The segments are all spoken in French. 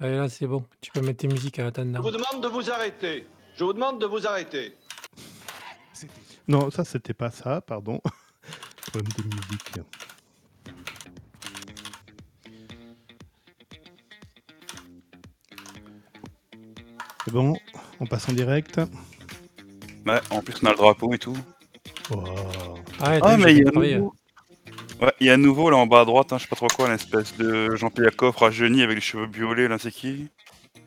Allez, là, c'est bon. Tu peux mettre tes musiques à Je vous demande de vous arrêter. Je vous demande de vous arrêter. Non, ça, c'était pas ça, pardon. Problème de musique. C'est bon, on passe en direct. Ouais, en plus on a le drapeau et tout. Wow. Ah, ouais, t'as Ah, vu, mais j'ai il y a un travaillé. nouveau. Ouais, il y a un nouveau là en bas à droite, hein, je sais pas trop quoi, une espèce de Jean-Pierre Coff rajeuni avec les cheveux violets, là c'est qui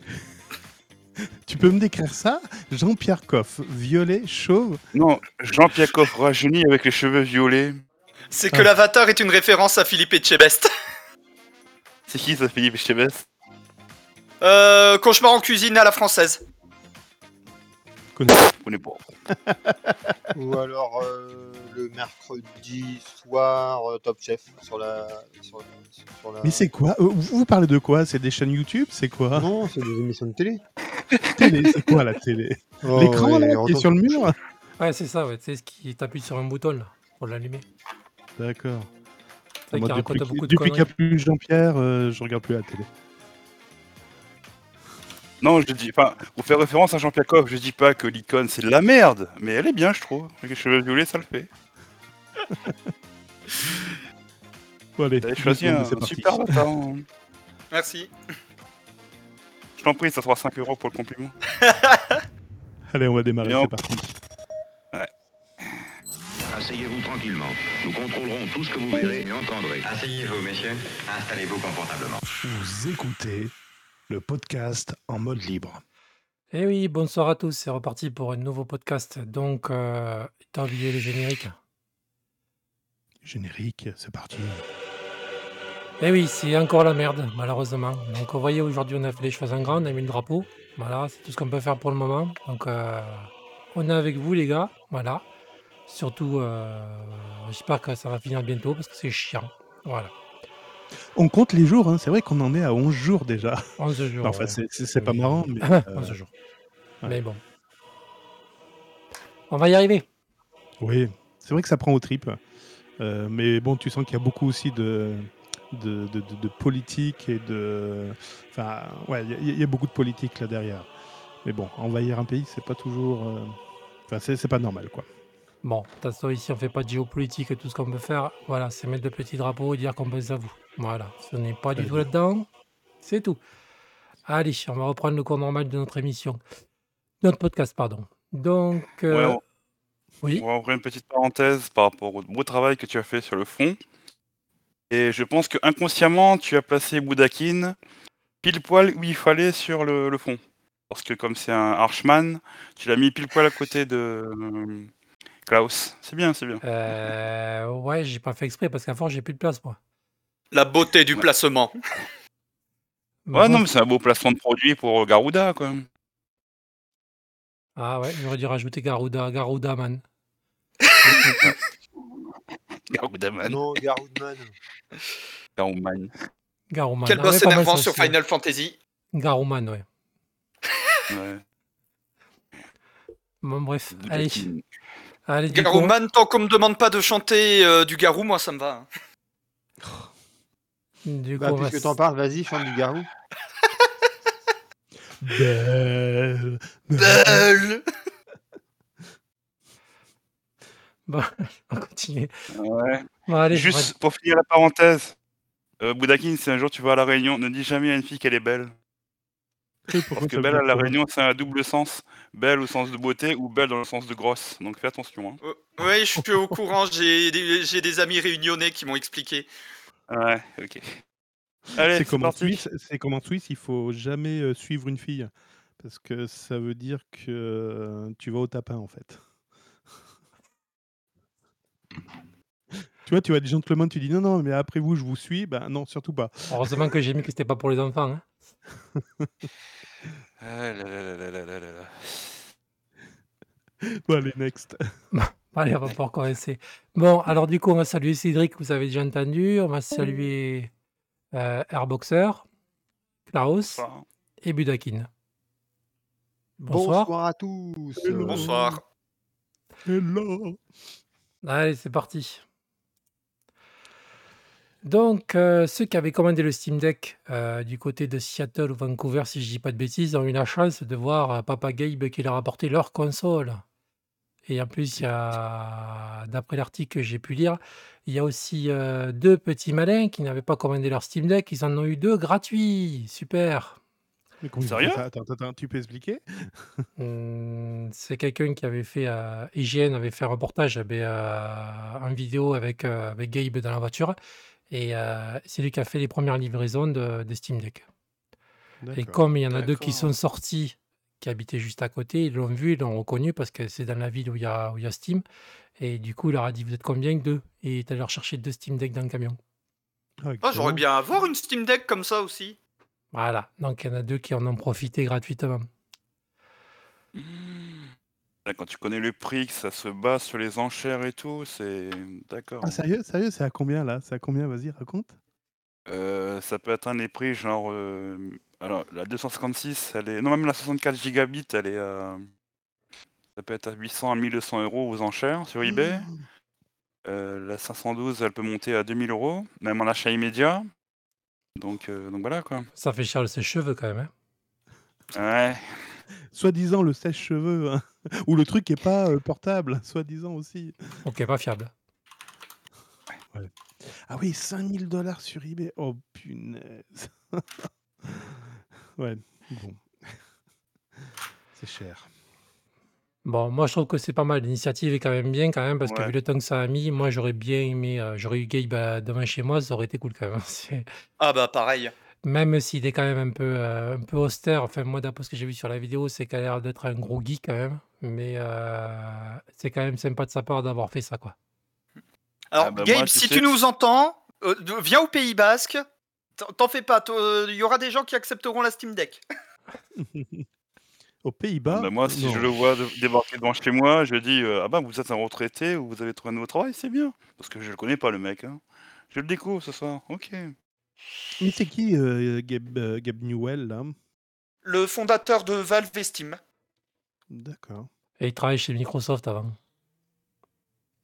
Tu peux me décrire ça? Jean-Pierre Coff, violet, chauve? Non, Jean-Pierre Coff rajeuni avec les cheveux violets. C'est que Ah. l'avatar est une référence à Philippe Etchebest. C'est qui ça, Philippe Chevès Euh, cauchemar en cuisine à la française. Connu. On est pas. Ou alors euh, le mercredi soir, euh, Top Chef sur la. Sur la, sur la- Mais c'est quoi Euh, vous, vous parlez de quoi? C'est des chaînes YouTube? C'est quoi? Non, c'est des émissions de télé. Télé, C'est quoi la télé? Oh, L'écran ouais, là, qui est sur le mur? Ouais, c'est ça, ouais. Tu sais, ce qui t'appuie sur un bouton, là, pour l'allumer. D'accord. C'est vrai Moi, qu'il raconte depuis beaucoup de depuis qu'il n'y a conneries. plus Jean-Pierre, euh, je regarde plus la télé. Non, je dis, enfin, pour faire référence à Jean-Pierre Coff, je dis pas que l'icône c'est de la merde, mais elle est bien, je trouve. Avec les cheveux violets, ça le fait. Bon, allez, T'avais choisi un super avatar. hein. Merci. Je t'en prie, ça sera 5 euros pour le compliment. Allez, on va démarrer, c'est parti. Asseyez-vous tranquillement. Nous contrôlerons tout ce que vous verrez et entendrez. Asseyez-vous, messieurs. Installez-vous confortablement. Vous écoutez le podcast en mode libre. Eh oui, bonsoir à tous. C'est reparti pour un nouveau podcast. Donc, euh, t'as oublié les génériques. Générique, c'est parti. Eh oui, c'est encore la merde, malheureusement. Donc, vous voyez, aujourd'hui, on a fait les choses en grand, on a mis le drapeau. Voilà, c'est tout ce qu'on peut faire pour le moment. Donc, euh, on est avec vous, les gars. Voilà. Surtout, euh, j'espère que ça va finir bientôt parce que c'est chiant. Voilà. On compte les jours, hein. c'est vrai qu'on en est à 11 jours déjà. 11 jours. enfin, ouais. c'est- pas marrant, mais. 11 euh, jours. ouais. Mais bon. On va y arriver. Oui, c'est vrai que ça prend aux tripes. Euh, mais bon, tu sens qu'il y a beaucoup aussi de, de, de, de- de politique et de. Enfin, ouais, il y a- il y, a beaucoup de politique là derrière. Mais bon, envahir un pays, c'est pas toujours. euh, Enfin, c'est pas normal, quoi. Bon, de toute façon, ici, on fait pas de géopolitique et tout ce qu'on peut faire. Voilà, c'est mettre le petit drapeau et dire qu'on bosse à vous. Voilà, ce n'est pas du tout là-dedans. C'est tout. Allez, on va reprendre le cours normal de notre émission. Notre podcast, pardon. Donc, euh, Ouais, on- oui, On va ouvrir une petite parenthèse par rapport au beau travail que tu as fait sur le fond. Et je pense que inconsciemment, tu as placé Boudakin pile poil où il fallait sur le, le fond. Parce que comme c'est un Archman, tu l'as mis pile poil à côté de Klaus. C'est bien, c'est bien. euh, ouais, j'ai pas fait exprès parce qu'à force, j'ai plus de place, moi. La beauté du placement. Mais Ouais, bon, non, mais c'est un beau placement de produit pour Garuda, quoi. Ah ouais, j'aurais dû rajouter Garuda, Garuda Man. Garuda Man. Non, Garoudman. Garuman. Garuman. Quel Ah boss ouais, mal, énervant sur. Final Fantasy. Garuman, ouais. Ouais. Bon, bref, allez. Allez, du coup, Garouman, tant qu'on me demande pas de chanter euh, du Garou, moi ça me va. hein. du coup, Bah, va puisque t'en parles, vas-y, chante du Garou. Belle. Belle Bon, on va continuer. Ouais. Bon, allez, Juste pour finir la parenthèse, euh, Boudakin, si un jour tu vas à La Réunion, ne dis jamais à une fille qu'elle est belle. Parce que belle à La Réunion, c'est un double sens. Belle au sens de beauté ou belle dans le sens de grosse. Donc fais attention. Hein. Euh, Oui, je suis au courant, j'ai des, amis réunionnais qui m'ont expliqué. Ouais, ok. Allez, C'est comme, en. Suisse, c'est comme en Suisse, il faut jamais euh, suivre une fille. Parce que ça veut dire que euh, tu vas au tapin, en fait. tu vois, tu vois des gentlemen, tu dis non, non, mais après vous, je vous suis. Ben non, surtout pas. Heureusement que j'ai mis que c'était pas pour les enfants. hein. Là allez, next. Allez, on va pas encore. Bon, alors du coup, on va saluer Cédric, vous avez déjà entendu. On va saluer euh, Airboxer, Klaus et Budakin. Bonsoir. à tous. Bonsoir. Hello. Allez, c'est parti. Donc, euh, ceux qui avaient commandé le Steam Deck euh, du côté de Seattle ou Vancouver, si je dis pas de bêtises, ont eu la chance de voir euh, Papa Gabe qui leur a apporté leur console. Et en plus, il y a, d'après l'article que j'ai pu lire, il y a aussi euh, deux petits malins qui n'avaient pas commandé leur Steam Deck. Ils en ont eu deux gratuits. Super. Mais Sérieux attends, attends, attends, tu peux expliquer? Hum, c'est quelqu'un qui avait fait, euh, IGN avait fait un reportage eh ben, euh, en vidéo avec, euh, avec Gabe dans la voiture. Et euh, c'est lui qui a fait les premières livraisons de, des Steam Deck. Et comme il y en a deux qui sont sortis, qui habitaient juste à côté, ils l'ont vu, ils l'ont reconnu parce que c'est dans la ville où il y a, où il y a Steam. Et du coup, il leur a dit Vous êtes combien Deux? Et il est allé leur chercher deux Steam Deck dans le camion. Ah, Ah, j'aurais bien avoir une Steam Deck comme ça aussi. Voilà. Donc il y en a deux qui en ont profité gratuitement. Là, Quand tu connais le prix, que ça se base sur les enchères et tout, c'est d'accord. Ah, sérieux, sérieux, c'est à combien là? C'est à combien Vas-y, raconte. Euh, ça peut atteindre les prix genre. euh, alors, la 256, elle est. Non, même la 64 gigabits, elle est à. Ça peut être à 800 à 1200 euros aux enchères sur eBay. Euh, la 512, elle peut monter à 2000 euros, même en achat immédiat. Donc, euh, donc voilà quoi. Ça fait cher le sèche-cheveux quand même. hein. Ouais. Soi-disant le sèche-cheveux, hein. ou le truc qui est pas euh, portable, soi-disant aussi. Ok, pas fiable. Ah oui, 5000 dollars sur eBay. Oh punaise. ouais, bon. C'est cher. Bon, moi je trouve que c'est pas mal. L'initiative est quand même bien quand même parce que Ouais. vu le temps que ça a mis, moi j'aurais bien aimé, euh, j'aurais eu Gabe euh, devant chez moi, ça aurait été cool quand même. C'est- Ah bah pareil. Même s'il est quand même un peu, euh, un peu austère, enfin moi d'après ce que j'ai vu sur la vidéo, c'est qu'il a l'air d'être un gros geek quand même. Mais euh, c'est quand même sympa de sa part d'avoir fait ça quoi. Alors Ah bah Gabe, tu si tu nous entends, euh, de- viens au Pays Basque. T'en- T'en fais pas, il y aura des gens qui accepteront la Steam Deck. Aux Pays-Bas Bah, moi, si non. je le vois de- débarquer devant chez moi, je dis euh, Ah bah, vous êtes un retraité ou vous avez trouvé un nouveau travail, c'est bien. Parce que je le connais pas, le mec. hein. Je le découvre ce soir. Ok. Mais c'est qui euh, Gabe, euh, Gabe Newell là? Le fondateur de Valve et Steam. D'accord. Et il travaille chez Microsoft avant.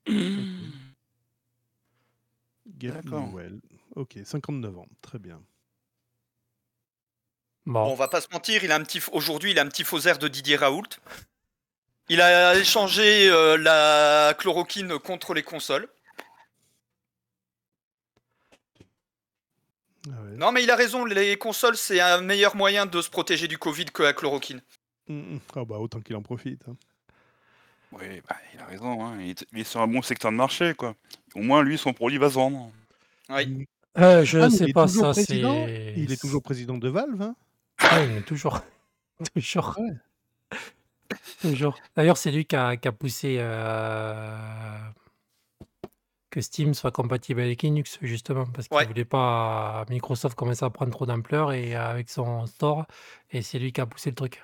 Gabe D'accord. Newell. Ok, 59 ans, très bien. Bon, Bon, on va pas se mentir, il a un petit aujourd'hui, il a un petit faux air de Didier Raoult. Il a échangé euh, la chloroquine contre les consoles. Ouais. Non, mais il a raison, les consoles, c'est un meilleur moyen de se protéger du Covid que la chloroquine. Mm, mm. Ah bah autant qu'il en profite. hein. Oui, bah, il a raison. hein. Il, est, il est sur un bon secteur de marché, quoi. Au moins, lui, son produit va se vendre. Oui. Mm. Euh, je Ah, mais sais pas ça, c'est. Il est toujours président de Valve. Hein Ouais, mais toujours. toujours. Ouais. Toujours. D'ailleurs, c'est lui qui a, qui a poussé euh, que Steam soit compatible avec Linux, justement, parce qu'il Ouais. voulait pas Microsoft commencer à prendre trop d'ampleur et euh, avec son store, et c'est lui qui a poussé le truc.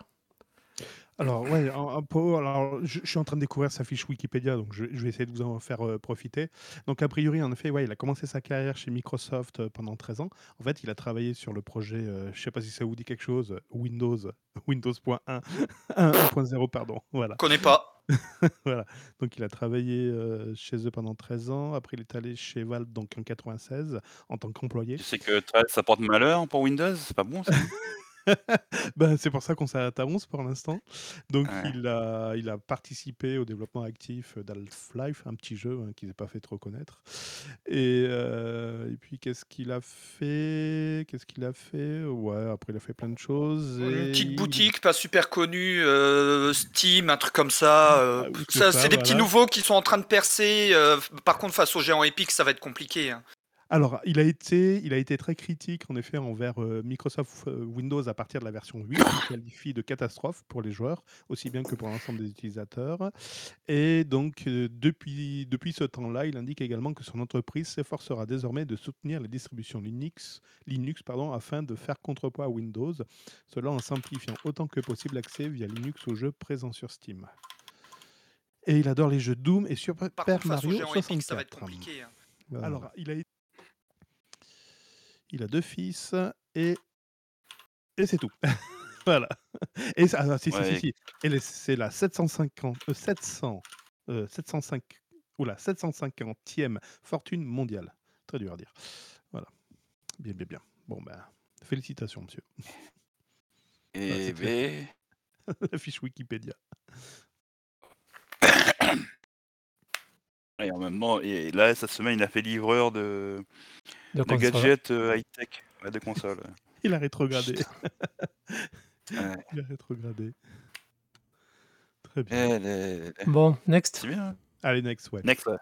Alors, ouais, un, un peu- alors, je, je suis en train de découvrir sa fiche Wikipédia, donc je, je vais essayer de vous en faire euh, profiter. Donc, a priori, en effet, ouais, il a commencé sa carrière chez Microsoft euh, pendant 13 ans. En fait, il a travaillé sur le projet, euh, je sais pas si ça vous dit quelque chose, euh, Windows, Windows.1, 1.0, pardon. Voilà. Connais pas. voilà. Donc, il a travaillé euh, chez eux pendant 13 ans. Après, il est allé chez Valve donc en 96 en tant qu'employé. Tu sais que 13, ça porte malheur pour Windows? C'est pas bon, ça? Ben, c'est pour ça qu'on s'arrête à 11 pour l'instant. Donc, Ouais. il, a, il a participé au développement actif d'Half-Life, un petit jeu hein, qui s'est pas fait trop connaître. Et, euh, et puis, qu'est-ce qu'il a fait? Qu'est-ce qu'il a fait? Ouais, après, il a fait plein de choses. Une et petite il- boutique pas super connue, euh, Steam, un truc comme ça. euh, Ah, oui, c'est ça, ça, c'est des petits voilà. nouveaux qui sont en train de percer. euh, par contre, face aux géants Epic, ça va être compliqué. hein. Alors, il a, été, il a été très critique, en effet, envers euh, Microsoft euh, Windows à partir de la version 8, qu'il qualifie de catastrophe pour les joueurs, aussi bien que pour l'ensemble des utilisateurs. Et donc, euh, depuis, depuis ce temps-là, il indique également que son entreprise s'efforcera désormais de soutenir les distributions Linux, Linux pardon, afin de faire contrepoids à Windows, cela en simplifiant autant que possible l'accès via Linux aux jeux présents sur Steam. Et il adore les jeux Doom et Super Par contre, Mario géants Epic, ça va être 64. compliqué. hein. Alors, il a, il a deux fils et, et c'est tout. voilà. Et ça, ah, si, si, si. Et c'est la 750, euh, 700, euh, 705, oula, 750e fortune mondiale. Très dur à dire. Bien, bien, bien. Bon, ben, félicitations, monsieur. Et c'est ben, La fiche Wikipédia. et en même temps, et là, cette semaine, il a fait livreur de, De de console. gadgets euh, high-tech, ouais, de consoles. Il a rétrogradé. Ouais. Il a rétrogradé. Très bien. Les- Bon, next. C'est bien. hein. Allez, next, ouais. Next. ouais.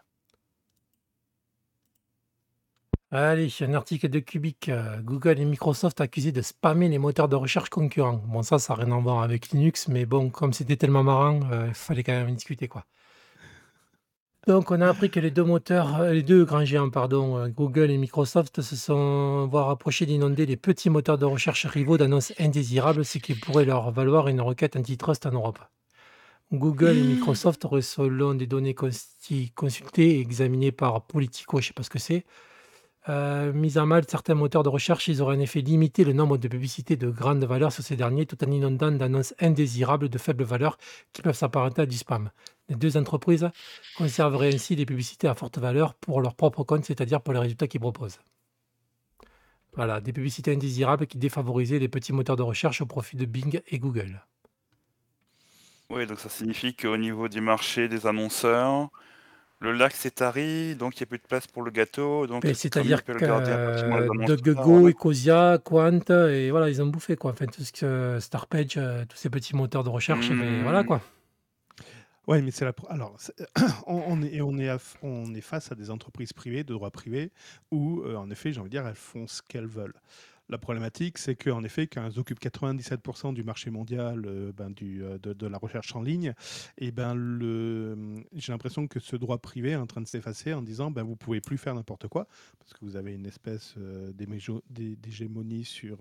Allez, un article de Cubic. euh, Google et Microsoft accusés de spammer les moteurs de recherche concurrents. Bon, ça, ça n'a rien à voir avec Linux, mais bon, comme c'était tellement marrant, euh, il fallait quand même en discuter, quoi. Donc, on a appris que les deux moteurs, euh, les deux grands géants, pardon, euh, Google et Microsoft, se sont voient rapprocher d'inonder les petits moteurs de recherche rivaux d'annonces indésirables, ce qui pourrait leur valoir une requête antitrust en Europe. Google et Microsoft auraient, selon des données consultées et examinées par Politico, je ne sais pas ce que c'est, euh, mis à mal certains moteurs de recherche, ils auraient en effet limité le nombre de publicités de grande valeur sur ces derniers tout en inondant d'annonces indésirables de faible valeur qui peuvent s'apparenter à du spam. Les deux entreprises conserveraient ainsi des publicités à forte valeur pour leur propre compte, c'est-à-dire pour les résultats qu'ils proposent. Voilà, des publicités indésirables qui défavorisaient les petits moteurs de recherche au profit de Bing et Google. Oui, donc ça signifie qu'au niveau du marché des annonceurs, le lac s'est tari, donc il n'y a plus de place pour le gâteau. Donc, C'est-à-dire que euh, annonceurs, DuckDuckGo, voilà. Ecosia, Quant, et voilà, ils ont bouffé quoi. Enfin, tout ce que Starpage, euh, tous ces petits moteurs de recherche, mais voilà Mmh. quoi. Ouais, mais c'est la. Alors, c'est- on, on est, on, est aff- on est face à des entreprises privées, de droit privé, où, euh, en effet, j'ai envie de dire, elles font ce qu'elles veulent. La problématique, c'est qu'en effet, qu'elles occupent 97% du marché mondial euh, ben, du, euh, de, la recherche en ligne, et ben le, j'ai l'impression que ce droit privé est en train de s'effacer en disant ben, vous pouvez plus faire n'importe quoi, parce que vous avez une espèce euh, d'hégémonie sur,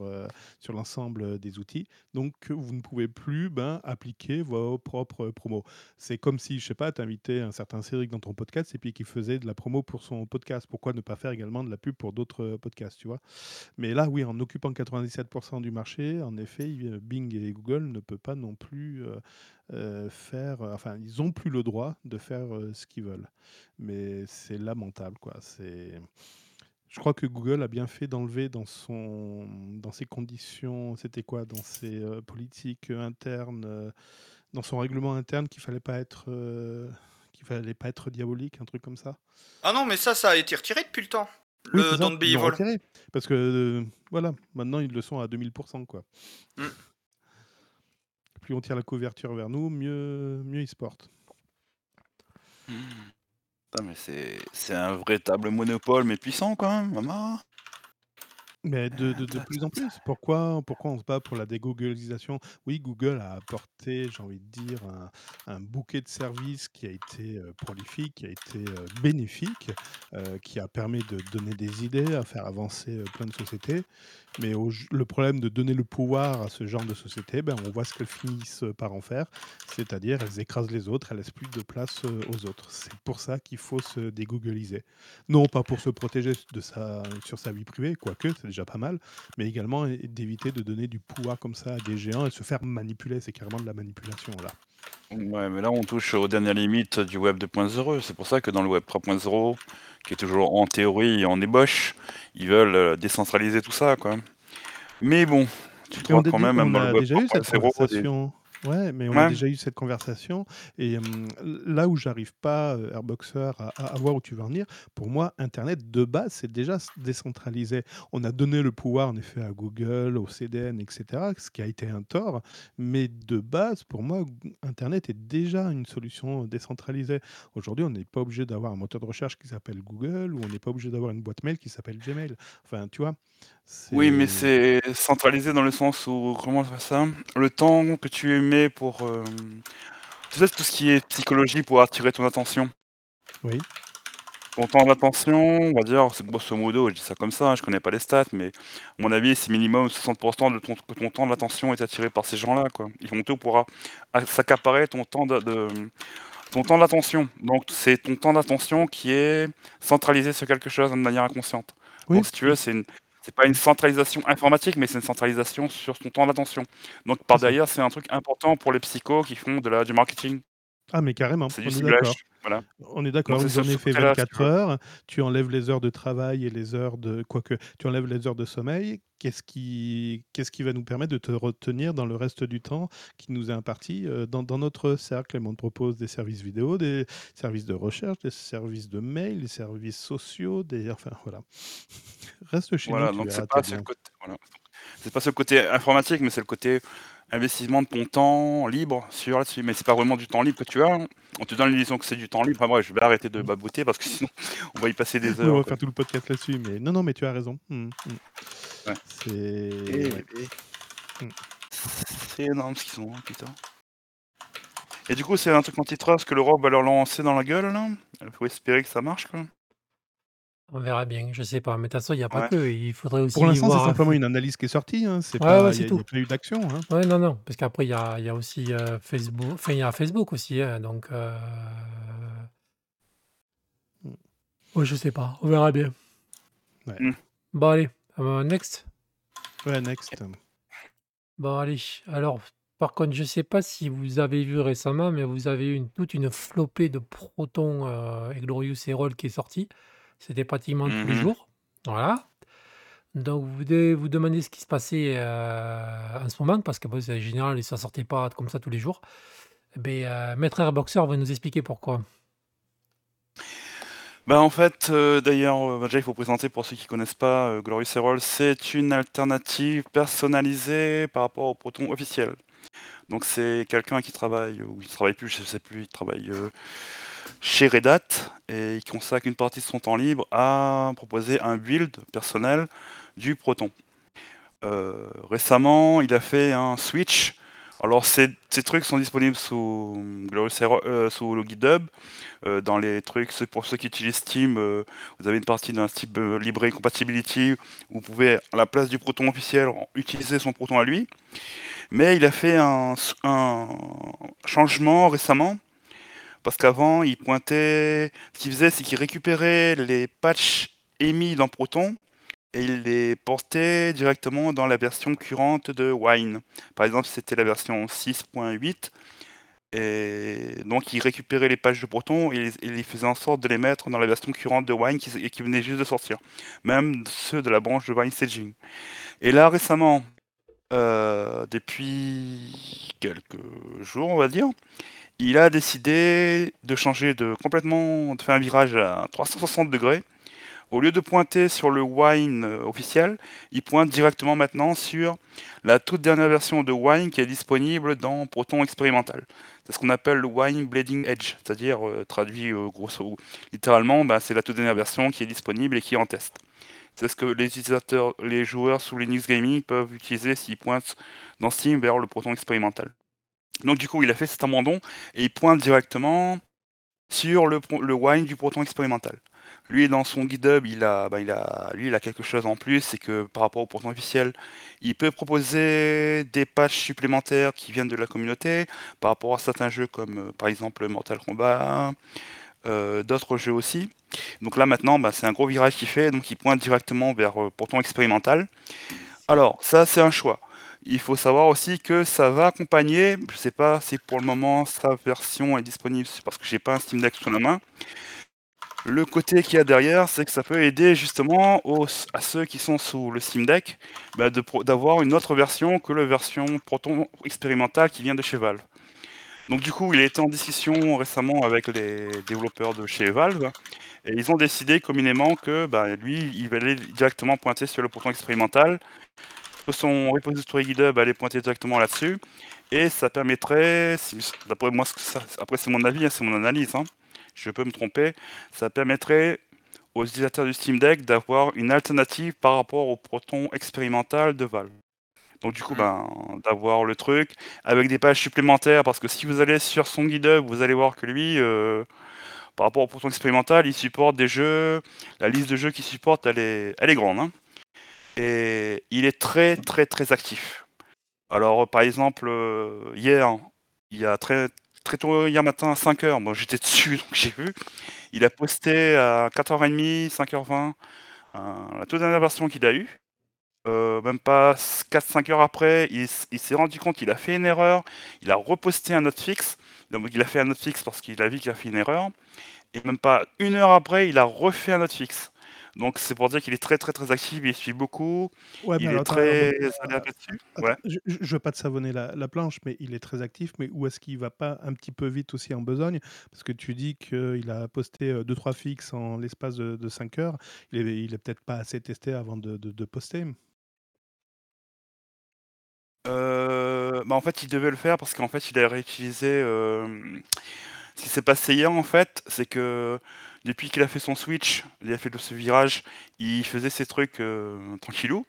sur l'ensemble des outils, donc vous ne pouvez plus ben, appliquer vos propres promos. C'est comme si, je sais pas, tu invitais un certain Cédric dans ton podcast et puis qu'il faisait de la promo pour son podcast. Pourquoi ne pas faire également de la pub pour d'autres podcasts, tu vois? Mais là, oui, en occupant 97% du marché, en effet, il- Bing et Google ne peuvent pas non plus euh, euh, faire... euh, Enfin, ils ont plus le droit de faire euh, ce qu'ils veulent. Mais c'est lamentable, quoi. C'est... Je crois que Google a bien fait d'enlever dans son dans ses conditions, c'était quoi, dans ses euh, politiques euh, internes, euh, dans son règlement interne qu'il fallait euh, qu'il fallait pas être diabolique, un truc comme ça. Ah non, mais ça, ça a été retiré depuis le temps. Oui, Le ça, Don't Be Evil. retiré. Parce que euh, voilà, maintenant ils le sont à 2000%, quoi. Mm. Plus on tire la couverture vers nous, mieux mieux ils se portent. C'est c'est un véritable monopole, mais puissant quand même, maman. Mais de, de, de plus en plus, pourquoi, pourquoi on se bat pour la dégooglisation? Oui, Google a apporté, j'ai envie de dire, un, un bouquet de services qui a été euh, prolifique, qui a été euh, bénéfique, euh, qui a permis de donner des idées, à faire avancer euh, plein de sociétés. Mais au- le problème de donner le pouvoir à ce genre de société, ben, on voit ce qu'elles finissent par en faire, c'est-à-dire elles écrasent les autres, elles laissent plus de place euh, aux autres. C'est pour ça qu'il faut se dégoogliser. Non pas pour se protéger de sa, sur sa vie privée, quoique c'est déjà pas mal, mais également d'éviter de donner du pouvoir comme ça à des géants et se faire manipuler. C'est carrément de la manipulation là. Ouais, mais là on touche aux dernières limites du web 2.0. C'est pour ça que dans le web 3.0, qui est toujours en théorie et en ébauche, ils veulent euh, décentraliser tout ça, quoi. Mais bon, tu a quand même, même on dans le a web déjà eu cette 3.0, des- conversation. Ouais, mais on a Ouais. déjà eu cette conversation. Et hum, là où j'arrive pas, euh, Airboxer, à, à- à voir où tu veux en venir, pour moi, Internet de base, c'est déjà s- décentralisé. On a donné le pouvoir, en effet, à Google, au CDN, etc., ce qui a été un tort. Mais de base, pour moi, G- Internet est déjà une solution décentralisée. Aujourd'hui, on n'est pas obligé d'avoir un moteur de recherche qui s'appelle Google ou on n'est pas obligé d'avoir une boîte mail qui s'appelle Gmail. Enfin, tu vois. Oui, mais c'est centralisé dans le sens où, comment fait ça? Le temps que tu mets pour... euh, Tu sais, tout ce qui est psychologie pour attirer ton attention. Oui. Ton temps d'attention, on va dire, c'est grosso modo, je dis ça comme ça, hein, je connais pas les stats, mais à mon avis, c'est minimum 60% de ton, que ton temps d'attention est attiré par ces gens-là, quoi. Ils font tout pour a- a- s'accaparer ton temps de, de- ton temps d'attention. Donc, c'est ton temps d'attention qui est centralisé sur quelque chose de manière inconsciente. Oui. Donc, si tu veux, c'est une, c'est pas une centralisation informatique, mais c'est une centralisation sur ton temps d'attention. Donc, par derrière, c'est un truc important pour les psychos qui font de la, du marketing. Ah, mais carrément, C'est du ciblage. Voilà. On est d'accord, une sur journée ce fait côté-là, si 24 tu veux. heures, tu enlèves les heures de travail et les heures de quoique tu enlèves les heures de sommeil, qu'est-ce qui qu'est-ce qui va nous permettre de te retenir dans le reste du temps qui nous est imparti, heu, dans dans notre cercle? On te propose des services vidéo, des services de recherche, des services de mail, des services sociaux, des enfin voilà. Reste chez Voilà, nous, donc c'est pas pas ce côté informatique, mais c'est le côté investissement de ton temps libre sur là-dessus. Mais c'est pas vraiment du temps libre que tu as, hein. On te donne l'illusion que c'est du temps libre. Enfin bref, je vais arrêter de baboter parce que sinon on va y passer des Oui, on heures, va quoi. faire tout le podcast là-dessus, mais non, non, mais tu as raison. Mmh, mmh. Ouais. C'est Et ouais. et Mmh. c'est énorme ce qu'ils ont, hein, putain. Et du coup, c'est un truc antitrust que l'Europe va leur lancer dans la gueule, là? Il faut espérer que ça marche, quoi. On verra bien, je sais pas, mais de toute façon, il y a pas Ouais. que, il faudrait aussi Pour l'instant, c'est voir simplement une analyse qui est sortie, hein, c'est Ouais, ouais, pas il c'est y a il tout. y a pas eu d'action, hein. Ouais, non, non, parce qu'après il y a il y a aussi, heu, Facebook enfin il y a Facebook aussi, hein, donc heu Mmh. ouais, je sais pas, on verra bien. Ouais. Mmh. Bon allez, heu, next? Ouais, next. Bon allez, alors par contre, je sais pas si vous avez vu récemment, mais vous avez eu une toute une flopée de Proton, heu, et Glorious et Roll qui est sortie. C'était pratiquement tous les Mmh mh. jours. Voilà. Donc vous devez vous demander ce qui se passait, heu, en ce moment parce que bon, c'est général, ça sortait pas comme ça tous les jours. Beh, heu, Maître Airboxer va nous expliquer pourquoi. Bah, en fait, heu, d'ailleurs, déjà il faut présenter pour ceux qui connaissent pas, heu, Glorious c'est une alternative personnalisée par rapport au Proton officiel. Donc c'est quelqu'un qui travaille ou il travaille plus, je sais plus, il travaille, chez Red Hat et il consacre une partie de son temps libre à proposer un build personnel du Proton. Heu, récemment, il a fait un switch. Alors ces trucs sont disponibles sous sous le GitHub. Heu, dans les trucs, pour ceux qui utilisent Steam, vous avez une partie d'un type, heu, librairie compatibility où vous pouvez, à la place du Proton officiel, utiliser son Proton à lui. Mais il a fait un changement récemment, parce qu'avant il pointait ce qu'il faisait, c'est qu'il récupérait les patchs émis dans Proton et il les portait directement dans la version currente de Wine. Par exemple, c'était la version 6.8 et donc il récupérait les pages de Proton et il faisait en sorte de les mettre dans la version currente de Wine qui venait juste de sortir, même ceux de la branche de Wine Staging. Et là récemment, heu, depuis quelques jours, on va dire, il a décidé de changer de complètement de faire un virage à 360°. Au lieu de pointer sur le Wine, heu, officiel, il pointe directement maintenant sur la toute dernière version de Wine qui est disponible dans Proton expérimental. C'est ce qu'on appelle le Wine Bleeding Edge, c'est-à-dire, heu, traduit, heu, grosso littéralement, bah, c'est la toute dernière version qui est disponible et qui est en test. C'est ce que les utilisateurs les joueurs sous Linux Gaming peuvent utiliser s'ils pointent dans Steam vers le Proton expérimental. Donc du coup, il a fait cet abandon et il pointe directement sur le Wine du Proton expérimental. Lui, dans son GitHub, il a, bah, il a lui, il a quelque chose en plus, c'est que par rapport au Proton officiel, il peut proposer des patchs supplémentaires qui viennent de la communauté par rapport à certains jeux comme, heu, par exemple, Mortal Kombat, heu, d'autres jeux aussi. Donc là maintenant, bah, c'est un gros virage qu'il fait, donc il pointe directement vers, Proton expérimental. Alors ça, c'est un choix. Il faut savoir aussi que ça va accompagner, je sais pas si pour le moment sa version est disponible, parce que j'ai pas un Steam Deck sous la main. Le côté qu'il y a derrière, c'est que ça peut aider justement à ceux qui sont sous le Steam Deck, bah, d'avoir une autre version que la version Proton expérimentale qui vient de chez Valve. Donc du coup, il a été en discussion récemment avec les développeurs de chez Valve et ils ont décidé communément que, bah, lui, il allait directement pointer sur le Proton expérimental. Son repository GitHub allait pointer directement là-dessus. Et ça permettrait, d'après moi, après c'est mon avis, hein, c'est mon analyse, hein, je peux me tromper, ça permettrait aux utilisateurs du Steam Deck d'avoir une alternative par rapport au Proton expérimental de Valve. Donc du coup, ben, d'avoir le truc avec des pages supplémentaires parce que si vous allez sur son GitHub, vous allez voir que lui, heu, par rapport au Proton expérimental, il supporte des jeux la liste de jeux qu'il supporte, elle est elle est grande, hein et il est très, très, très actif. Alors, par exemple, heu, hier, il y a très très tôt hier matin à 05:00, moi j'étais dessus donc j'ai vu, il a posté à 04:30, 05:20, heu, la toute dernière version qu'il a eue. Heu, même pas s 4-5 heures après, il s'est rendu compte qu'il a fait une erreur, il a reposté un hotfix. Donc il a fait un hotfix parce qu'il a vu qu'il a fait une erreur. Et même pas une heure après, il a refait un hotfix. Donc c'est pour dire qu'il est très très très actif, il suit beaucoup, Ouais, mais il alors, est attends, très attends, alerte là-dessus. attends, Ouais. je, je- je veux pas te savonner la, la planche, mais il est très actif. Mais où est-ce qu'il va pas un petit peu vite aussi en besogne? Parce que tu dis qu'il a posté 2-3 fixes en l'espace de, 5 heures. Il est, il est peut-être pas assez testé avant de, de- de poster. Euh, bah en fait, il devait le faire parce qu'en fait, il a réutilisé. euh, Ce qui s'est passé hier, en fait, c'est que depuis qu'il a fait son switch, il a fait ce virage, il faisait ses trucs euh, tranquillou.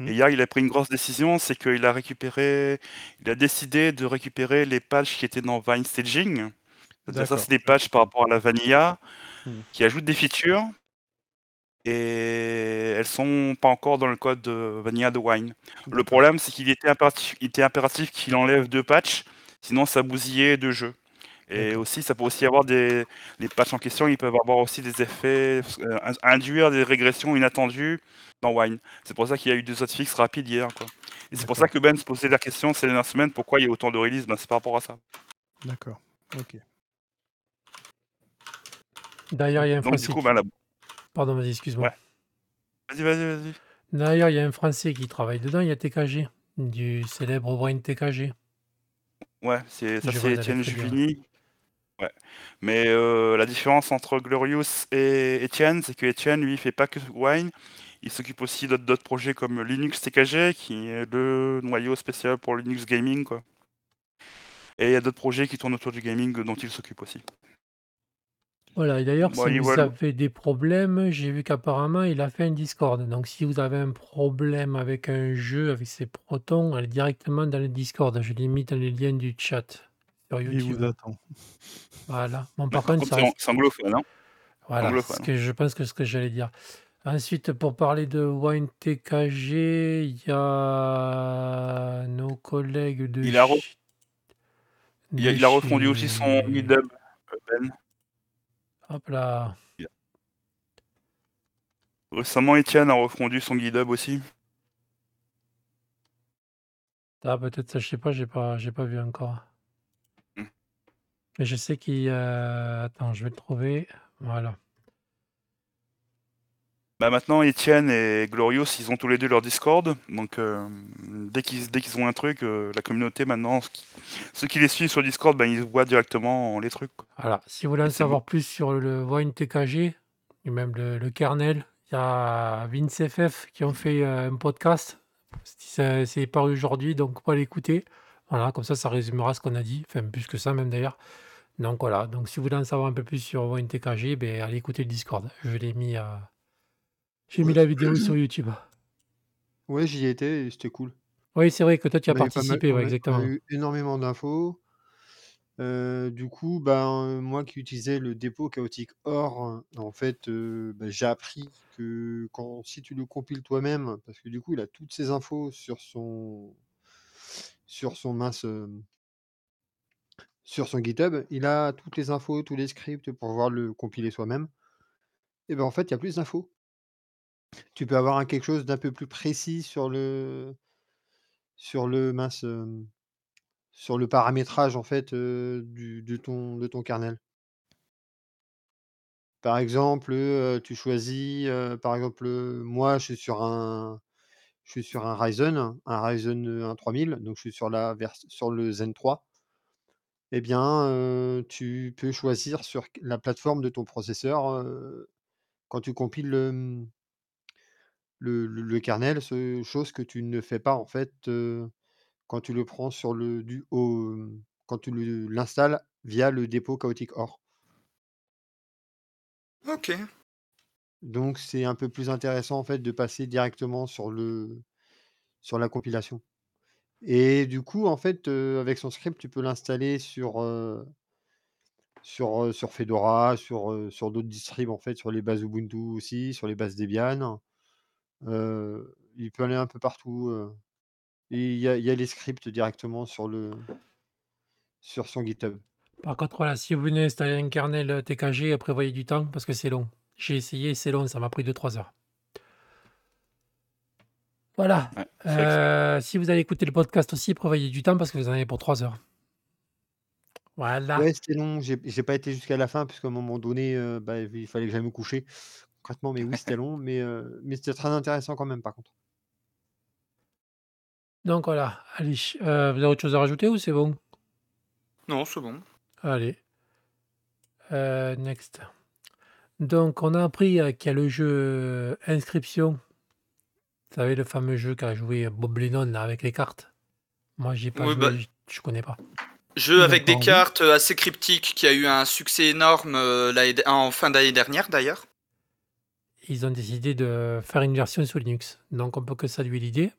Mhm. Et hier, il a pris une grosse décision, c'est qu'il a récupéré, il a décidé de récupérer les patchs qui étaient dans Vine Staging. Ça, c'est des patchs par rapport à la Vanilla Mhm. qui ajoutent des features et elles sont pas encore dans le code de Vanilla de Wine. Le problème, c'est qu'il était impératif, il était impératif qu'il enlève deux patchs, sinon ça bousillait deux jeux. Et aussi, ça peut aussi avoir des les patchs en question, ils peuvent avoir aussi des effets, euh, in- induire des régressions inattendues dans Wine. C'est pour ça qu'il y a eu deux hotfix rapides hier, quoi. Et c'est pour ça que Ben se posait la question ces dernières semaines, pourquoi il y a autant de releases? Ben, c'est par rapport à ça. D'accord. Ok. D'ailleurs, il y a un Donc du Français coup, qui... ben, là, Pardon, vas-y, excuse-moi. ouais. Vas-y, vas-y, vas-y. D'ailleurs, il y a un Français qui travaille dedans, il y a TKG, du célèbre Brain TKG. Ouais, c'est ça, Je c'est Étienne. Juvigny. Ouais. Mais euh, la différence entre Glorious et Etienne, c'est que Etienne, lui, il fait pas que Wine. Il s'occupe aussi d'autres d'autres projets comme Linux TKG, qui est le noyau spécial pour Linux Gaming, quoi. Et il y a d'autres projets qui tournent autour du gaming dont il s'occupe aussi. Voilà, et d'ailleurs, si vous voilà. avez des problèmes, j'ai vu qu'apparemment, il a fait un Discord. Donc, si vous avez un problème avec un jeu, avec ses protons, allez directement dans le Discord. Je l'ai mis dans les liens du chat sur Il vous attend. Voilà. Bon, Mais par contre, ça reste... anglophone, hein Voilà, anglophone. ce que je pense que ce que j'allais dire. Ensuite, pour parler de Wine TKG, il y a nos collègues de Il a, re- il a, de il a refondu aussi son euh, Ben. Hop là. Récemment, Etienne a refondu son GitHub aussi. Ah, peut-être ça, je sais pas, j'ai pas, j'ai pas vu encore. Mais je sais qu'il. euh, Attends, je vais le trouver. Voilà. Bah maintenant, Etienne et Glorious, ils ont tous les deux leur Discord. Donc, euh, dès qu'ils dès qu'ils ont un truc, euh, la communauté maintenant, ce qui- ceux qui les suivent sur Discord, ben, ils voient directement les trucs. quoi. Voilà. Si vous voulez Et en c'est savoir plus sur le Wine TKG, et même le, le kernel, il y a Vince FF qui ont fait euh, un podcast. C'est c'est paru aujourd'hui, donc pas l'écouter. Voilà, comme ça, ça résumera ce qu'on a dit. Enfin, plus que ça, même d'ailleurs. Donc voilà. Donc si vous voulez en savoir un peu plus sur Wine TKG, ben, allez écouter le Discord. Je l'ai mis à. J'ai mis la vidéo sur YouTube. Ouais, j'y étais et c'était cool. Oui, c'est vrai que toi, tu as On mal, participé, on ouais, a, exactement. eu énormément d'infos. Euh, du coup, ben, moi qui utilisais le dépôt chaotique or, en fait, euh, ben, j'ai appris que quand, si tu le compiles toi-même, parce que du coup, il a toutes ces infos sur son, sur son mince, euh, sur son GitHub, il a toutes les infos, tous les scripts pour pouvoir le compiler soi-même. Et ben en fait, il y a plus d'infos. Tu peux avoir quelque chose d'un peu plus précis sur le, sur le mince, euh, sur le paramétrage en fait euh, du, de ton, de ton kernel. Par exemple, heu, tu choisis, par exemple, moi je suis sur un je suis sur un Ryzen, un Ryzen, heu, 1 3000, donc je suis sur la sur le Zen 3. Eh bien, heu, tu peux choisir sur q la plateforme de ton processeur, heu, quand tu compiles le, mmh, le le le kernel, ce chose que tu ne fais pas en fait, heu, quand tu le prends sur le du au, mmh, quand tu le l'installes via le dépôt chaotique or. Ok. Donc c'est un peu plus intéressant en fait de passer directement sur le sur la compilation. Et du coup, en fait, avec son script, tu peux l'installer sur, sur, sur Fedora, sur, sur d'autres distribs en fait, sur les bases Ubuntu aussi, sur les bases Debian. Il peut aller un peu partout, il y a les scripts directement sur le sur son GitHub. Par contre, voilà, si vous venez installer un kernel TKG, prévoyez du temps parce que c'est long. J'ai essayé, c'est long, ça m'a pris 2-3 heures. Voilà. Ouais, Euh, si vous allez écouter le podcast aussi, prévoyez du temps parce que vous en avez pour 3 heures. Voilà. Ouais, c'était long, j'ai j'ai pas été jusqu'à la fin puisqu'à un moment donné, heu, bah, il fallait que j'aille me coucher. Concrètement, mais oui, c'était long, mais heu, mais c'était très intéressant quand même, par contre. Donc voilà, allez, vous avez autre chose à rajouter ou c'est bon? Non, c'est bon. Allez. Next. Donc on a appris, qu'il y a le jeu, Inscription. Vous savez le fameux jeu qu'a joué Bob Lennon là avec les cartes? Moi j'y ai pas Oui, joué, bah je connais pas. Jeu avec des cartes, heu, assez cryptiques qui a eu un succès énorme, d en fin d'année dernière d'ailleurs. Ils ont décidé de faire une version sous Linux, donc on peut que saluer l'idée.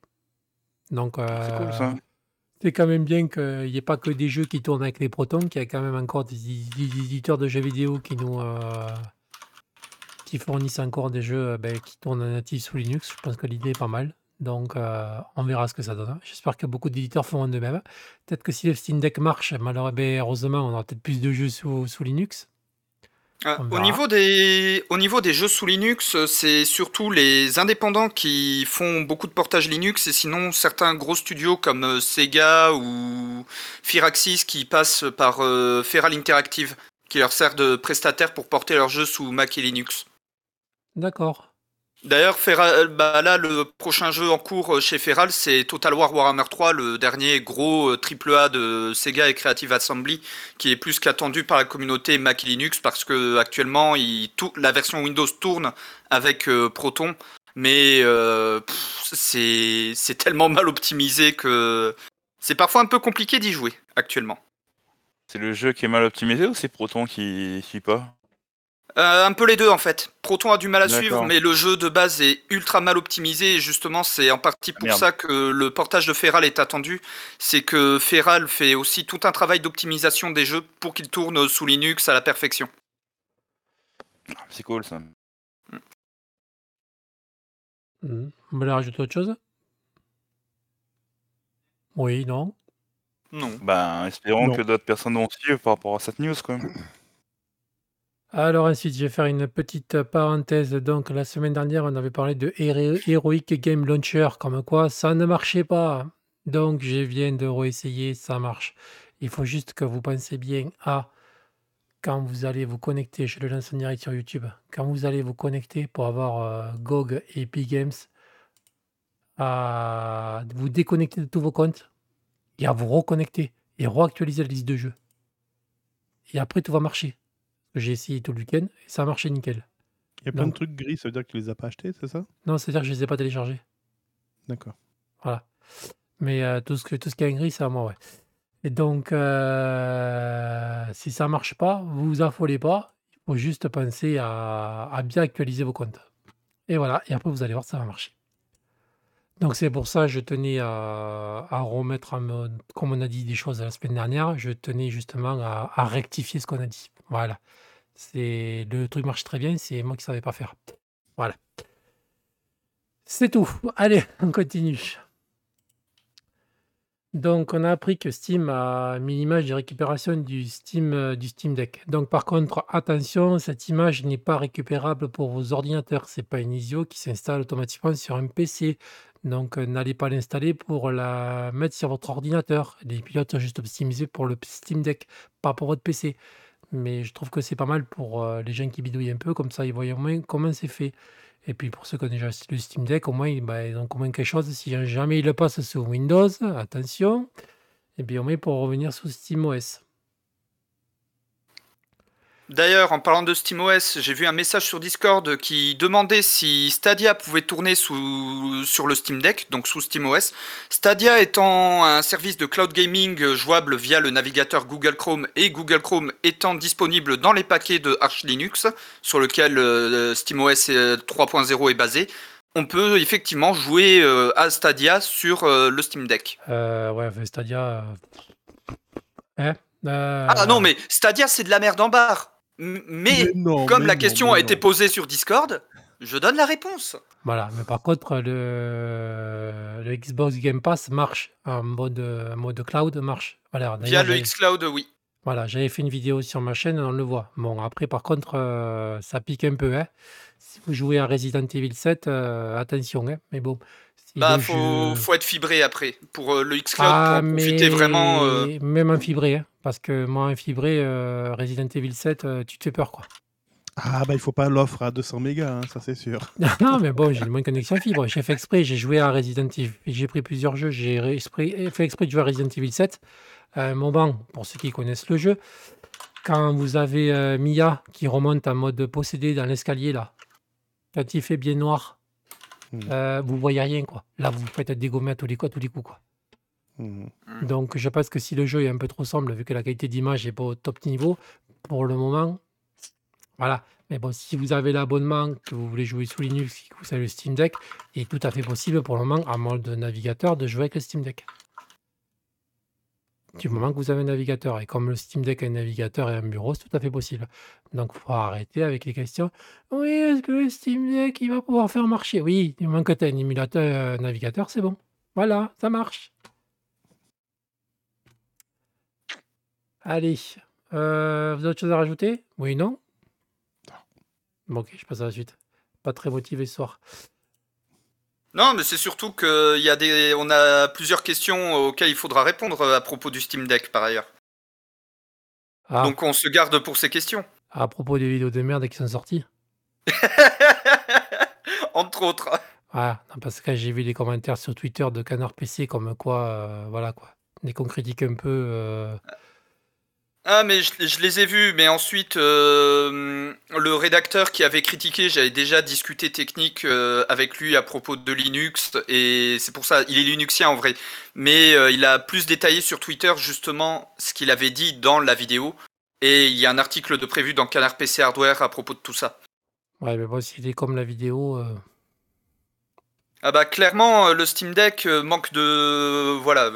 Donc heu, C'est cool quand même bien qu'il y ait pas que des jeux qui tournent avec les Proton, qu'il y a quand même encore des édi des éditeurs de jeux vidéo qui nous, qui fournissent encore des jeux, heu, beh, qui tournent en natif sous Linux. Je pense que l'idée est pas mal, donc heu, on verra ce que ça donne. J'espère que beaucoup d'éditeurs feront de même. Peut-être que si le Steam Deck marche, malheureux beh, heureusement, on aura peut-être plus de jeux sous sous Linux. On au niveau des au niveau des jeux sous Linux, c'est surtout les indépendants qui font beaucoup de portages Linux et sinon certains gros studios comme, Sega ou Firaxis qui passent par, Feral Interactive, qui leur sert de prestataire pour porter leurs jeux sous Mac et Linux. D'accord. D'ailleurs, Feral bah, là, le prochain jeu en cours, heu, chez Feral, c'est Total War Warhammer 3, le dernier gros, heu, triple A de Sega et Creative Assembly, qui est plus qu'attendu par la communauté Mac et Linux parce qu'actuellement, il tou la version Windows tourne avec, Proton, mais c'est tellement mal optimisé que c'est parfois un peu compliqué d'y jouer, actuellement. C'est le jeu qui est mal optimisé ou c'est Proton qui suit pas? Heu, un peu les 2 en fait. Proton a du mal à suivre, mais le jeu de base est ultra mal optimisé et justement c'est en partie pour Merde. ça que le portage de Feral est attendu. C'est que Feral fait aussi tout un travail d'optimisation des jeux pour qu'ils tournent sous Linux à la perfection. C'est cool ça. Mmh. Mmh. Vous voulez rajouter autre chose? Oui, non? Non. Ben, espérons Non. que d'autres personnes vont suivre par rapport à cette news quoi. Alors ensuite, je vais faire une petite parenthèse. Donc la semaine dernière, on avait parlé de Hero Heroic Game Launcher, comme quoi ça ne marchait pas. Donc je viens de réessayer, ça marche. Il faut juste que vous pensez bien à quand vous allez vous connecter, je le lance en direct sur YouTube, quand vous allez vous connecter pour avoir, GOG et Epic Games à vous déconnecter de tous vos comptes et à vous reconnecter et réactualiser la liste de jeux. Et après tout va marcher. J'ai essayé tout le week-end et ça a marché nickel. Il y a plein de Donc trucs gris, ça veut dire que tu les as pas achetés, c'est ça? non, c'est-à-dire que je les ai pas téléchargés. D'accord. Voilà. Mais heu, tout ce que tout ce qui est en gris, c'est à moi, ouais. Et donc heu, si ça marche pas, vous affolez pas, il faut juste penser à à bien actualiser vos comptes. Et voilà, et après vous allez voir, ça va marcher. Donc c'est pour ça, je tenais à à remettre en mode comme on a dit des choses la semaine dernière, je tenais justement à à rectifier ce qu'on a dit. Voilà. C'est le truc marche très bien, c'est moi qui savais pas faire. Voilà. C'est tout. Allez, on continue. Donc on a appris que Steam a mis l'image de récupération du Steam, heu, du Steam Deck. Donc par contre, attention, cette image n'est pas récupérable pour vos ordinateurs. C'est pas une ISO qui s'installe automatiquement sur un PC. Donc heu, n'allez pas l'installer pour la mettre sur votre ordinateur. Les pilotes sont juste optimisés pour le Steam Deck, pas pour votre PC. Mais je trouve que c'est pas mal pour, heu, les gens qui bidouillent un peu, comme ça ils voient au moins comment c'est fait. Et puis pour ceux qui ont déjà le Steam Deck, au moins, ils bah, ils ont au moins quelque chose si jamais ils le passent sous Windows, attention, et bien au moins pour revenir sous SteamOS. D'ailleurs, en parlant de SteamOS, j'ai vu un message sur Discord qui demandait si Stadia pouvait tourner sous sur le Steam Deck, donc sous SteamOS. Stadia étant un service de cloud gaming, jouable via le navigateur Google Chrome et Google Chrome étant disponible dans les paquets de Arch Linux, sur lequel, heu, SteamOS, heu, 3.0 est basé, on peut effectivement jouer, heu, à Stadia sur, le Steam Deck. Ouais, Stadia, hein? Ah non, mais Stadia, c'est de la merde en barre. Mais Mais non, comme mais la non, question a été non. posée sur Discord, je donne la réponse. Voilà, mais par contre le le Xbox Game Pass marche en mode, en mode cloud marche. Voilà, Via le xCloud, oui. voilà, j'avais fait une vidéo sur ma chaîne, on le voit. Bon après par contre, heu, ça pique un peu, hein. Si vous jouez à Resident Evil 7, heu, attention, hein. Mais bon, Bah, le faut, faut être fibré après. Pour euh, le xCloud, Ah, pour en mais profiter vraiment. euh, même un fibré, hein, parce que moi, un fibré, euh, Resident Evil 7, euh, tu te fais peur, quoi. Ah, bah, il faut pas l'offre à 200 mégas, hein, ça c'est sûr. non, mais bon, j'ai une bonne connexion fibre. J'ai fait exprès, j'ai joué à Resident Evil. J'ai pris plusieurs jeux, j'ai fait exprès de jouer à Resident Evil 7. À un moment, pour ceux qui connaissent le jeu, quand vous avez euh, Mia qui remonte en mode possédé dans l'escalier, là, quand il fait bien noir, Hmm. euh, vous voyez rien, quoi. Là, vous vous faites dégommer à tous les coups, à tous les coups, quoi. Mhm. Donc, je pense que si le jeu est un peu trop sombre, vu que la qualité d'image n'est pas au top niveau, pour le moment, voilà. Mais bon, si vous avez l'abonnement, que vous voulez jouer sous Linux, que vous avez le Steam Deck, il est tout à fait possible pour le moment, à mode navigateur, de jouer avec le Steam Deck. Du moment que vous avez un navigateur, et comme le Steam Deck a un navigateur et un bureau, c'est tout à fait possible. Donc, il faut arrêter avec les questions. Oui, est-ce que le Steam Deck, il va pouvoir faire marcher? Oui, du moment que tu as un émulateur navigateur, c'est bon. Voilà, ça marche. Allez, euh, vous avez autre chose à rajouter? Oui, non? Bon, ok, je passe à la suite. Pas très motivé ce soir. Non, mais c'est surtout que y a des, on a plusieurs questions auxquelles il faudra répondre euh, à propos du Steam Deck par ailleurs. Ah, Donc on se garde pour ces questions. à propos des vidéos de merde qui sont sorties. Entre autres. Ah, non, parce que j'ai vu les commentaires sur Twitter de Canard PC comme quoi, euh, voilà quoi. Dès qu'on critique un peu, euh, Ah, mais je, je les ai vus, mais ensuite, euh, le rédacteur qui avait critiqué, j'avais déjà discuté technique euh, avec lui à propos de Linux, et c'est pour ça, il est linuxien en vrai, mais euh, il a plus détaillé sur Twitter justement ce qu'il avait dit dans la vidéo, et il y a un article de prévu dans Canard PC Hardware à propos de tout ça. ouais, mais bon, s'il est comme la vidéo, Ah bah clairement, le Steam Deck manque de... Voilà.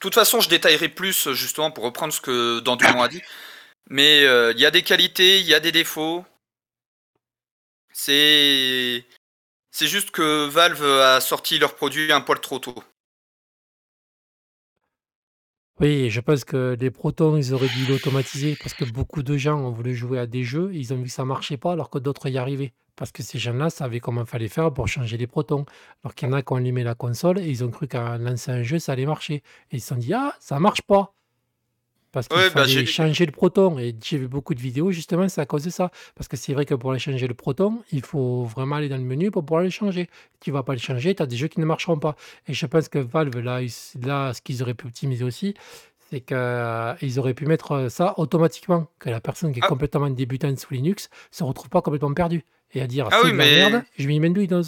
Toute façon, je détaillerai plus euh, justement pour reprendre ce que Dandumont a dit. Mais euh, il y a des qualités, il y a des défauts. C'est... C'est juste que Valve a sorti leur produit un poil trop tôt. Oui, je pense que les protons, ils auraient dû l'automatiser parce que beaucoup de gens ont voulu jouer à des jeux, ils ont vu que ça marchait pas alors que d'autres y arrivaient. Parce que ces gens-là savaient comment fallait faire pour changer les protons. Alors qu'il y en a qui ont allumé la console et ils ont cru qu'en lançant un jeu, ça allait marcher. Et ils se sont dit, ah, ça marche pas. Parce qu'il Ouais, bah, fallait j'ai- changer le proton. Et j'ai vu beaucoup de vidéos, justement, c'est à cause de ça. Parce que c'est vrai que pour aller changer le proton, il faut vraiment aller dans le menu pour pouvoir le changer. Tu vas pas le changer, tu as des jeux qui ne marcheront pas. Et je pense que Valve, là, là ce qu'ils auraient pu optimiser aussi, c'est qu'ils auraient pu mettre euh, ça automatiquement. Que la personne qui est Ah. complètement débutante sous Linux se retrouve pas complètement perdue. Et à dire, Ah c'est oui, de la mais- merde, je vais y mettre Windows.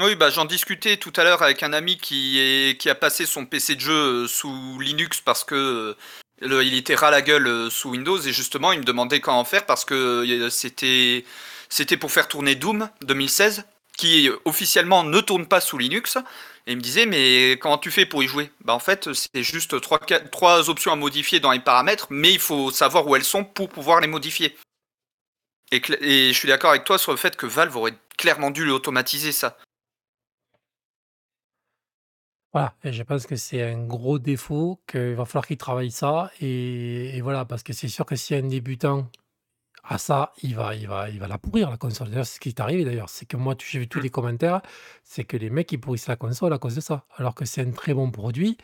Oui, bah j'en discutais tout à l'heure avec un ami qui, est, qui a passé son PC de jeu euh, sous Linux parce que euh, il était ras la gueule euh, sous Windows et justement il me demandait comment faire parce que euh, c'était pour faire tourner Doom 2016 qui euh, officiellement ne tourne pas sous Linux et il me disait mais comment tu fais pour y jouer? Bah en fait c'est juste trois, options à modifier dans les paramètres mais il faut savoir où elles sont pour pouvoir les modifier. Et, et je suis d'accord avec toi sur le fait que Valve aurait clairement dû l'automatiser ça. Voilà, et je pense que c'est un gros défaut, qu'il va falloir qu'il travaille ça. Et, et voilà, parce que c'est sûr que si un débutant a ça, il va, il va, il va la pourrir, la console. D'ailleurs, c'est ce qui est arrivé, d'ailleurs. C'est que moi, tu- j'ai vu tous les commentaires, c'est que les mecs, ils pourrissent la console à cause de ça. Alors que c'est un très bon produit.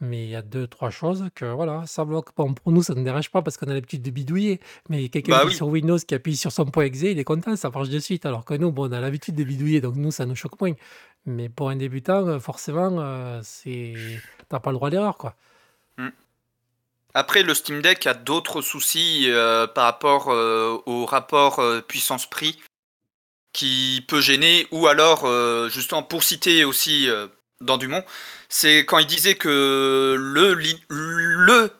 Mais il y a deux, trois choses que, voilà, ça bloque. Bon, pour nous, ça ne dérange pas parce qu'on a l'habitude de bidouiller. Mais quelqu'un Bah qui est oui. sur Windows qui appuie sur son point exe, il est content, ça marche de suite. Alors que nous, bon, on a l'habitude de bidouiller, donc nous, ça nous choque moins. Mais pour un débutant, euh, forcément, euh, c'est t'as pas le droit à l'erreur, quoi. Après, le Steam Deck a d'autres soucis euh, par rapport au rapport puissance-prix qui peut gêner, ou alors, justement, pour citer aussi dans Dumont, c'est quand il disait que le, le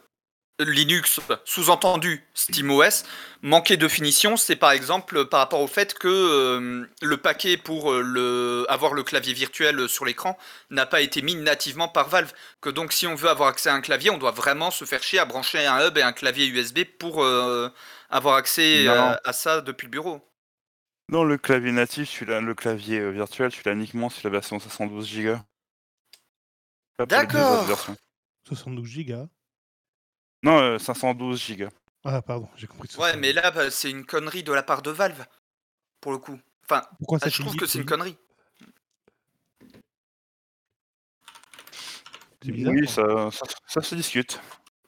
Linux, sous-entendu SteamOS, manquait de finition, c'est par exemple par rapport au fait que euh, le paquet pour euh, le, avoir le clavier virtuel sur l'écran n'a pas été mis nativement par Valve. Que donc si on veut avoir accès à un clavier, on doit vraiment se faire chier à brancher un hub et un clavier USB pour euh, avoir accès à ça depuis le bureau. Non, le clavier natif, l'as, le clavier virtuel, tu l'as uniquement sur la version 512 Go. D'accord. autres versions. 72 gigas. Non, euh, 512 gigas. Ah, pardon, j'ai compris. Ouais, mais là, bah, c'est une connerie de la part de Valve, pour le coup. Enfin, Pourquoi bah, je trouve que c'est une connerie. Oui, hein. ça, ça, se discute.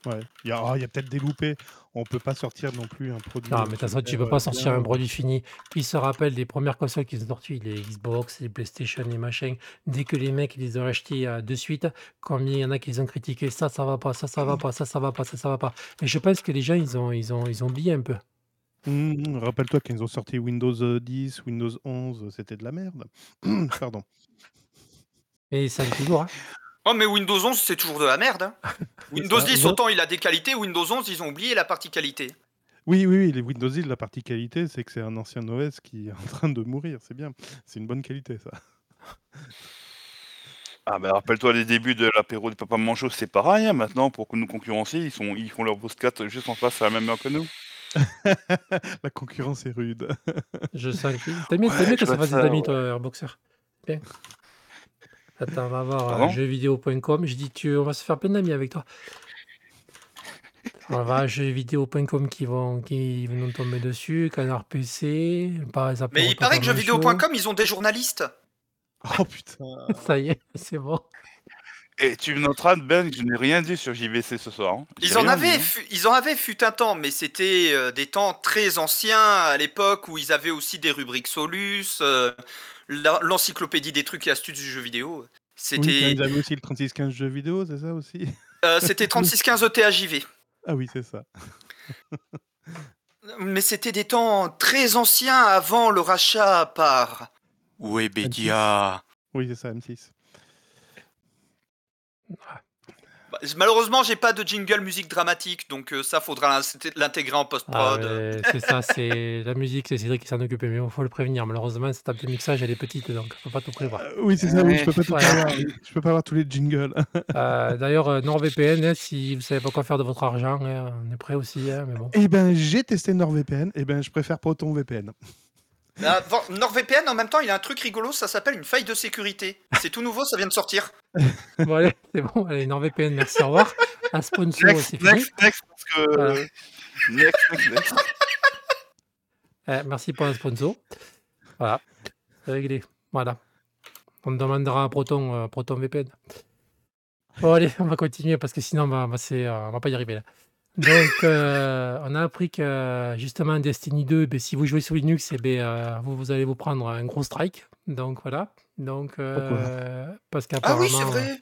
Ouais, il y a, ah, a peut-être des loupés. On peut pas sortir non plus un produit. Non, euh, mais de toute façon, tu peux euh, pas sortir bien. un produit fini. Qui se rappelle des premières consoles qui sont sorties, les Xbox, les PlayStation, les machins. Dès que les mecs ils les ont achetés euh, de suite, combien il y en a qui les ont critiqués, ça, ça va pas, ça, ça va pas, ça, ça va pas, ça, ça va pas. Et je pense que les gens, ils ont, ils ont, ils ont oublié un peu. Mmh, Rappelle-toi quand ils ont sorti Windows euh, 10, Windows 11, c'était de la merde. Pardon. Et ça l'est toujours. Hein. Oh, mais Windows 11, c'est toujours de la merde. hein. Windows ça. 10, Ouais. autant il a des qualités, Windows 11, ils ont oublié la partie qualité. Oui, oui, oui, les Windows 10, la partie qualité, c'est que c'est un ancien OS qui est en train de mourir. C'est bien. C'est une bonne qualité, ça. Ah ben rappelle-toi les débuts de l'apéro de Papa Manchot, c'est pareil. hein. Maintenant, pour nous concurrencer, ils, sont, ils font leur postcat juste en face à la même heure que nous. la concurrence est rude. Je que. T'aimes bien, t'aimes que ça vois fasse des amis, ouais. toi, Airboxer Bien. Attends, on va voir euh, jeuxvideo.com. Je dis, tu, on va se faire plein d'amis avec toi. On va à jeuxvideo.com qui vont, qui vont nous tomber dessus. Canard PC. Par exemple, Mais il paraît que jeuxvideo.com, ils ont des journalistes. Oh putain. Ça y est, c'est bon. Et tu noteras, Ben, que je n'ai rien dit sur JVC ce soir. hein. Ils en, avaient, dit, hein. fu- ils en avaient fut un temps, mais c'était euh, des temps très anciens à l'époque où ils avaient aussi des rubriques Solus, euh, l'encyclopédie des trucs et astuces du jeu vidéo. Oui, C'était avaient aussi le 3615 jeux vidéo, c'est ça aussi? Euh, c'était 3615 ETHJV. Ah oui, c'est ça. Mais c'était des temps très anciens avant le rachat par Webedia. Oui, c'est ça, M6. Bah, Malheureusement, j'ai pas de jingle musique dramatique, donc euh, ça faudra l'in- l'intégrer en Ah, post-prod. mais c'est ça, c'est la musique, c'est Cédric qui s'en occupe, mais il faut le prévenir. Malheureusement, cette table de mixage, elle est petite, donc faut pas tout prévoir. Euh, oui, c'est ça, oui, je peux pas tout oui. Je peux pas avoir tous les jingles. Euh, D'ailleurs, euh, NordVPN, hein, si vous savez pas quoi faire de votre argent, hein, on est prêt aussi, hein, mais bon. Eh ben, j'ai testé NordVPN. Eh ben, je préfère Proton VPN. Ah, NordVPN, en même temps, il a un truc rigolo, ça s'appelle une faille de sécurité. C'est tout nouveau, ça vient de sortir. Bon, allez, c'est bon, allez, NordVPN, merci, au revoir. Un sponsor, Next, c'est fini. next, next, parce que. Voilà. Next, next, next. Eh, merci pour un sponsor. Voilà, c'est réglé. Voilà. On demandera à Proton, euh, Proton VPN. Bon, allez, on va continuer parce que sinon, on va, c'est, euh, on va pas y arriver là. Donc, euh, on a appris que justement, Destiny 2, ben, si vous jouez sur Linux, eh ben, euh, vous, vous allez vous prendre un gros strike. Donc, voilà. Donc, euh, parce Ah qu'apparemment. oui, c'est vrai.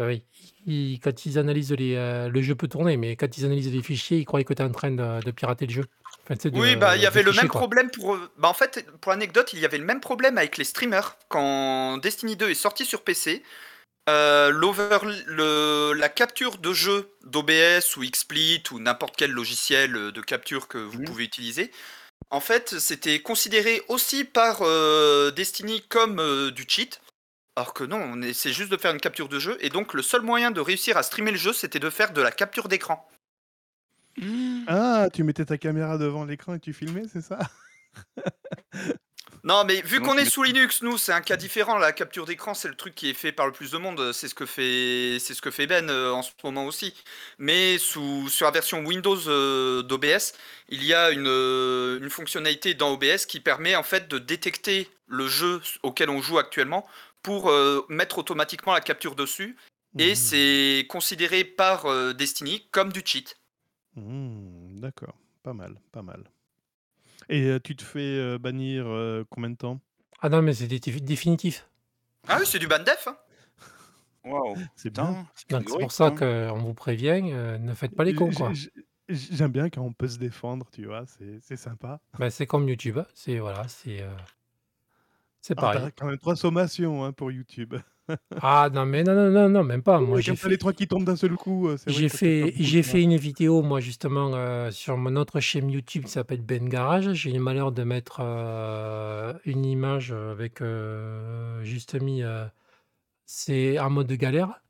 oui, ils- quand ils analysent les. le jeu peut tourner, mais quand ils analysent les fichiers, ils croyaient que tu es en train de, de pirater le jeu. Enfin, de- Oui, bah il y avait le même quoi. problème pour. Bah en fait, pour l'anecdote, il y avait le même problème avec les streamers quand Destiny 2 est sorti sur PC. Euh, l'over, le, la capture de jeu d'OBS ou XSplit ou n'importe quel logiciel de capture que vous Mhm. pouvez utiliser, en fait, c'était considéré aussi par euh, Destiny comme euh, du cheat. Alors que non, on c'est juste de faire une capture de jeu. Et donc, le seul moyen de réussir à streamer le jeu, c'était de faire de la capture d'écran. Ah, tu mettais ta caméra devant l'écran et tu filmais, c'est ça? Non, mais vu qu'on est sous Linux, nous, c'est un cas différent. La capture d'écran, c'est le truc qui est fait par le plus de monde. C'est ce que fait, c'est ce que fait Ben euh, en ce moment aussi. Mais sous, sur la version Windows euh, d'OBS, il y a une, euh, une fonctionnalité dans OBS qui permet en fait de détecter le jeu auquel on joue actuellement pour mettre automatiquement la capture dessus. Et Mmh. c'est considéré par Destiny comme du cheat. Mmh, D'accord, pas mal, pas mal. Et euh, tu te fais euh, bannir euh, combien de temps? Ah non, mais c'est dé- définitif. Ah oui, c'est du ban def. hein. Waouh. C'est bien. Putain, c'est Donc c'est catégorique, pour ça hein. qu'on vous prévient, euh, ne faites pas les cons, quoi. J'aime bien quand on peut se défendre, tu vois, c'est c'est sympa. Ben, c'est comme YouTube, c'est voilà, c'est euh, c'est Ah, pareil. t'as quand même trois sommations hein, pour YouTube. Ah non, mais non, non, non, non, même pas. Moi, j'ai fait, les trois qui tombent d'un seul coup, euh, j'ai fait, j'ai fait une vidéo, moi, justement, euh, sur mon autre chaîne YouTube qui s'appelle Ben Garage. J'ai eu le malheur de mettre euh, une image avec euh, juste mis, c'est en mode de galère,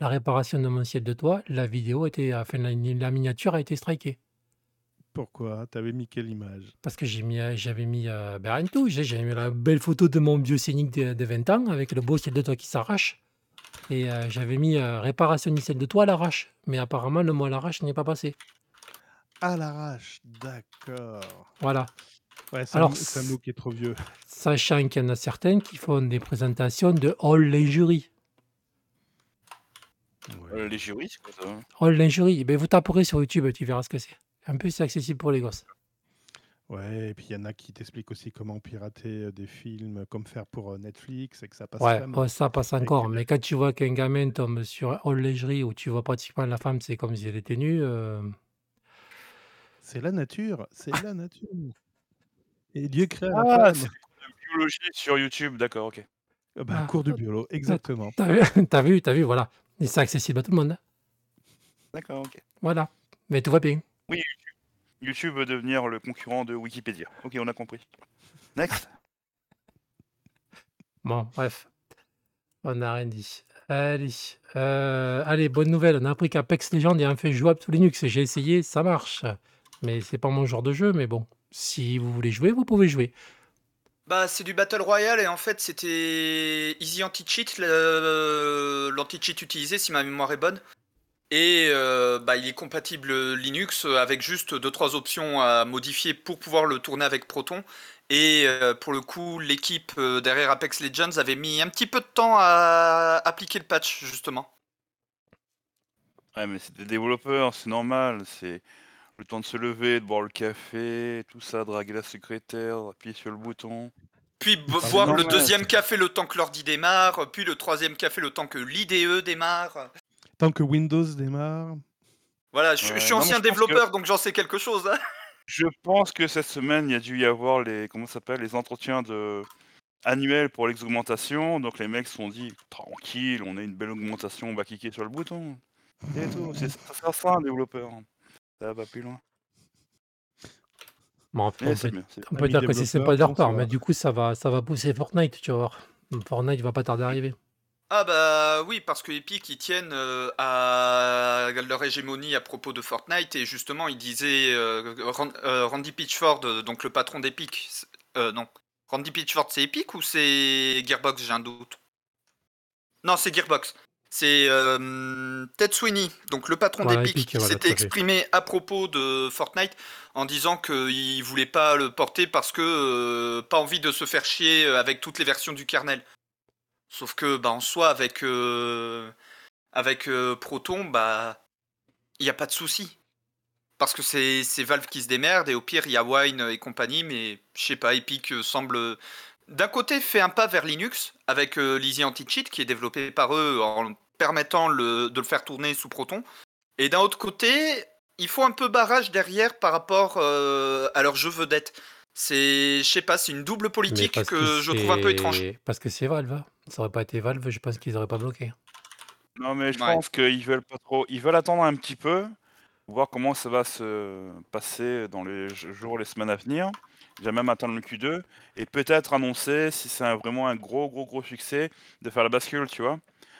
la réparation de mon ciel de toit. La vidéo était, enfin, la, la miniature a été strikée. Pourquoi T'avais mis quelle image? Parce que j'ai mis, j'avais mis euh, ben, rien de tout. J'ai j'avais mis la belle photo de mon vieux scénic de, de 20 ans avec le beau ciel de toit qui s'arrache. Et euh, j'avais mis euh, réparation du ciel de toit à l'arrache. Mais apparemment, le mot à l'arrache n'est pas passé. À l'arrache, d'accord. Voilà. Ouais, c'est un, Alors, mot- c'est un mot qui est trop vieux. sachant qu'il y en a certains qui font des présentations de all lingerie. Euh, les jurys, c'est quoi ça? Roll l'injury, ben, vous taperez sur YouTube, tu verras ce que c'est. En plus, c'est accessible pour les gosses. Ouais, et puis il y en a qui t'expliquent aussi comment pirater euh, des films, comme faire pour euh, Netflix et que ça passe Ouais, ouais, ça passe encore. Mais quand tu vois qu'un gamin tombe sur All Lingerie où tu vois pratiquement la femme, c'est comme si elle était nue. euh, C'est la nature, c'est la nature. Et Dieu créa Ah, la c'est femme. de biologie sur YouTube, d'accord, ok. Ah bah, Ah, cours de ah, biolo, ah, exactement. T'as vu, t'as vu, t'as vu, voilà. Et c'est accessible à tout le monde. hein. D'accord, ok. Voilà. Mais tout va bien. Oui, YouTube veut devenir le concurrent de Wikipédia. Ok, on a compris. Next. Bon, bref. On n'a rien dit. Allez. euh, allez, bonne nouvelle. On a appris qu'Apex Legends est enfin jouable sous Linux. J'ai essayé, ça marche. Mais c'est pas mon genre de jeu. Mais bon, si vous voulez jouer, vous pouvez jouer. Bah, c'est du Battle Royale et en fait, c'était Easy Anti-Cheat, le- l'anti-cheat utilisé si ma mémoire est bonne. Et euh, bah, il est compatible Linux avec juste 2-3 options à modifier pour pouvoir le tourner avec Proton. Et euh, pour le coup, l'équipe euh, derrière Apex Legends avait mis un petit peu de temps à appliquer le patch, justement. Ouais, mais c'est des développeurs, c'est normal. C'est le temps de se lever, de boire le café, tout ça, draguer la secrétaire, appuyer sur le bouton. Puis Ah, boire non, le deuxième café le temps que l'ordi démarre, puis le troisième café le temps que l'IDE démarre. Tant que Windows démarre, Voilà, je, je Ouais, suis non, ancien je pense que- développeur, donc j'en sais quelque chose. hein. Je pense que cette semaine, il y a dû y avoir les comment ça s'appelle les entretiens de annuels pour les augmentations. Donc les mecs se sont dit tranquille, on a une belle augmentation, on va cliquer sur le bouton. Et tout, c'est ça sert à ça un développeur. Ça va plus loin. Bon, Eh, on peut, bien, on peut dire que c'est sympa de leur part. Mais du coup, ça va, ça va pousser Fortnite, tu vas voir. Fortnite va pas tarder à arriver. Ah bah oui, parce que Epic, ils tiennent euh, à leur hégémonie à propos de Fortnite, et justement, ils disaient, euh, Ran- euh, Randy Pitchford, euh, donc le patron d'Epic, c'est- euh, non, Randy Pitchford, c'est Epic ou c'est Gearbox, j'ai un doute. Non, c'est Gearbox. C'est euh, Ted Sweeney, donc le patron Voilà, d'Epic, Epic, qui voilà, s'était tout à fait. exprimé à propos de Fortnite en disant qu'il voulait pas le porter parce que euh, pas envie de se faire chier avec toutes les versions du kernel. Sauf que bah, en soi, avec, euh, avec euh, Proton, bah il n'y a pas de souci. Parce que c'est Valve qui se démerde, et au pire, il y a Wine et compagnie, mais je sais pas, Epic euh, semble. D'un côté, fait un pas vers Linux, avec euh, l'Easy Anti-Cheat, qui est développé par eux en permettant de le faire tourner sous Proton. Et d'un autre côté, il faut un peu barrage derrière par rapport à leur jeu vedette. C'est, je sais pas, c'est une double politique que, je trouve un peu étrange. Parce que c'est Valve. hein. Ça aurait pas été Valve, je pense qu'ils auraient pas bloqué. Non mais je Ouais. pense qu'ils veulent pas trop. Ils veulent attendre un petit peu, voir comment ça va se passer dans les jours, les semaines à venir. Déjà même attendre le Q2 et peut-être annoncer si c'est vraiment un gros gros gros succès de faire la bascule, tu vois.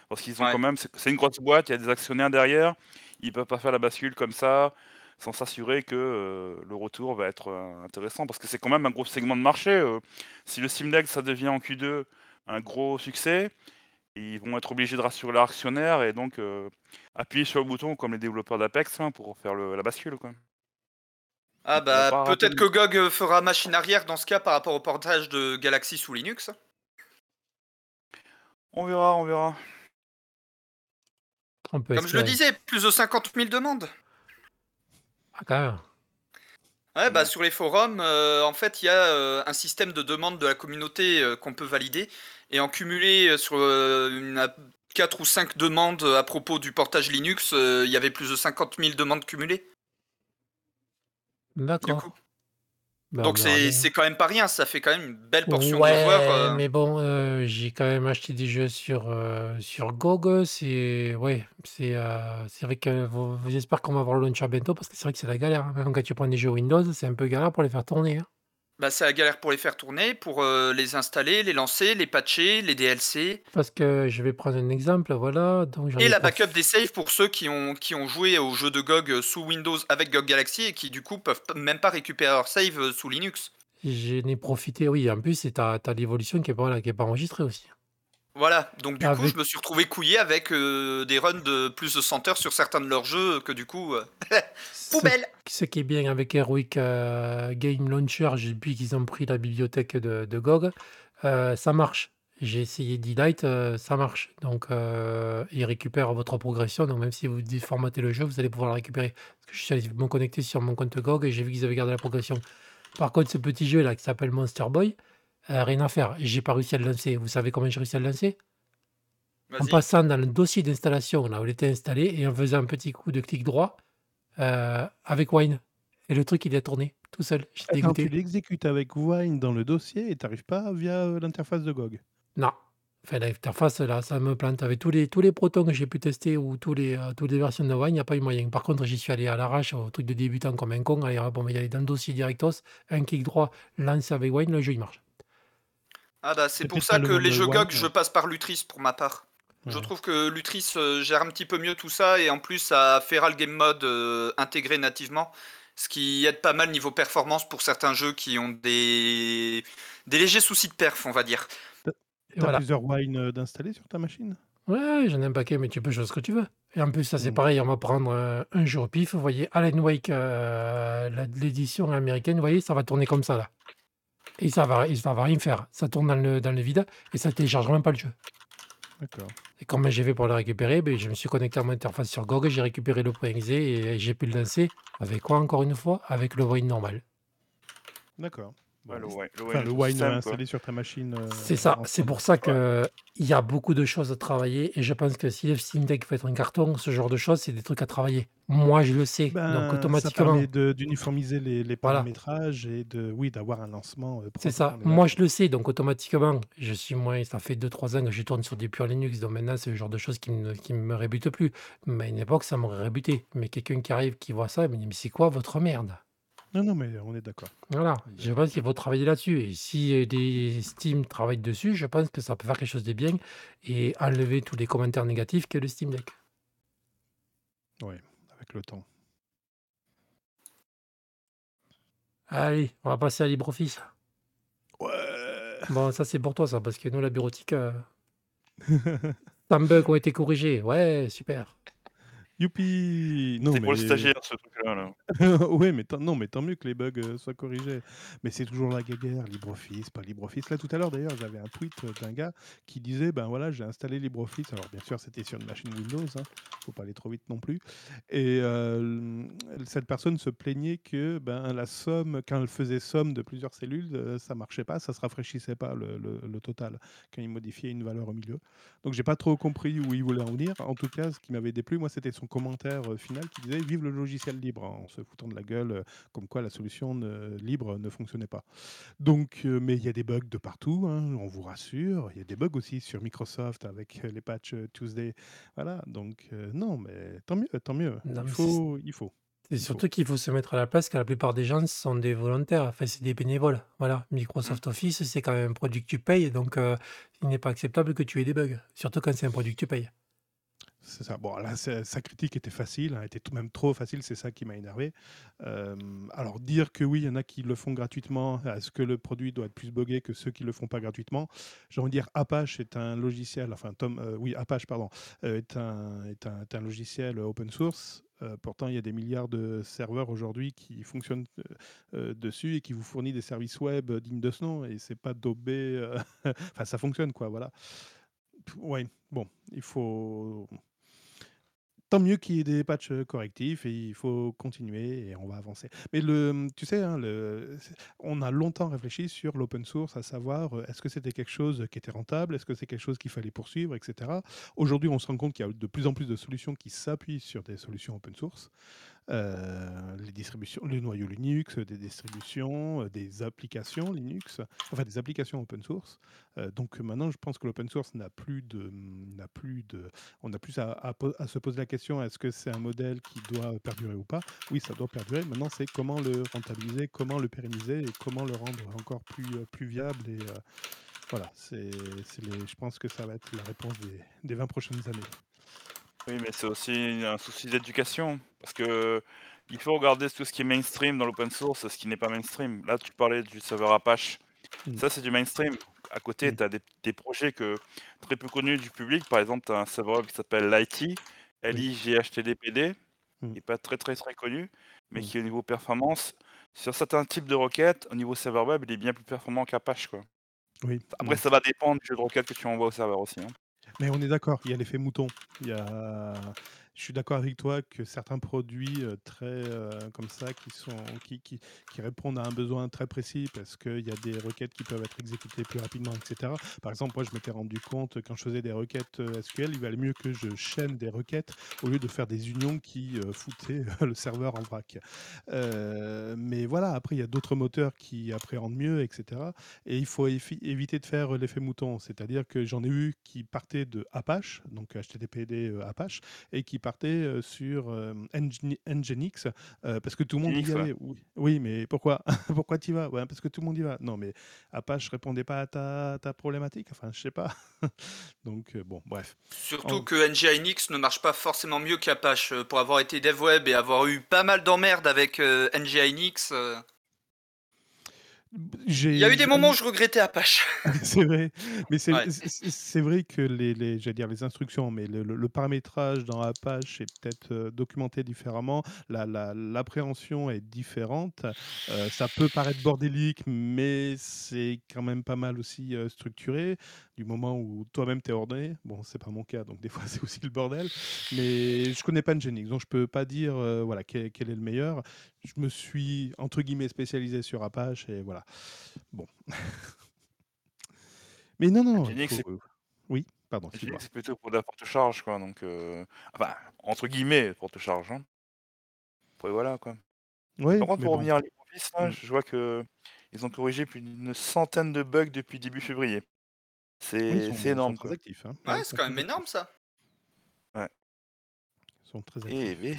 Parce qu'ils ont Ouais. quand même, c'est c'est une grosse boîte, il y a des actionnaires derrière, ils peuvent pas faire la bascule comme ça sans s'assurer que euh, le retour va être euh, intéressant parce que c'est quand même un gros segment de marché. euh. si le Steam Deck ça devient en Q2 un gros succès, ils vont être obligés de rassurer leurs actionnaires et donc euh, appuyer sur le bouton comme les développeurs d'Apex hein, pour faire le- la bascule. Quoi. Ah bah peut-être que GOG fera machine arrière dans ce cas par rapport au portage de Galaxy sous Linux. On verra, on verra. On peut Comme je le disais, plus de 50 000 demandes. Ah, quand même. Ouais, bah sur les forums, euh, en fait, il y a euh, un système de demande de la communauté euh, qu'on peut valider. Et en cumulé euh, sur euh, une, 4 ou 5 demandes à propos du portage Linux, euh, il y avait plus de 50 000 demandes cumulées. D'accord. Ben, Donc c'est quand même pas rien, ça fait quand même une belle portion de joueurs. euh. mais bon, euh, j'ai quand même acheté des jeux sur, euh, sur GOG. C'est ouais, c'est euh, c'est vrai que vous- j'espère qu'on va avoir le launcher bientôt parce que c'est vrai que c'est la galère. hein. Même quand tu prends des jeux Windows, c'est un peu galère pour les faire tourner. hein. Bah, c'est la galère pour les faire tourner, pour euh, les installer, les lancer, les patcher, les DLC. Parce que je vais prendre un exemple, voilà. Donc Et la backup des saves pour ceux qui ont, qui ont joué au jeu de GOG sous Windows avec GOG Galaxy et qui du coup peuvent même pas récupérer leur save euh, sous Linux. J'en ai profité, oui. En plus, c'est ta, ta l'évolution qui est pas là, qui est pas enregistrée aussi. Voilà, donc du coup Avec- je me suis retrouvé couillé avec euh, des runs de plus de 100 heures sur certains de leurs jeux que du coup... euh, Ce, Poubelle ce qui est bien avec Heroic euh, Game Launcher, depuis qu'ils ont pris la bibliothèque de, de GOG, ça marche. J'ai essayé D-Lite, heu, ça marche. Donc il récupère votre progression, donc même si vous déformatez le jeu, vous allez pouvoir le récupérer. Parce que je suis allé me connecter sur mon compte GOG et j'ai vu qu'ils avaient gardé la progression. Par contre, ce petit jeu là qui s'appelle Monster Boy, heu, rien à faire. J'ai pas réussi à le lancer. Vous savez comment j'ai réussi à le lancer? En Vas-y. passant dans le dossier d'installation, là où il était installé et en faisant un petit coup de clic droit, heu, avec Wine et le truc il a tourné tout seul. J'étais Attends, tu dégoûté. l'exécutes avec Wine dans le dossier et tu arrives pas via, heu, l'interface de GOG? Non. Enfin l'interface là, ça me plante. Avec tous les tous les protons que j'ai pu tester ou tous les, toutes les versions de Wine, il y a pas eu moyen. Par contre, j'y suis allé à l'arrache, au truc de débutant comme un con. Allez hop, on va y aller dans le dossier directos, un clic droit, lance avec Wine, le jeu il marche. Ah bah c'est pour ça que les jeux GOG, je passe par Lutris pour ma part. Je trouve que Lutris euh, gère un petit peu mieux tout ça et en plus ça a Feral Game Mode euh, intégré nativement, ce qui aide pas mal niveau performance pour certains jeux qui ont des, des légers soucis de perf, on va dire. Et Tu as voilà. plusieurs Wine, heu, d'installés sur ta machine? Ouais, j'en ai un paquet, mais tu peux jouer ce que tu veux. Et en plus, ça c'est Mmh. pareil, on va prendre, un jeu au pif. Vous voyez Alan Wake, l'édition américaine, vous voyez, ça va tourner comme ça là. Et ça va et ça va rien faire. Ça tourne dans le dans le vide et ça télécharge même pas le jeu. D'accord. Et comment j'ai fait pour le récupérer? Beh, je me suis connecté à mon interface sur GOG, j'ai récupéré le .exe et j'ai pu le lancer. Avec quoi encore une fois? Avec le Wine normal. D'accord. Ouais, le. Wine, le Enfin, le installé sur ta machine, heu, C'est ça, c'est pour ça Ouais. qu'il y a beaucoup de choses à travailler et je pense que si le Steam Deck fait être un carton, ce genre de choses, c'est des trucs à travailler. Moi, je le sais, donc Ben, ça automatiquement permet de d'uniformiser les les Voilà. paramétrages et de oui, d'avoir un lancement, heu, C'est ça. Moi, je le sais, donc automatiquement, je suis moins ça fait 2-3 ans que je tourne sur du pur Linux, donc maintenant, c'est le genre de choses qui me qui me rébutent plus. Mais à une époque, ça m'aurait rébuté. Mais quelqu'un qui arrive, qui voit ça, il me dit: «Mais c'est quoi votre merde?» Non, non, mais on est d'accord. Voilà, je pense qu'il faut travailler là-dessus et si, heu, des Steam travaillent dessus, je pense que ça peut faire quelque chose de bien et enlever tous les commentaires négatifs qu'est le Steam Deck. Ouais, avec le temps. Allez, on va passer à LibreOffice. Ouais! Bon, ça, c'est pour toi ça, parce que nous, la bureautique, tant de bugs ont été corrigés. Ouais, super. Youpi! Non, C'est pour le stagiaire, ce truc-là, là. ouais, mais tant non, mais tant mieux que les bugs, heu, soient corrigés. Mais c'est toujours la guéguerre, LibreOffice, pas LibreOffice. Là, tout à l'heure, d'ailleurs, j'avais un tweet, heu, d'un gars qui disait: «Ben, voilà, j'ai installé LibreOffice». Alors bien sûr, c'était sur une machine Windows, hein, faut pas aller trop vite non plus et heu, mmh, cette personne se plaignait que, ben, la somme quand elle faisait somme de plusieurs cellules, ça marchait pas, ça se rafraîchissait pas le le le total, quand il modifiait une valeur au milieu. Donc j'ai pas trop compris où il voulait en venir. En tout cas, ce qui m'avait déplu, moi, c'était son commentaire, heu, final qui disait: «Vive le logiciel libre», en se foutant de la gueule, heu, comme quoi la solution ne libre ne fonctionnait pas. Donc heu, mais il y a des bugs de partout, hein, on vous rassure. Il y a des bugs aussi sur Microsoft avec, les patchs, Tuesday. Voilà, donc non, mais tant mieux, tant mieux. Non, Il faut il faut, c'est surtout qu'il faut se mettre à la place que la plupart des gens sont des volontaires, enfin, c'est des bénévoles. Voilà, Mmh. Microsoft Office, c'est quand même un produit que tu payes, donc heu, il n'est pas acceptable que tu aies des bugs, surtout quand c'est un produit que tu payes. C'est ça. Bon, là, sa critique était facile, hein, était tout même trop facile, c'est ça qui m'a énervé. Hem, alors dire que oui, il y en a qui le font gratuitement, est-ce que le produit doit être plus buggé que ceux qui le font pas gratuitement? J'ai envie de dire Apache est un logiciel, enfin Tom, heu, oui Apache pardon, est un est un est un logiciel open source. Heu, pourtant il y a des milliards de serveurs aujourd'hui qui fonctionnent, heu heu, dessus et qui vous fournit des services web, dignes de ce nom et c'est pas daubé, enfin ça fonctionne quoi, voilà. Ouais, bon, il faut Tant mieux qu'il y ait des patchs, correctifs et il faut continuer et on va avancer. Mais le, mmh, tu sais, hein, le on a longtemps réfléchi sur l'open source, à savoir, est-ce que c'était quelque chose qui était rentable? Est-ce que c'est quelque chose qu'il fallait poursuivre et cetera? Aujourd'hui, on se rend compte qu'il y a de plus en plus de solutions qui s'appuient sur des solutions open source. Heu, les distributions le noyau Linux, des distributions, heu, des applications Linux, enfin des applications open source. Donc maintenant je pense que l'open source n'a plus de, mmh, n'a plus de on a plus à se poser la question: «Est-ce que c'est un modèle qui doit perdurer ou pas?» Oui, ça doit perdurer. Maintenant, c'est comment le rentabiliser, comment le pérenniser et comment le rendre encore plus, plus viable et voilà, c'est je pense que ça va être la réponse des des 20 prochaines années. Oui, mais c'est aussi un souci d'éducation. Parce que il faut regarder tout ce qui est mainstream dans l'open source ce qui n'est pas mainstream. Là, tu parlais du serveur Apache. Mmh. Ça, c'est du mainstream. À côté, Mmh. tu as des, des projets que, très peu connus du public. Par exemple, tu as un serveur web qui s'appelle Lighty. L-I-G-H-T-D-P-D, qui n'est pas très très très connu, mais qui au niveau performance, sur certains types de requêtes, au niveau serveur web, il est bien plus performant qu'Apache. quoi. Oui. Après, ça va dépendre du jeu de requête que tu envoies au serveur aussi. hein. Mais on est d'accord, il y a l'effet mouton. Il y a... Je suis d'accord avec toi que certains produits très comme ça qui, sont, qui, qui, qui répondent à un besoin très précis parce qu'il y a des requêtes qui peuvent être exécutées plus rapidement, etc. Par exemple, moi, je m'étais rendu compte quand je faisais des requêtes SQL, il valait mieux que je chaîne des requêtes au lieu de faire des unions qui foutaient le serveur en vrac. Mais voilà, après, il y a d'autres moteurs qui appréhendent mieux, etc. Et il faut éviter de faire l'effet mouton, c'est-à-dire que j'en ai eu qui partaient de Apache, donc HTTPD Apache, et qui partaient euh, sur euh, Ngen- Nginx, euh, parce que tout le monde y Nginx, ouais. allait. Oui, oui, mais pourquoi? Pourquoi tu y vas? Ouais, Parce que tout le monde y va. Non, mais Apache répondait pas à ta, ta problématique, enfin, je sais pas. donc, euh, bon, bref. Surtout En- que NGINX ne marche pas forcément mieux qu'Apache. Euh, Pour avoir été dev web et avoir eu pas mal d'emmerdes avec euh, NGINX, euh, il y a eu des moments où je regrettais Apache. c'est vrai, mais c'est Ouais. vrai que les, les, j'allais dire les instructions, mais le, le- le paramétrage dans Apache est peut-être euh, documenté différemment. La- la- L'appréhension est différente. Euh, ça peut paraître bordélique, mais c'est quand même pas mal aussi euh, structuré. Du moment où toi-même t'es ordonné. Bon, c'est pas mon cas, donc des fois c'est aussi le bordel. Mais je connais pas Nginx, donc je peux pas dire voilà quel, quel est le meilleur. Je me suis entre guillemets spécialisé sur Apache et voilà. Bon. Mais non, non. Nginx, faut- c'est- Oui, pardon, c'est plutôt pour de la porte-charge, quoi. Donc, euh, enfin, entre guillemets, porte-charge. Hein. Après, voilà, quoi. Oui, Par contre, pour bon. revenir à LibreOffice, là, Mm. je vois que ils ont corrigé plus d'une centaine de bugs depuis début février. C'est énorme, quoi. actifs. hein. Ouais, c'est quand même énorme actifs. ça. Ils sont très actifs. Et, mais-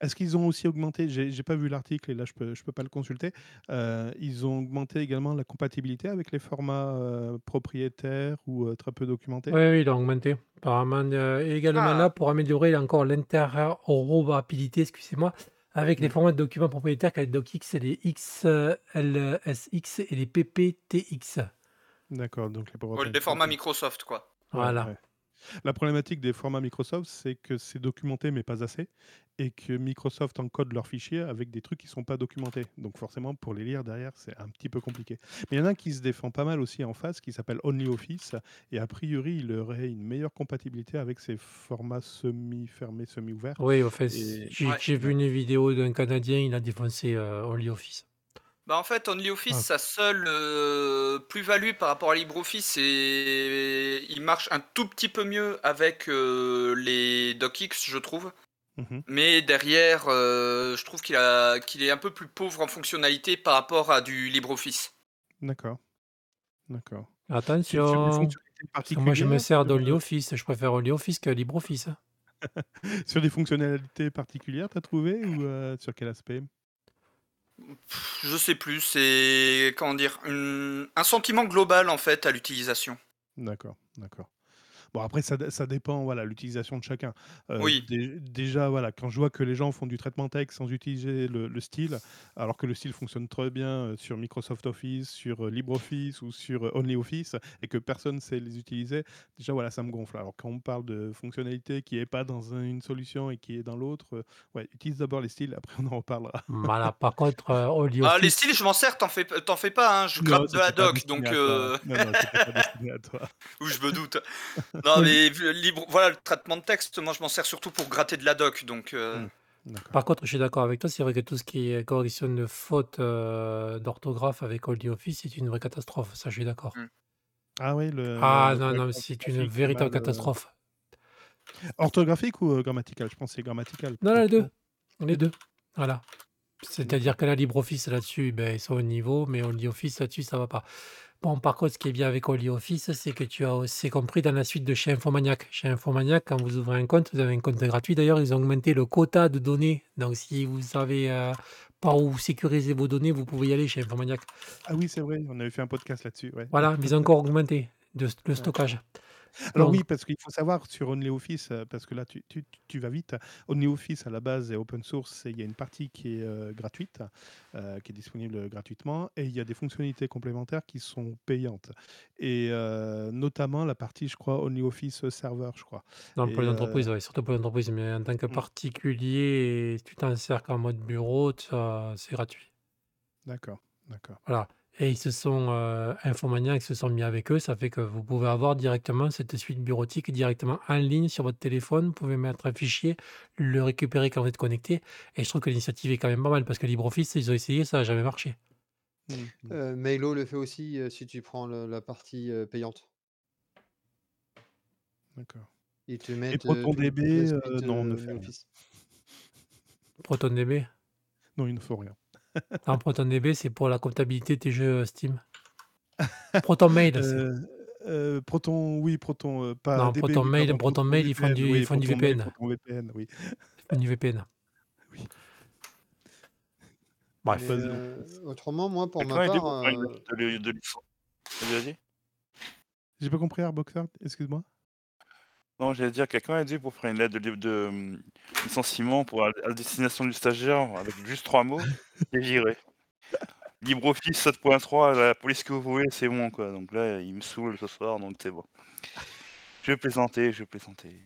Est-ce qu'ils ont aussi augmenté J'ai pas vu l'article et là je peux, je peux pas le consulter. Euh, ils ont augmenté également la compatibilité avec les formats euh, propriétaires ou euh, très peu documentés? Oui, oui, il a augmenté. Apparemment, euh, et également Ah. là, pour améliorer encore l'interopérabilité, excusez-moi, avec les Mm. formats de documents propriétaires, les DocX et les XLSX et les PPTX. D'accord, donc les les formats Microsoft, quoi. Voilà. ouais. La problématique des formats Microsoft, c'est que c'est documenté mais pas assez, et que Microsoft encode leurs fichiers avec des trucs qui sont pas documentés. Donc forcément, pour les lire derrière, c'est un petit peu compliqué. Mais il y en a un qui se défend pas mal aussi en face, qui s'appelle OnlyOffice, et a priori, il aurait une meilleure compatibilité avec ces formats semi-fermés, semi-ouverts. Oui, au fait, Et- j'ai Ouais. j'ai vu une vidéo d'un Canadien, il a défoncé euh, OnlyOffice. Bah en fait, OnlyOffice, Ah. sa seule euh, plus-value par rapport à LibreOffice, c'est il marche un tout petit peu mieux avec euh, les DocX, je trouve. Mhm. Mais derrière, euh, je trouve qu'il a qu'il est un peu plus pauvre en fonctionnalité par rapport à du LibreOffice. D'accord. D'accord. Sur- sur des Attention, moi je me sers d'OnlyOffice, je préfère OnlyOffice que LibreOffice. Sur des fonctionnalités particulières, t'as trouvé ou euh, sur quel aspect? Je sais plus, c'est comment dire un sentiment global en fait à l'utilisation. D'accord, d'accord. Bon, après, ça, ça dépend, voilà, l'utilisation de chacun. Euh, Oui. dé- déjà, voilà, quand je vois que les gens font du traitement texte sans utiliser le, le style, alors que le style fonctionne très bien euh, sur Microsoft Office, sur euh, LibreOffice ou sur euh, OnlyOffice, et que personne ne sait les utiliser, déjà, voilà, ça me gonfle. Alors, quand on parle de fonctionnalité qui n'est pas dans un- une solution et qui est dans l'autre, euh, ouais, utilise d'abord les styles, après on en reparlera. Voilà, par contre, euh, Ah, les OnlyOffice, styles, je m'en sers, t'en fais, t'en fais pas, hein, je Non, de c'était la pas doc, destiné donc à toi. euh, Non, non, c'était pas destiné à toi. ou je me doute. Non, mais libre, voilà, le traitement de texte, moi je m'en sers surtout pour gratter de la doc, donc euh, Mm. D'accord. par contre, je suis d'accord avec toi, c'est vrai que tout ce qui est correction de fautes euh, d'orthographe avec OnlyOffice, c'est une vraie catastrophe, ça je suis d'accord. Mm. Ah oui, le. Ah le non, non, c'est une véritable mal, euh, catastrophe. Orthographique ou euh, grammatical Je pense que c'est grammatical. Non, les deux. Les deux. Voilà. C'est-à-dire que la LibreOffice là-dessus, ben, ils sont au niveau, mais OnlyOffice là-dessus, ça va pas. Bon, par contre, ce qui est bien avec OnlyOffice, c'est que tu as aussi compris dans la suite de chez Infomaniac. Chez Infomaniac, quand vous ouvrez un compte, vous avez un compte gratuit. D'ailleurs, ils ont augmenté le quota de données. Donc, si vous savez euh, pas où sécuriser vos données, vous pouvez y aller chez Infomaniac. Ah oui, c'est vrai, on avait fait un podcast là-dessus. Ouais. Voilà, mais ils ont encore augmenté de, le stockage. Alors Donc, oui, parce qu'il faut savoir sur OnlyOffice, euh, parce que là tu, tu, tu vas vite, OnlyOffice à la base est open source et il y a une partie qui est euh, gratuite, euh, qui est disponible gratuitement, et il y a des fonctionnalités complémentaires qui sont payantes. Et euh, notamment la partie, je crois, OnlyOffice Server, je crois. Et, les euh, entreprises, ouais, surtout pour les entreprises, mais en tant que Mm. particulier, si tu t'en sers qu'en mode bureau, c'est gratuit. D'accord, d'accord. Voilà. Et ils se sont, heu, Infomaniac se sont mis avec eux. Ça fait que vous pouvez avoir directement cette suite bureautique directement en ligne sur votre téléphone. Vous pouvez mettre un fichier, le récupérer quand vous êtes connecté et je trouve que l'initiative est quand même pas mal parce que LibreOffice, ils ont essayé, ça a jamais marché. Mmh. Heu, Mailo le fait aussi, heu, si tu prends le la partie, heu, payante. D'accord. Ils te Et mettent, heu, toute ProtonDB, la heu, suite, non, ne heu, fait rien. Office. ProtonDB? Non, il ne faut rien. Non, ProtonDB, c'est pour la comptabilité de tes jeux, Steam. ProtonMail, c'est Heu heu, Proton, oui, Proton, heu, pas Non, DB, ProtonMail, ils font du oui, ils font du VPN. ProtonVPN, oui. Ils font du VPN. Oui. Bref. Autrement, moi, pour ma part, de de vas-y. J'ai pas compris Airboxer, excuse-moi? Non, j'allais dire, quelqu'un a aidé pour faire une lettre de li de, mmh, licenciement pour à à destination du stagiaire avec juste 3 mots: «Tu es viré». LibreOffice 7.3, la police que vous voulez, c'est bon, quoi. Donc là, il me saoule ce soir, donc c'est bon. Je plaisantais, je plaisantais.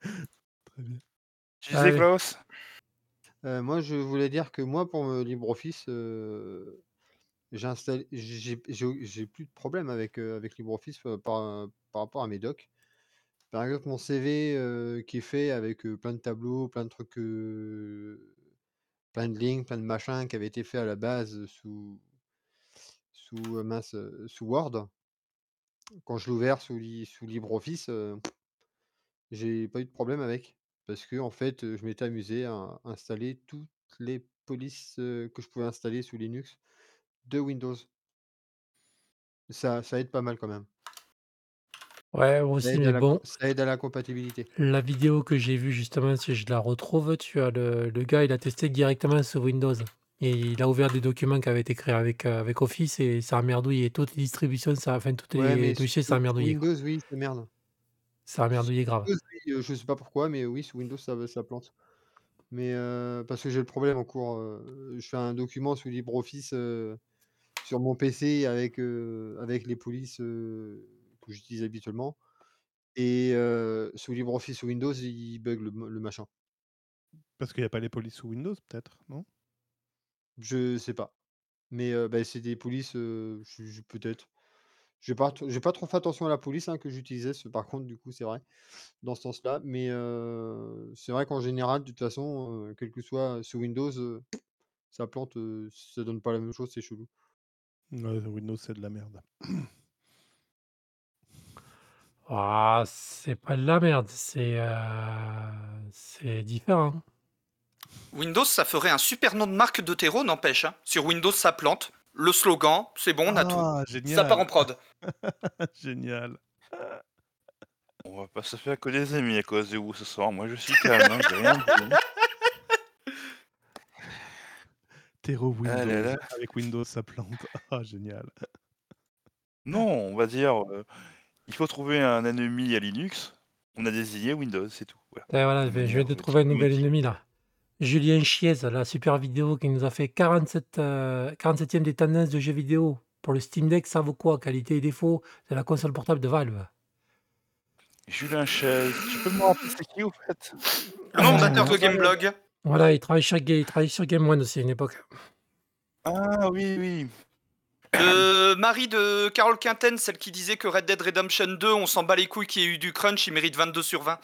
Très bien. Tu disais. Klaus? Heu, moi, je voulais dire que moi, pour, LibreOffice, heu, j'ai installé j'ai j'ai j'ai plus de problème avec, heu, avec LibreOffice, par, par rapport à mes docs. Par exemple, mon CV, qui est fait avec, plein de tableaux, plein de trucs, plein de lignes, plein de machins, qui avaient été faits à la base sous sous, sous Word. Quand je l'ai ouvert sous sous LibreOffice, j'ai pas eu de problème avec. Parce qu'en fait, je m'étais amusé à installer toutes les polices, que je pouvais installer sous Linux de Windows. Ça ça aide pas mal quand même. Ouais, Ça aussi, aide à mais la com bon ça aide à la compatibilité. la vidéo que j'ai vue justement, si je la retrouve, tu as le le gars, il a testé directement sur Windows et il a ouvert des documents qui avaient été créés avec, heu, avec Office et ça a merdouillé. Toutes les distributions, ça enfin, toutes Ouais, les mais sous logiciels, ça a sous merdouillé, quoi. Windows, oui, ça merde. Ça a Sous merdouillé grave. Windows, oui, heu, je sais pas pourquoi, mais oui, sous Windows, ça ça plante. Mais, heu, parce que j'ai le problème en cours, heu, je fais un document sous LibreOffice, heu, sur mon PC avec, heu, avec les polices, heu, que j'utilise habituellement et heu, sous LibreOffice sous Windows, il bug le machin. Parce qu'il y a pas les polices sous Windows peut-être, non? Je sais pas. Mais, bah, c'est des polices, je je peut-être. J'ai pas t j'ai pas trop fait attention à la police, hein, que j'utilisais, ce par contre, du coup, c'est vrai, dans ce sens-là. Mais, c'est vrai qu'en général, de toute façon, quel que soit sous Windows, heu, ça plante, ça donne pas la même chose, c'est chelou. Ouais, Windows, c'est de la merde. Ah, c'est pas de la merde, c'est, heu, c'est différent. Windows, ça ferait un super nom de marque de terreau, n'empêche, hein. Sur Windows, ça plante. Le slogan, c'est bon, on a tout. Ah, Ça part en prod. Génial. On va pas se faire que des ennemis à cause de vous ce soir. Moi, je suis calme, hein, j'ai rien dit, hein. Terreau Ah là Windows, là. avec Windows, ça plante. Ah génial. Non, on va dire, heu, il faut trouver un ennemi à Linux. On a désigné Windows, c'est tout, voilà. Et voilà, De je vais je heu, trouver un nouvel ennemi là. Julien Chiez, la super vidéo qui nous a fait 47, heu, 47e des tendances de jeux vidéo pour le Steam Deck, ça vaut quoi? Qualité et défauts de la console portable de Valve. Julien Chaise, tu peux me rappeler c'est qui au fait? Fondateur Heu, de Gameblog. voilà, il travaille Ga il travaille sur Game One aussi à une époque. Ah oui, oui. Le mari de Carole Quinten, celle qui disait que Red Dead Redemption 2, on s'en bat les couilles qu'il y ait eu du crunch, il mérite 22 sur 20.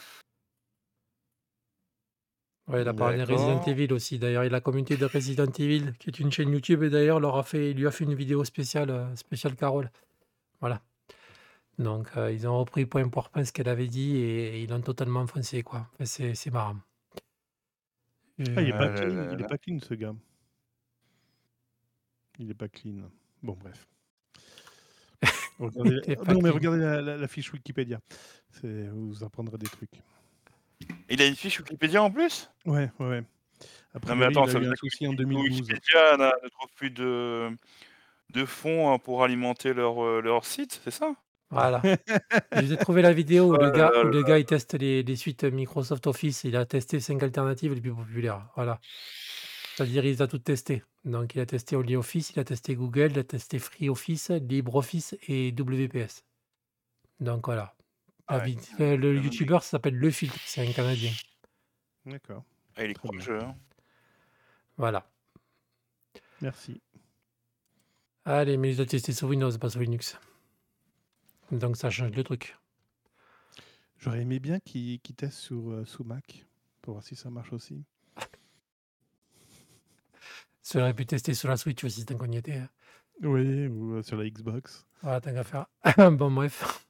Ouais, il a parlé de Resident. Evil aussi. D'ailleurs, la communauté de Resident Evil, qui est une chaîne YouTube et d'ailleurs leur a fait il lui a fait une vidéo spéciale, heu, spéciale Carole. Voilà. Donc, heu, ils ont repris point pour point ce qu'elle avait dit et ils l'ont totalement enfoncé, quoi. Enfin, c'est c'est marrant. Ah, il est pas clean, il est pas clean ce gars. Il est pas clean. Bon bref. Regardez est ah non mais regardez la la la fiche Wikipédia. Vous apprendrez des trucs. Il a une fiche Wikipédia en plus? Ouais, ouais, ouais. A Non mais attends, il a ça veut eu un dire que souci en Wiki 2012. Wikipédia n'a ne trouve plus de de fonds, hein, pour alimenter leur, heu, leur site, c'est ça? Voilà. Je vous ai trouvé la vidéo où Oh le là gars où le gars il teste les les suites Microsoft Office, il a testé 5 alternatives les plus populaires, voilà. C'est-à-dire il a toutes testées. Donc il a testé OnlyOffice, il a testé Google, il a testé FreeOffice, LibreOffice et WPS. Donc voilà. Ah ouais, est le youtubeur s'appelle Le Filtre, c'est un Canadien. D'accord. Ah, il est courageux, hein. Voilà. Merci. Allez, mais ils ont testé sur Windows, pas sur Linux. Donc ça change le truc. J'aurais aimé bien qu'ils qu'ils testent sur, euh, sous Mac pour voir si ça marche aussi. Ça aurait pu tester sur la Switch aussi, tant qu'on y était. Oui, ou euh, sur la Xbox. Voilà, tant qu'à faire. bon, bref.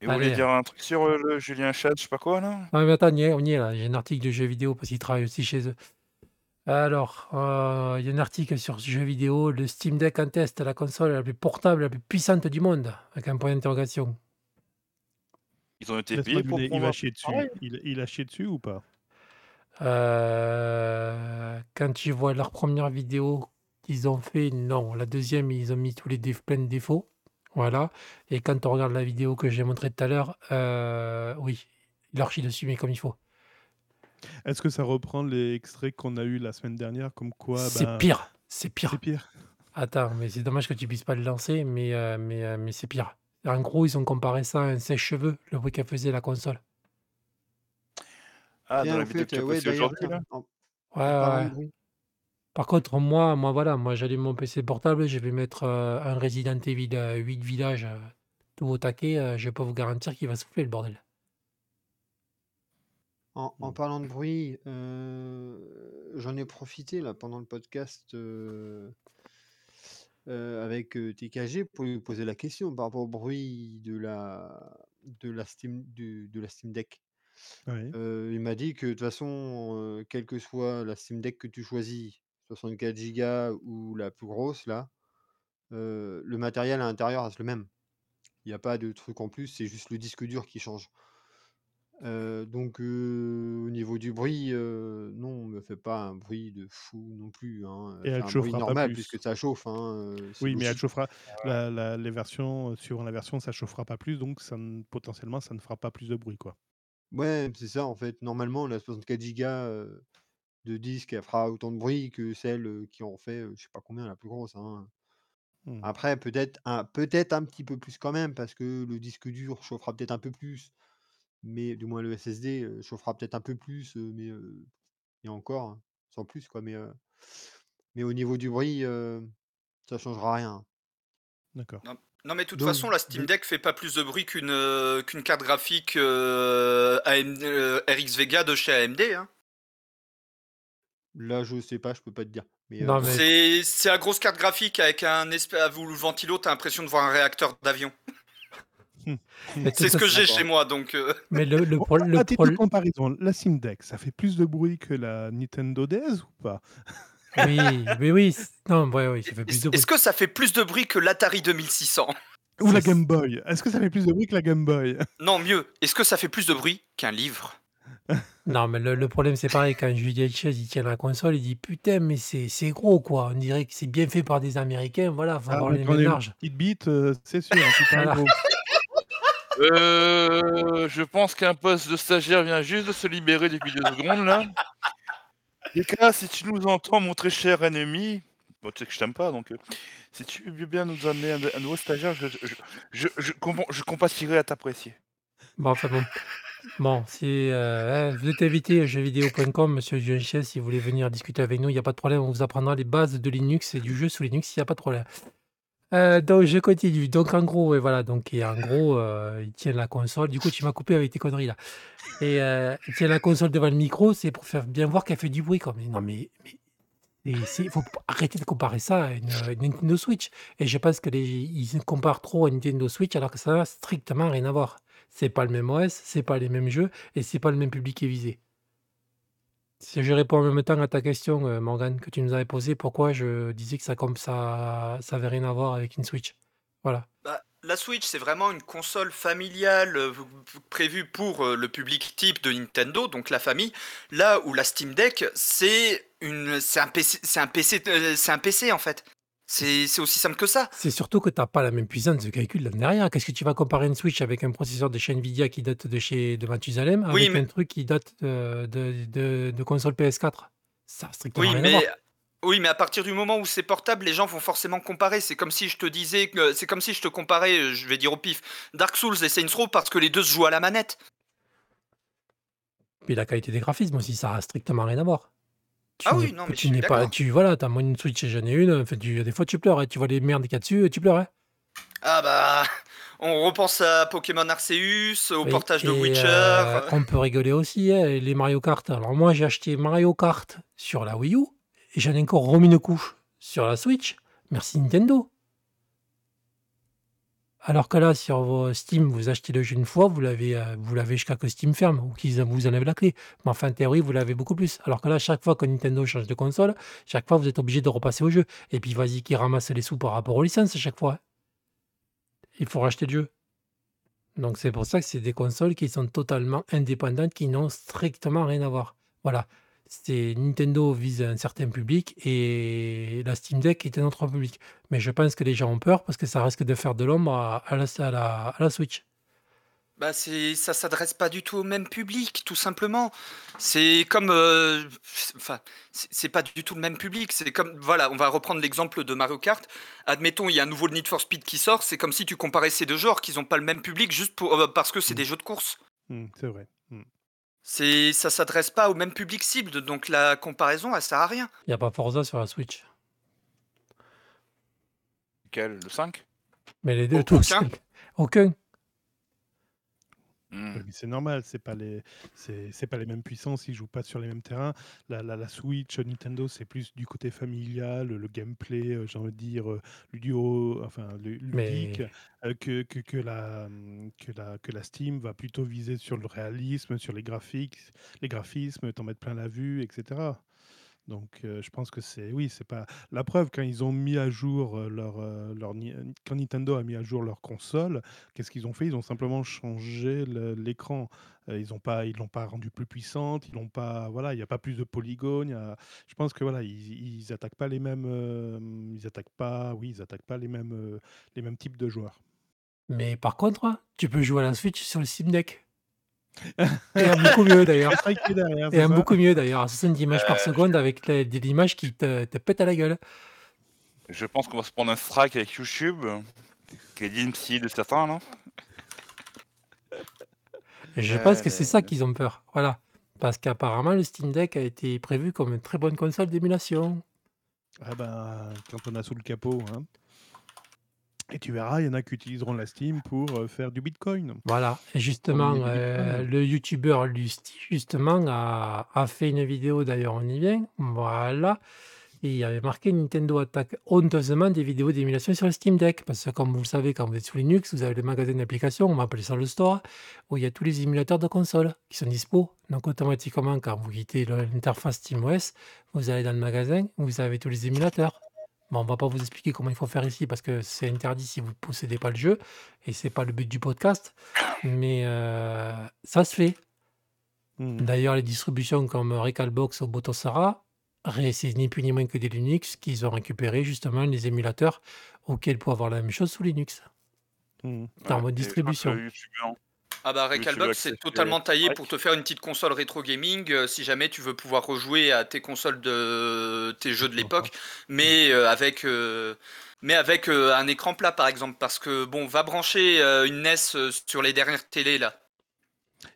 Et vous voulez dire un truc sur euh, le Julien Chat, je sais pas quoi là? Ah, mais attends, on y est, on y est là. J'ai un article de jeux vidéo parce qu'ils travaillent aussi chez eux. Alors, euh, il y a un article sur ce jeu vidéo. Le Steam Deck en test, la console la plus portable, la plus puissante du monde, avec un point d'interrogation. Ils ont été payés pour il prendre chier dessus. Il, il a chié dessus ou pas? Euh, quand tu vois leur première vidéo qu'ils ont fait, non. La deuxième, ils ont mis tous les déf- plein de défauts. Voilà. Et quand on regarde la vidéo que j'ai montrée tout à l'heure, euh, oui, il leur chie dessus, mais comme il faut. Est-ce que ça reprend les extraits qu'on a eu la semaine dernière, comme quoi c'est ben, pire. C'est pire. C'est pire? Attends, mais c'est dommage que tu puisses pas le lancer, mais, euh, mais, mais c'est pire. En gros, ils ont comparé ça à un sèche-cheveux, le bruit qu'elle faisait la console. Ah, dans la en vidéo fait, que tu as euh, ouais, postée d'ailleurs, aujourd'hui là? tiens, en, en Ouais, parlant ouais. de bruit. Par contre, moi, moi voilà, moi j'allume mon PC portable, je vais mettre euh, un Resident Evil euh, 8 villages euh, tout au taquet, euh, je peux vous garantir qu'il va souffler le bordel. En, en parlant de bruit, euh, j'en ai profité là pendant le podcast euh, euh, avec euh, TKG pour lui poser la question par rapport au bruit de la de la Steam du- de la Steam Deck. Il m'a dit que de toute façon, quelle que soit la Steam Deck que tu choisis, 64 Go ou la plus grosse là, le matériel à l'intérieur reste le même. Il n'y a pas de truc en plus, c'est juste le disque dur qui change. Donc au niveau du bruit, euh, non, me fait pas un bruit de fou non plus. Hein. Et un bruit chauffera pas normal plus. puisque ça chauffe. Hein, c'est Oui, mais elle logique. chauffera. La, la- les versions, suivant la version, ça chauffera pas plus, donc ça ne- potentiellement, ça ne fera pas plus de bruit, quoi. Ouais, c'est ça en fait. Normalement, la 64 Go euh, de disque, elle fera autant de bruit que celle qui en fait, je sais pas combien, la plus grosse. Hein. Hmm. Après, peut-être un, peut-être un petit peu plus quand même, parce que le disque dur chauffera peut-être un peu plus, mais du moins le SSD chauffera peut-être un peu plus, mais et encore, hein, sans plus quoi. Mais, euh, mais au niveau du bruit, euh, ça changera rien. D'accord. Non, non, mais de toute Donc, façon, la Steam de- Deck fait pas plus de bruit qu'une euh, qu'une carte graphique euh, AM euh, RX Vega de chez AMD. hein. là, je sais pas, je peux pas te dire. Mais, Non, euh, mais- C'est c'est la grosse carte graphique avec un espèce à vous le ventilo, t'as l'impression de voir un réacteur d'avion. Mais C'est ce que j'ai chez moi, donc. euh, Mais le, le, pro- le à titre de pro- comparaison, la Steam Deck, ça fait plus de bruit que la Nintendo DS ou pas? Oui, oui, oui. Non, ouais, oui, ça fait plus Est-ce de bruit. est-ce que ça fait plus de bruit que l'Atari 2600 Ou la C'est- Game Boy Est-ce que ça fait plus de bruit que la Game Boy? Non, mieux. Est-ce que ça fait plus de bruit qu'un livre? Non, mais le, le problème, c'est pareil. Quand Julien Chaise, il tient la console, il dit Putain, mais c'est c'est gros, quoi. On dirait que c'est bien fait par des Américains. Voilà, faut Ah, avoir mais les une larges. petite bite, euh, c'est sûr. un petit Voilà. gros. Euh, je pense qu'un poste de stagiaire vient juste de se libérer depuis deux secondes là. Là, si tu nous entends, mon très cher ennemi, bon, tu sais que je t'aime pas, donc euh, si tu veux bien nous amener un, nouveau stagiaire, je, je, je, je, compa- je compatirai à t'apprécier. Bon, enfin bon. Bon, si euh, hein, vous êtes invité à jeuxvideo.com, monsieur Chaise, si vous voulez venir discuter avec nous, il n'y a pas de problème. On vous apprendra les bases de Linux et du jeu sous Linux, il n'y a pas de problème. Euh, donc, je continue. Donc, en gros, et voilà. Donc, en gros, euh, il tient la console. Du coup, tu m'as coupé avec tes conneries là. Et euh, il tient la console devant le micro, c'est pour faire bien voir qu'elle fait du bruit. Mais non, mais il faut arrêter de comparer ça à une, une Nintendo Switch. Et je pense que les, ils comparent trop à une Nintendo Switch alors que ça n'a strictement rien à voir. C'est pas le même OS, c'est pas les mêmes jeux et c'est pas le même public qui est visé. Si je réponds en même temps à ta question, euh, Morgane, que tu nous avais posée, pourquoi je disais que ça comme ça, ça avait rien à voir avec une Switch? Voilà. Bah, la Switch, c'est vraiment une console familiale euh, prévue pour euh, le public type de Nintendo, donc la famille. Là où la Steam Deck, c'est un un PC, c'est un PC en fait. C'est aussi simple que ça. C'est surtout que tu n'as pas la même puissance de calcul là derrière. Qu'est-ce que tu vas comparer une Switch avec un processeur de chez Nvidia qui date de chez de Mathusalem avec Oui, mais- un truc qui date de, de, de- de console PS4 Ça a strictement Oui, rien à voir. mais oui, mais à partir du moment où c'est portable, les gens vont forcément comparer. C'est comme si je te disais, c'est comme si je te comparais, euh, je vais dire au pif, Dark Souls et Saints Row parce que les deux se jouent à la manette. Puis la qualité des graphismes aussi, ça a strictement rien à voir. Tu Ah oui, non, mais je tu suis n'es pas d'accord. tu voilà, tu moi une Switch et j'en ai une, enfin tu des fois tu pleures, hein, tu vois les merdes qu'il y a dessus, tu pleures, hein. Ah bah, on repense à Pokémon Arceus, au Oui portage de et Witcher. heu, on peut rigoler aussi, hein, les Mario Kart. Alors moi, j'ai acheté Mario Kart sur la Wii U et j'en ai encore remis une couche sur la Switch. Merci Nintendo. Alors que là, sur vos Steam, vous achetez le jeu une fois, vous l'avez, heu, vous l'avez jusqu'à que Steam ferme ou qu'ils vous enlèvent la clé. Mais enfin, en théorie, vous l'avez beaucoup plus. Alors que là, chaque fois que Nintendo change de console, chaque fois, vous êtes obligé de repasser au jeu. Et puis vas-y qu'ils ramassent les sous par rapport aux licences à chaque fois. Il faut racheter le jeu. Donc c'est pour ça que c'est des consoles qui sont totalement indépendantes, qui n'ont strictement rien à voir. Voilà. C'est Nintendo vise un certain public et la Steam Deck est un autre public. Mais je pense que les gens ont peur parce que ça risque de faire de l'ombre à à la à la à la Switch. Bah c'est ça s'adresse pas du tout au même public, tout simplement. C'est comme, enfin, c'est c'est pas du tout le même public. C'est comme voilà, on va reprendre l'exemple de Mario Kart. Admettons, il y a un nouveau Need for Speed qui sort, c'est comme si tu comparais ces 2 genres, qu'ils ont pas le même public juste pour, heu, parce que c'est Mmh. des jeux de course. Mmh, c'est vrai. C'est ça s'adresse pas au même public cible, donc la comparaison, elle sert à rien. Il y a pas Forza sur la Switch. Quel Le 5 Mais les 2 Au tous. aucun? Aucun. Mmh. c'est normal, c'est pas les c'est pas les mêmes puissances, ils jouent pas sur les mêmes terrains. La la la Switch, Nintendo, c'est plus du côté familial, le gameplay, heu, j'ai envie de dire, heu, ludio enfin lu ludique, Mais que que que la, mmh, que la que la Steam va plutôt viser sur le réalisme, sur les graphiques les graphismes, t'en mettre plein la vue et cetera. Donc je pense que c'est oui, c'est pas la preuve quand ils ont mis à jour, leur, quand Nintendo a mis à jour leur console, qu'est-ce qu'ils ont fait? Ils ont simplement changé l'écran. Ils ont pas ils l'ont pas rendue plus puissante, ils l'ont pas voilà, il y a pas plus de polygones, je pense que voilà, ils attaquent pas les mêmes, ils attaquent pas oui, ils attaquent pas les mêmes, les mêmes types de joueurs. mais par contre, tu peux jouer à la Switch sur le Steam Deck. Et en beaucoup mieux d'ailleurs. C'est ça qui est derrière, Et ça? beaucoup mieux d'ailleurs, à 60 images par seconde avec les des images qui te te pètent à la gueule. je pense qu'on va se prendre un strike avec YouTube, qui est l'IMSI de certains. Et je pense que c'est ça qu'ils ont peur. Voilà. Parce qu'apparemment, le Steam Deck a été prévu comme une très bonne console d'émulation. Ah ben, quand on a sous le capot, hein. Et tu verras, il y en a qui utiliseront la Steam pour, heu, faire du bitcoin. Voilà. Et justement, bitcoin. le youtubeur Lusty, justement, a a fait une vidéo, d'ailleurs on y vient, voilà. Et il y avait marqué: «Nintendo attaque honteusement des vidéos d'émulation sur le Steam Deck». Parce que comme vous le savez, quand vous êtes sous Linux, vous avez le magasin d'applications, on va appeler ça le store, où il y a tous les émulateurs de consoles qui sont dispo. Donc automatiquement, quand vous quittez l'interface SteamOS, vous allez dans le magasin, vous avez tous les émulateurs. Bon, on va pas vous expliquer comment il faut faire ici parce que c'est interdit si vous ne possédez pas le jeu et c'est pas le but du podcast. Mais heu, ça se fait. Mmh. D'ailleurs, les distributions comme Recalbox ou Botosara, c'est ni plus ni moins que des Linux qu'ils ont récupéré justement les émulateurs auxquels peut avoir la même chose sous Linux. Mmh. En Ouais, mode distribution. Ah bah Recalbox, c'est totalement taillé pour te faire une petite console rétro gaming, heu, si jamais tu veux pouvoir rejouer à tes consoles de tes jeux de l'époque, mais heu, avec, heu, mais avec, un écran plat, par exemple. Parce que bon, va brancher, une NES, sur les dernières télés là.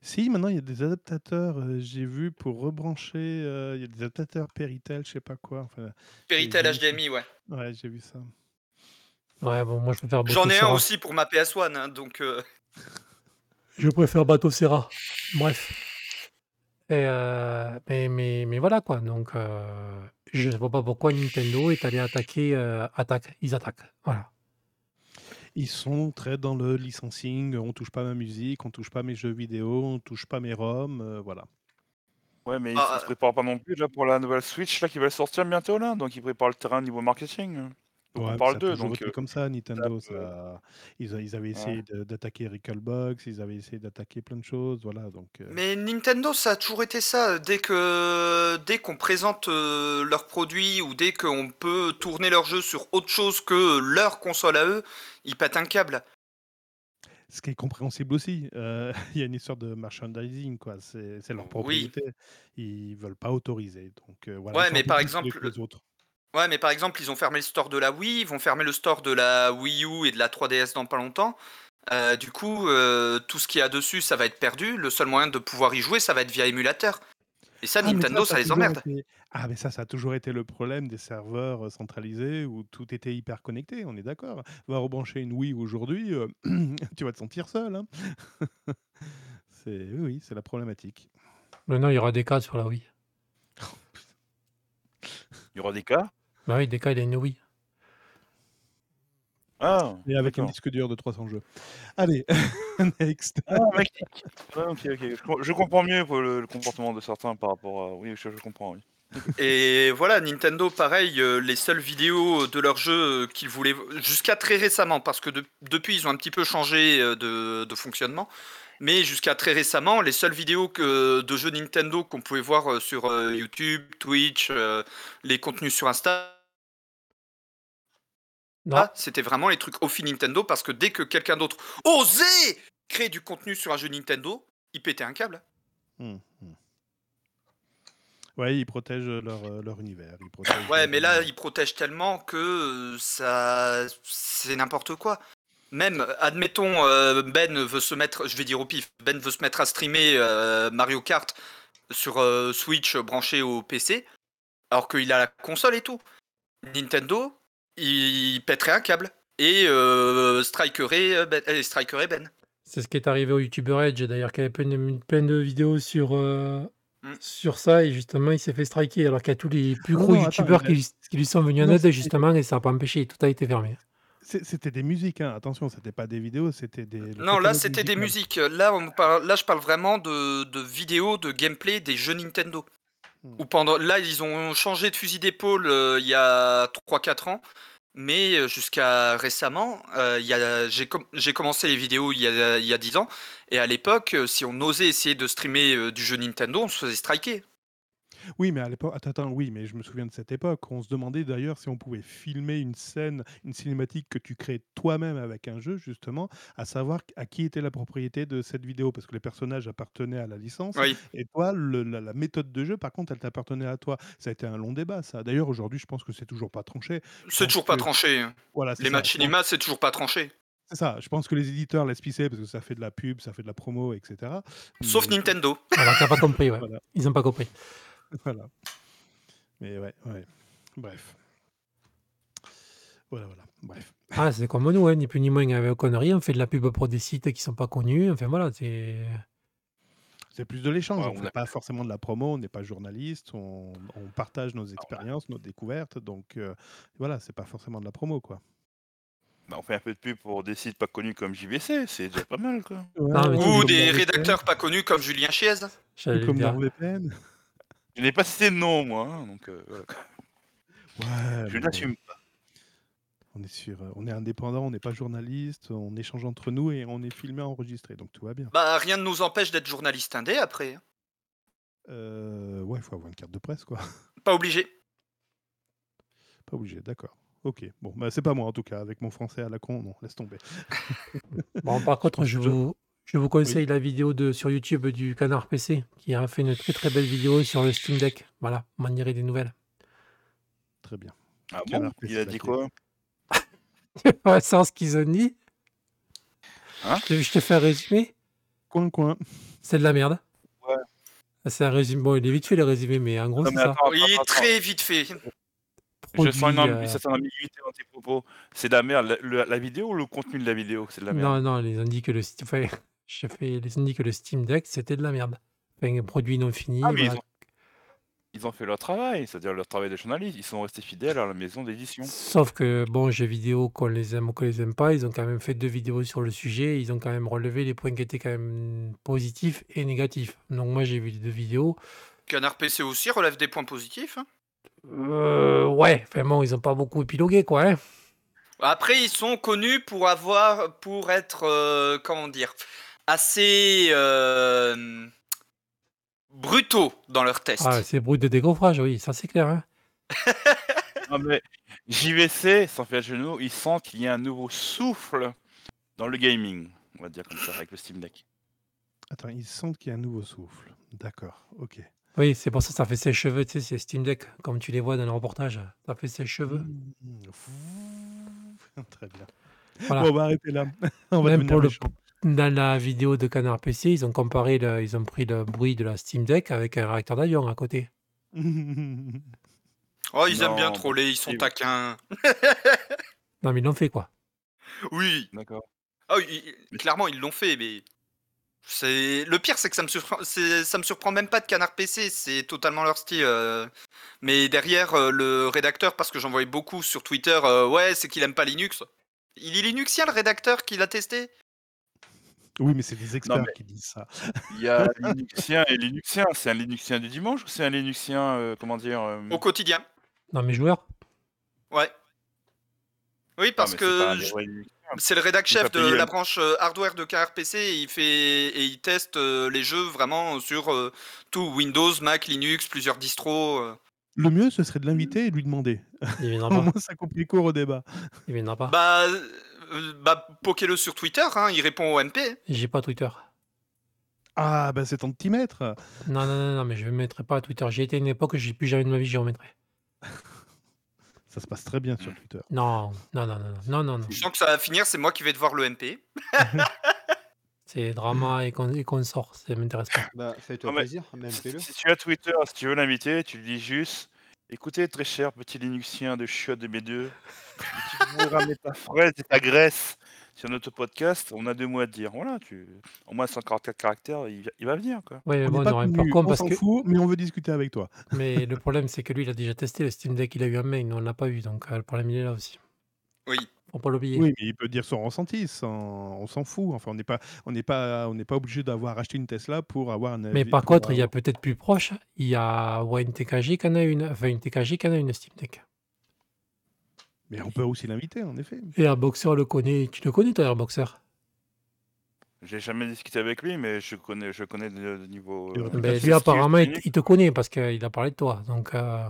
Si, maintenant il y a des adaptateurs, j'ai vu pour rebrancher, il y a des adaptateurs Péritel, je sais pas quoi, enfin, Péritel. HDMI, ouais. Ouais, j'ai vu ça. Ouais, bon, moi je préfère J'en ai un aussi pour ma PS1, hein, donc Je préfère Batocera. Bref. Et heu, mais mais mais voilà quoi, donc heu, je ne vois pas pourquoi Nintendo est allé attaquer, heu, attaque ils attaquent, voilà. Ils sont très dans le licensing, on touche pas ma musique, on touche pas mes jeux vidéo, on touche pas mes ROM, voilà. Ouais, mais ils Ah, se préparent pas non plus là pour la nouvelle Switch là qui va sortir bientôt là, donc ils préparent le terrain niveau marketing. Donc Ouais, on parle d'eux, donc comme ça, ça Nintendo, peut ça ils avaient ouais. essayé de d'attaquer Recalbox, ils avaient essayé d'attaquer plein de choses, voilà donc Mais Nintendo, ça a toujours été ça, dès que dès qu'on présente, leurs produits ou dès qu'on peut tourner leurs jeux sur autre chose que leur console à eux, ils pètent un câble. Ce qui est compréhensible aussi, il y a une histoire de merchandising quoi, c'est leur Oui. propriété. Ils veulent pas autoriser donc voilà, ils Ouais, mais par exemple, les autres. Ouais, mais par exemple, ils ont fermé le store de la Wii, ils vont fermer le store de la Wii U et de la 3DS dans pas longtemps. Heu, du coup, heu, tout ce qu'il y a dessus, ça va être perdu. Le seul moyen de pouvoir y jouer, ça va être via émulateur. Et ça, Ah, mais Nintendo, ça les toujours emmerde. été ah, mais ça, ça a toujours été le problème des serveurs, heu, centralisés où tout était hyper connecté, on est d'accord. Va rebrancher une Wii aujourd'hui, tu vas te sentir seul, hein. C'est oui, oui, c'est la problématique. Maintenant, il y aura des cas sur la Wii. Il y aura des cas? Bah oui, des cas, il a une Wii. Ah, Et avec un disque dur de 300 jeux. Allez, next. Ah, Mexique. Ouais, ok, ok. Je, com- je comprends mieux pour le, le comportement de certains par rapport à. Oui, je, je comprends, oui. Et voilà, Nintendo, pareil, euh, les seules vidéos de leurs jeux euh, qu'ils voulaient, jusqu'à très récemment, parce que de- depuis ils ont un petit peu changé euh, de, de fonctionnement, mais jusqu'à très récemment, les seules vidéos que, de jeux Nintendo qu'on pouvait voir euh, sur euh, YouTube, Twitch, euh, les contenus sur Insta, ah, c'était vraiment les trucs off Nintendo, parce que dès que quelqu'un d'autre osait créer du contenu sur un jeu Nintendo, il pétait un câble. Mmh. Ouais, ils protègent leur, univers, ils protègent Ouais, leur, mais là, ils protègent tellement que ça, c'est n'importe quoi. Même, admettons, euh, Ben veut se mettre, je vais dire au pif, Ben veut se mettre à streamer euh, Mario Kart sur euh, Switch branché au PC, alors qu'il a la console et tout. Nintendo, il pèterait un câble et strikerait, ben, euh, strikerait Ben. c'est ce qui est arrivé au YouTuber Edge, d'ailleurs, qui avait plein de, plein de vidéos sur, euh, Mm. sur ça, et justement, il s'est fait striker, alors qu'il y a tous les plus Ah gros attends, a qui, lui- qui lui sont venus en aide, justement, et ça n'a pas empêché, tout a été fermé. C'était des musiques, hein, attention, c'était pas des vidéos, c'était des Non, là, c'était des musiques. Là, on parle, là, je parle vraiment de, de vidéos, de gameplay des jeux Nintendo. Ou pendant, là, ils ont changé de fusil d'épaule euh, il y a 3-4 ans. Mais euh, jusqu'à récemment, euh, j'ai com- commencé les vidéos il y, a, il y a 10 ans. Et à l'époque, si on osait essayer de streamer euh, du jeu Nintendo, on se faisait striker. Oui, mais à l'époque attends, attends, oui, mais je me souviens de cette époque. On se demandait d'ailleurs si on pouvait filmer une scène, une cinématique que tu crées toi-même avec un jeu, justement, à savoir à qui était la propriété de cette vidéo, parce que les personnages appartenaient à la licence, Oui. et toi, le- la, la méthode de jeu, par contre, elle t'appartenait à toi. Ça a été un long débat, ça. D'ailleurs, aujourd'hui, je pense que c'est toujours pas tranché. Je C'est pense toujours pas que- tranché. hein. Voilà, c'est Les ça. matchs Je pense- cinéma, c'est toujours pas tranché. C'est ça. Je pense que les éditeurs laissent pisser parce que ça fait de la pub, ça fait de la promo, etc. Sauf Mais- Nintendo. Alors, t'as pas compris, ouais. Voilà. Ils n'ont pas compris. Voilà. Mais ouais, ouais. Bref. Voilà, voilà. Bref. Ah, c'est comme nous, hein, ni plus ni moins avec conneries, on fait de la pub pour des sites qui sont pas connus, enfin voilà, c'est... C'est plus de l'échange. Ouais, on a- pas forcément de la promo, on n'est pas journaliste, on, on partage nos expériences, nos découvertes. Donc euh, voilà, c'est pas forcément de la promo, quoi. Bah, on fait un peu de pub pour des sites pas connus comme JVC, c'est déjà pas mal, quoi. Tu- Ou des rédacteurs pas connus comme Julien Chiez. Le Comme dire. NordVPN. Je n'ai pas cité de nom, moi, hein, donc euh, voilà. Ouais, Je mais n'assume pas. On est sur, euh, on est indépendant, on n'est pas journaliste, on échange entre nous et on est filmé, enregistré, donc tout va bien. Bah, rien ne nous empêche d'être journaliste indé après. hein. Euh, ouais, il faut avoir une carte de presse, quoi. Pas obligé. Pas obligé, d'accord. Ok, bon, bah, c'est pas moi en tout cas, avec mon français à la con, non, laisse tomber. Bon, par contre, je Je- vous, je vous conseille la vidéo de, sur YouTube du Canard PC, qui a fait une très très belle vidéo sur le Steam Deck. Voilà, on m'en dirait des nouvelles. Très bien. Ah bon Il a dit quoi? Sans ce qu'ils ont dit. Hein? Je, te, je te fais un résumé. Coin, coin. C'est de la merde. Ouais. C'est un résumé. Bon, il est vite fait le résumé, mais en gros, c'est ça. Il est très vite fait. Je sens une, Produit, ambi- euh, ambiguïté dans tes propos. C'est de la merde. La, vidéo ou le contenu de la vidéo C'est de la merde? Non, non, ils ont dit que le, enfin, je fais, ils ont dit que le Steam Deck, c'était de la merde. Enfin, un produit non fini. Ah, mais ils ont, ils ont fait leur travail, c'est-à-dire leur travail de journaliste. Ils sont restés fidèles à la maison d'édition. Sauf que, bon, jeux vidéo, qu'on les aime ou qu'on les aime pas, ils ont quand même fait deux vidéos sur le sujet. Ils ont quand même relevé les points qui étaient quand même positifs et négatifs. Donc, moi, j'ai vu les deux vidéos. Canard PC aussi relève des points positifs. hein. Euh, ouais, enfin bon, ils ont pas beaucoup épilogué, quoi. Hein. Après, ils sont connus pour avoir, pour être, euh, comment dire, assez euh, brutaux dans leurs tests. Ah, c'est brut de décoffrage, oui, ça c'est clair. Hein. Non, mais JVC, sans faire genou, ils sentent qu'il y a un nouveau souffle dans le gaming. On va dire comme ça, avec le Steam Deck. Attends, ils sentent qu'il y a un nouveau souffle. D'accord, ok. Oui, c'est pour ça que ça fait ses cheveux, tu sais, c'est Steam Deck, comme tu les vois dans le reportage. Ça fait ses cheveux. Mmh. Très bien. Voilà. Bon, on va arrêter là. on va Même pour le-. Dans la vidéo de Canard PC, ils ont comparé, le- ils ont pris le bruit de la Steam Deck avec un réacteur d'avion à côté. Oh, ils aiment bien troller, ils sont taquins. Non, mais ils l'ont fait quoi. Oui. D'accord. Ah oui, clairement, ils l'ont fait, mais. C'est le pire, c'est que ça me surprend, ça me surprend même pas de Canard PC, c'est totalement leur style. euh. Mais derrière euh, le rédacteur, parce que j'en voyais beaucoup sur Twitter, euh, ouais, c'est qu'il aime pas Linux. Il est Linuxien le rédacteur qui l'a testé? Oui, mais c'est des experts qui disent ça. Il y a Linuxien et Linuxien. C'est un Linuxien du dimanche ou c'est un Linuxien, euh, comment dire euh, Au quotidien. Non, mais joueurs. Ouais. Oui, parce que c'est le rédac chef de la branche euh, hardware de Canard PC et il fait et il teste euh, les jeux vraiment sur euh, tout Windows, Mac, Linux, plusieurs distros. euh. Le mieux, ce serait de l'inviter et de lui demander. Il viendra Au pas. moins, ça coupe les cours au débat. Il viendra pas. Bah, euh, bah poquez-le sur Twitter, hein, il répond au MP. J'ai pas Twitter. Ah, bah c'est temps de t'y mettre. Non, non, non, non, mais je ne mettrai pas à Twitter. J'ai été à une époque, j'ai plus jamais de ma vie, j'y remettrai. Ça se passe très bien sur Twitter. Non, non, non, non, non, non, non. Je sens que ça va finir, c'est moi qui vais devoir le MP. C'est drama et qu'on et qu'on sort, ça m'intéresse pas. Bah, fais-toi Non, mais plaisir, même Si, fais-le. si tu as Twitter, si tu veux l'inviter, tu lui dis juste Écoutez, très cher petit Linuxien de chiotte de B2, si tu veux ramener ta fraise et ta graisse sur notre podcast, on a deux mots à te dire. Voilà, tu... au moins 144 caractères, il, va- il va venir. Quoi. Oui, mais On bon, pas aurait pas connu, con on parce s'en que. fout, mais on veut discuter avec toi. Mais le problème, c'est que lui, il a déjà testé le Steam Deck, il a eu en main, nous, on l'a pas eu, donc euh, le problème, il est là aussi. Oui. Faut pas l'oublier. Oui, mais il peut dire son ressenti, sans- on s'en fout. Enfin, on n'est pas, on n'est pas, on n'est pas obligé d'avoir acheté une Tesla pour avoir un. Mais avis- par pour contre, il y a avoir- peut-être plus proche, il y a ouais, une TKG qui en a une, enfin une TKG qui en a une Steam Deck. Mais on peut aussi l'inviter, en effet. Et Airboxer le connaît, tu le connais toi, Airboxer J'ai jamais discuté avec lui, mais je connais, je connais de, de niveau. Le euh, réputation. ben, Lui, apparemment, il, te connaît parce qu'il a parlé de toi, donc euh,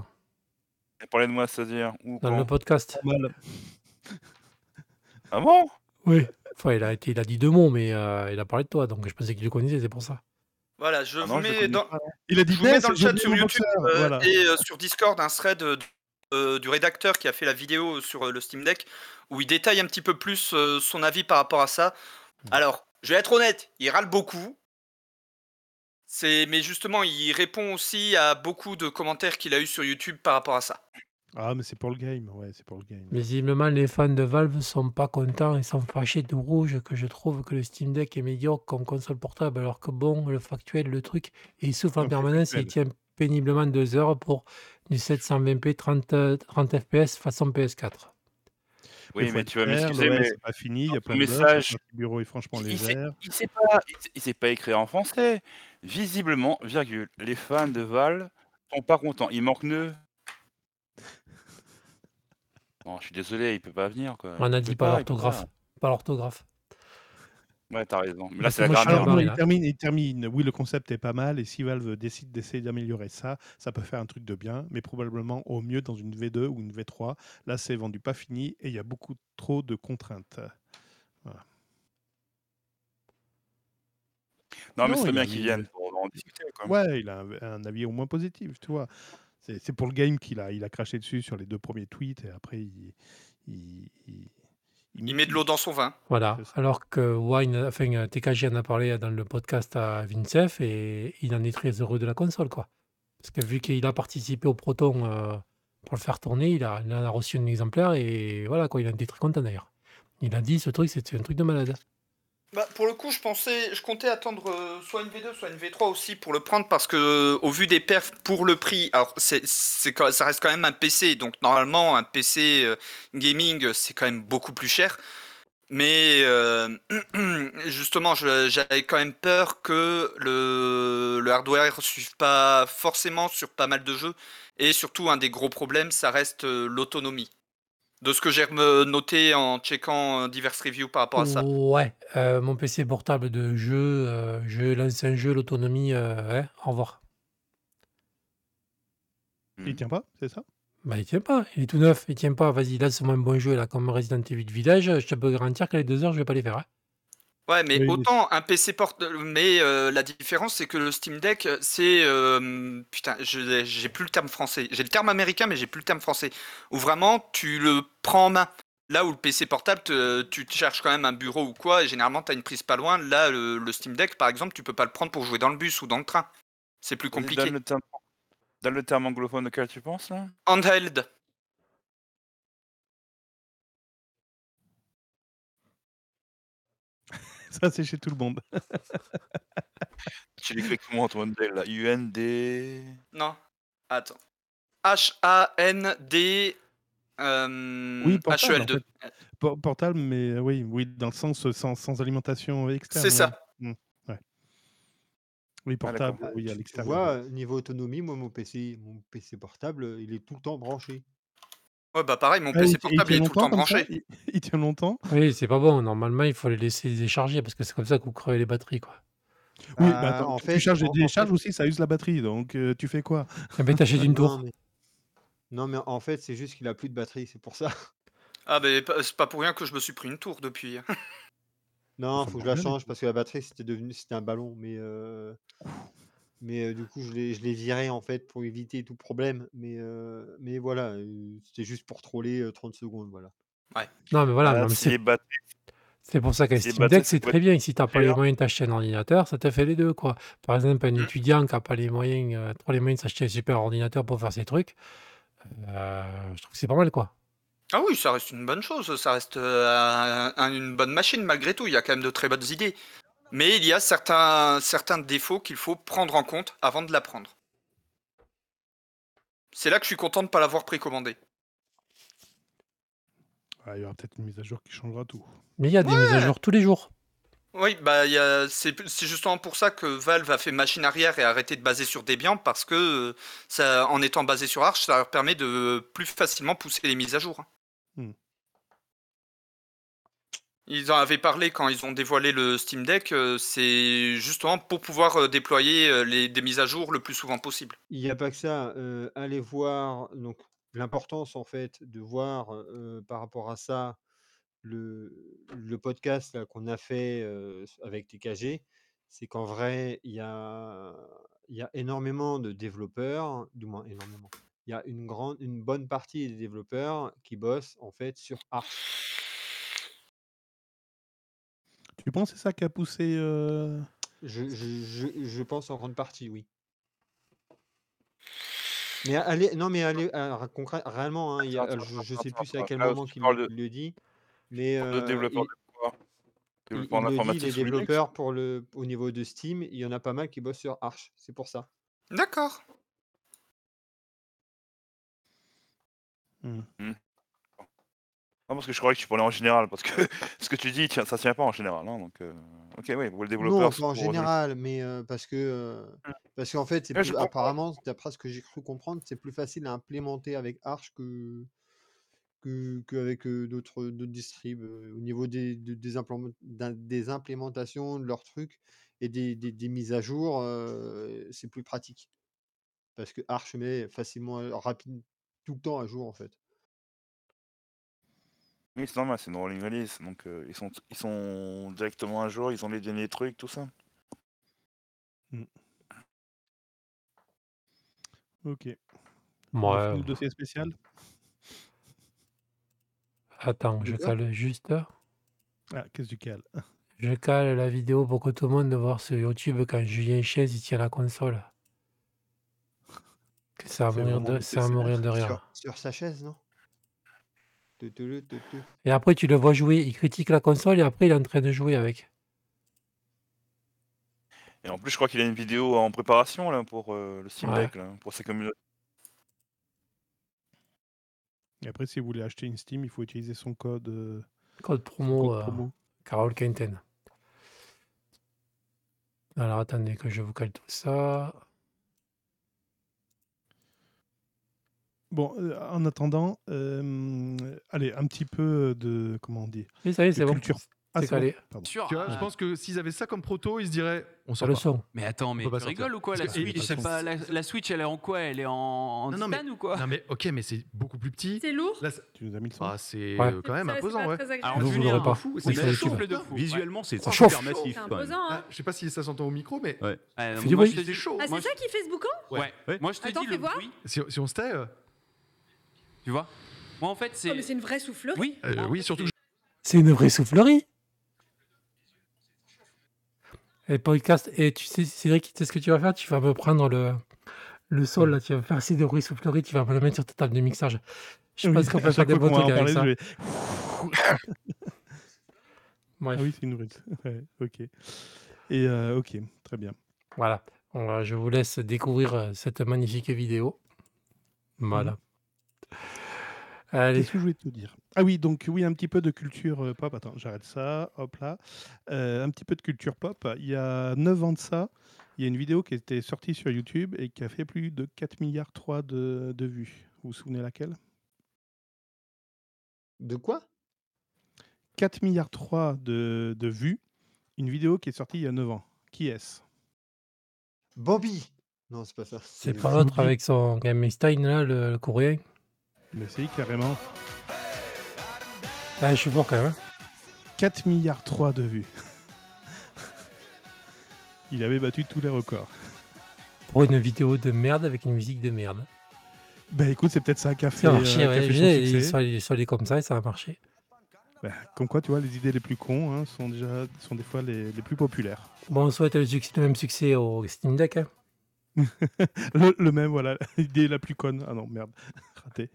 Il a parlé de moi, c'est-à-dire où, dans quand le podcast. Mal. Ah bon? Oui. Enfin, il a, été, il a dit deux mots, mais euh, il a parlé de toi, donc je pensais qu'il le connaissait, c'est pour ça. Voilà, je Ah vous non, mets dans. Il a dit je vous mets Ness, dans le chat sur YouTube euh, voilà. et euh, sur Discord un thread euh, euh, du rédacteur qui a fait la vidéo sur euh, le Steam Deck où il détaille un petit peu plus euh, son avis par rapport à ça. Alors, je vais être honnête, il râle beaucoup. C'est, mais justement, il répond aussi à beaucoup de commentaires qu'il a eu sur YouTube par rapport à ça. Ah, mais c'est pour le game, ouais, c'est pour le game. Visiblement, les fans de Valve sont pas contents et sont fâchés de rouge que je trouve que le Steam Deck est médiocre comme console portable, alors que bon, le factuel, le truc, il souffle en permanence et il tient péniblement deux heures pour du 720p 30, euh, 30 fps façon PS4. Oui, mais tu vas m'excuser, mais c'est pas fini, il y a plein message- le bureau est franchement il, il sait, légère. il pas, sait- il sait pas écrire en français. Visiblement, virgule, les fans de Val sont pas contents. Il manque nœud. Je suis désolé, il peut pas venir quoi. On a Il dit peut pas il peut l'orthographe. Pas l'orthographe. Ouais, t'as raison. Mais là, Parce c'est la que moi, je suis dernière. un Alors, non, barré, il là. termine, il termine. Oui, le concept est pas mal, et si Valve décide d'essayer d'améliorer ça, ça peut faire un truc de bien, mais probablement au mieux dans une V2 ou une V3. Là, c'est vendu pas fini, et il y a beaucoup trop de contraintes. Non, mais Non, c'est il bien a- qu'ils il- viennent pour en discuter. Quoi. Ouais, il a un, un avis au moins positif, tu vois. C'est pour le game qu'il a, il a craché dessus sur les deux premiers tweets, et après, il... Il, il- Il met de l'eau dans son vin. Voilà. Alors que Wine, enfin, TKG en a parlé dans le podcast à Vincef et il en est très heureux de la console, quoi. Parce que vu qu'il a participé au Proton euh, pour le faire tourner, il, a, il en a reçu un exemplaire et voilà, quoi. Il a été très content d'ailleurs. Il a dit ce truc, c'était un truc de malade. Bah, pour le coup, je pensais, je comptais attendre euh, soit une V2, soit une V3 aussi pour le prendre parce que euh, au vu des perfs pour le prix, alors ça reste quand même un PC, donc normalement un PC euh, gaming c'est quand même beaucoup plus cher. Mais justement, j'avais quand même peur que le, le hardware suive pas forcément sur pas mal de jeux. Et surtout, un des gros problèmes, ça reste l'autonomie. De ce que j'ai noté en checkant euh, diverses reviews par rapport à ça. Ouais, euh, mon PC portable de jeu, euh, je lance un jeu, l'autonomie, euh, ouais, au revoir. il tient pas, c'est ça? Bah, il tient pas, il est tout neuf, il tient pas. Vas-y, lance-moi un bon jeu là, comme Resident Evil Village, je te peux garantir que les deux heures, je vais pas les faire. hein. Ouais, mais Oui, autant un PC porte. Mais euh, la différence, c'est que le Steam Deck, c'est. euh, putain, je- j'ai plus le terme français. J'ai le terme américain, mais j'ai plus le terme français. Où vraiment, tu le prends en main. Là où le PC portable, te- tu te cherches quand même un bureau ou quoi, et généralement tu as une prise pas loin. Là, le, le Steam Deck, par exemple, tu peux pas le prendre pour jouer dans le bus ou dans le train. C'est plus compliqué. Donne le terme, donne le terme anglophone auquel tu penses là. Handheld. Ça, c'est chez tout le monde. Tu l'écris comment ton modèle là UND. Non. Attends. H-A-N-D. euh, Oui, portable, en HEL2. fait. Por- portable, mais euh, oui, oui, dans le sens euh, sans, sans alimentation externe. C'est ça. Mm, ouais. Oui, Ah, portable, oui, à Tu l'extérieur. vois, euh, niveau autonomie, moi, mon PC, mon PC portable, il est tout le temps branché. Ouais, bah pareil, mon Ah, PC il, portable il tient est tout le temps longtemps comme ça? Branché. il, il tient longtemps? Oui, c'est pas bon. Normalement, il faut les laisser décharger parce que c'est comme ça que vous crevez les batteries, quoi. Oui, Bah, bah attends, en tu fait, charges et en- en décharges fait- aussi, ça use la batterie, donc euh, tu fais quoi? Eh ben, t'achètes une Non, tour. mais... non, mais en fait, c'est juste qu'il a plus de batterie, c'est pour ça. Ah, bah pas- c'est pas pour rien que je me suis pris une tour depuis. Non, faut que je la change parce que la batterie, c'était devenu, c'était un ballon, mais euh, mais euh, du coup, je l'ai, je l'ai viré en fait pour éviter tout problème. Mais euh, mais voilà, euh, c'était juste pour troller euh, 30 secondes, voilà. Non, mais voilà, Ah, non, mais les c'est pour ça qu'un Steam Deck, c'est très bien. Si t'as pas les moyens d'acheter un ordinateur, ça te fait les deux, quoi. Par exemple, un Mhm. étudiant qui a pas les moyens, euh, trop les moyens de s'acheter un super ordinateur pour faire ses trucs, euh, je trouve que c'est pas mal, quoi. Ah oui, ça reste une bonne chose, ça reste euh, un- un- une bonne machine malgré tout, il y a quand même de très bonnes idées. Mais il y a certains, certains défauts qu'il faut prendre en compte avant de la prendre. C'est là que je suis content de ne pas l'avoir précommandé. Ah, Il y aura peut-être une mise à jour qui changera tout. Mais il y a des mises à jour tous les jours. Oui, bah il y a- c'est c'est justement pour ça que Valve a fait machine arrière et a arrêté de baser sur Debian parce que euh, ça, en étant basé sur Arch, ça leur permet de plus facilement pousser les mises à jour. hein. Hmm. Ils en avaient parlé quand ils ont dévoilé le Steam Deck, euh, c'est justement pour pouvoir euh, déployer euh, les, des mises à jour le plus souvent possible. Il n'y a pas que ça. allez voir donc l'importance en fait de voir par rapport à ça le, podcast qu'on a fait avec TKG, c'est qu'en vrai il y a, il y a énormément de développeurs, du moins énormément. Il y a une grande, une bonne partie des développeurs qui bossent en fait sur Arch. Tu penses que c'est ça qui a poussé euh, Je, je, je, je pense en grande partie, oui. Mais allez, non, mais allez, alors, concrè- réellement, hein, il y a- Attends, je, je attends, sais plus c'est à quel là, moment qu'il le, de- le dit, mais de euh, développeurs il, de quoi? Il- Développeurs il le dit, les développeurs pour le, au niveau de Steam, il y en a pas mal qui bossent sur Arch, c'est pour ça. D'accord. hmm. Non, parce que je croyais que tu parlais en général, parce que ce que tu dis, tiens, ça tient pas en général. hein, donc, euh, ok, oui, vous le développeur. Non, c'est pas en pour- général, mais euh, parce que euh, parce qu'en fait, c'est Ouais, je plus, comprends. apparemment, d'après ce que j'ai cru comprendre, c'est plus facile à implémenter avec Arch que que qu'avec euh, d'autres d'autres distribs euh, au niveau des, de- des, implément- d'un- des implémentations de leurs trucs et des, des- des mises à jour, euh, c'est plus pratique parce que Arch met facilement rapide tout le temps à jour en fait. Oui, c'est normal, c'est une rolling release. Donc, euh, ils, sont, ils sont directement à jour, ils ont les derniers trucs, tout ça. Ok. A Ouais. fini le dossier spécial? Attends, je cale juste. Ah, qu'est-ce que tu cales? Je cale la vidéo pour que tout le monde voit sur YouTube quand Julien Chaise il tient la console. Que ça va C'est mourir de, ça va PC. mourir de rire. Sur, sur sa chaise, non? Tu- tu- tu- tu- Et après, tu le vois jouer, il critique la console et après, il est en train de jouer avec. Et en plus, je crois qu'il a une vidéo en préparation là, pour euh, le Steam Ouais. Deck, là, pour ses communautés. Et après, si vous voulez acheter une Steam, il faut utiliser son code, euh, Code promo, code euh, promo. Carole Quinten. Alors, attendez que je vous cale tout ça. Bon, euh, en attendant, euh, allez, un petit peu de, comment on dit, Oui, ça y est, de c'est bon. culture. Ah, C'est c'est bon calé. Pardon. Sûr. Tu vois, je Ah. pense que s'ils avaient ça comme proto, ils se diraient on sort le pas. son. Mais attends, mais peut pas tu sortir. rigoles ou quoi la Parce que- Switch et- et c'est ça- pas, la, la Switch, elle est en quoi Elle est en, en Non, non, mais- titane ou quoi Non mais ok, mais c'est beaucoup plus petit. C'est lourd Là, c'est- Tu nous as mis le son ah, c'est Ouais. euh, quand même Ça, c'est imposant, pas ouais. très agréable. Alors, Vous, vous Julien, l'aurez pas. fou, Oui, c'est YouTube. souffle de fou. Visuellement, c'est Ça super massif. C'est quand même. imposant, Ah, hein. je sais pas si ça s'entend au micro, mais Ouais. Ouais, Fais du moi, bruit. je te dis chaud. Ah, moi, c'est ça qui fait ce boucan Ouais. Ouais. Moi, je te Attends, dis fais le voir. bruit. si, si on se tait, euh, Tu vois? Moi, en fait, c'est. Oh, mais c'est une vraie soufflerie. Oui, Euh, oui, surtout. C'est une vraie soufflerie. Et podcast, et tu sais, Cédric, tu sais ce que tu vas faire? Tu vas me prendre le, le sol, là, tu vas faire essayer de vraies souffleries, tu vas me le mettre sur ta table de mixage. Je Oui, pense qu'on à peut faire des bons qu'on va trucs avec ça. vais- Bref, Ah oui, c'est une vraie. Ouais, ok. Et euh, ok, très bien. voilà. On va- je vous laisse découvrir euh, cette magnifique vidéo. Voilà. Allez, Qu'est-ce que je voulais te dire? Ah oui, donc oui, un petit peu de culture euh, pop. Attends, j'arrête ça. Hop là. Euh, un petit peu de culture pop. Il y a 9 ans de ça, il y a une vidéo qui était sortie sur YouTube et qui a fait plus de 4 milliards 3 de, de vues. Vous vous souvenez laquelle? De quoi? 4 milliards 3 de, de vues. Une vidéo qui est sortie il y a 9 ans. Qui est-ce? Bambi Non, c'est pas ça. c'est pas l'autre avec son Game Stein, là, le, le coréen. Mais c'est carrément Ah, je suis fort quand même. hein. 4 milliards 3 de vues. il avait battu tous les records. Pour une vidéo de merde avec une musique de merde. Bah écoute, c'est peut-être ça qui a fait, Ça a marché, euh, ouais. Ils sont, ils sont allés comme ça et ça a marché. Bah, comme quoi, tu vois, les idées les plus cons hein, sont déjà sont des fois les, les plus populaires. Bon, on souhaite le, succès- le même succès au Steam Deck. hein. le, le même, voilà, l'idée la plus conne. Ah non, merde, raté.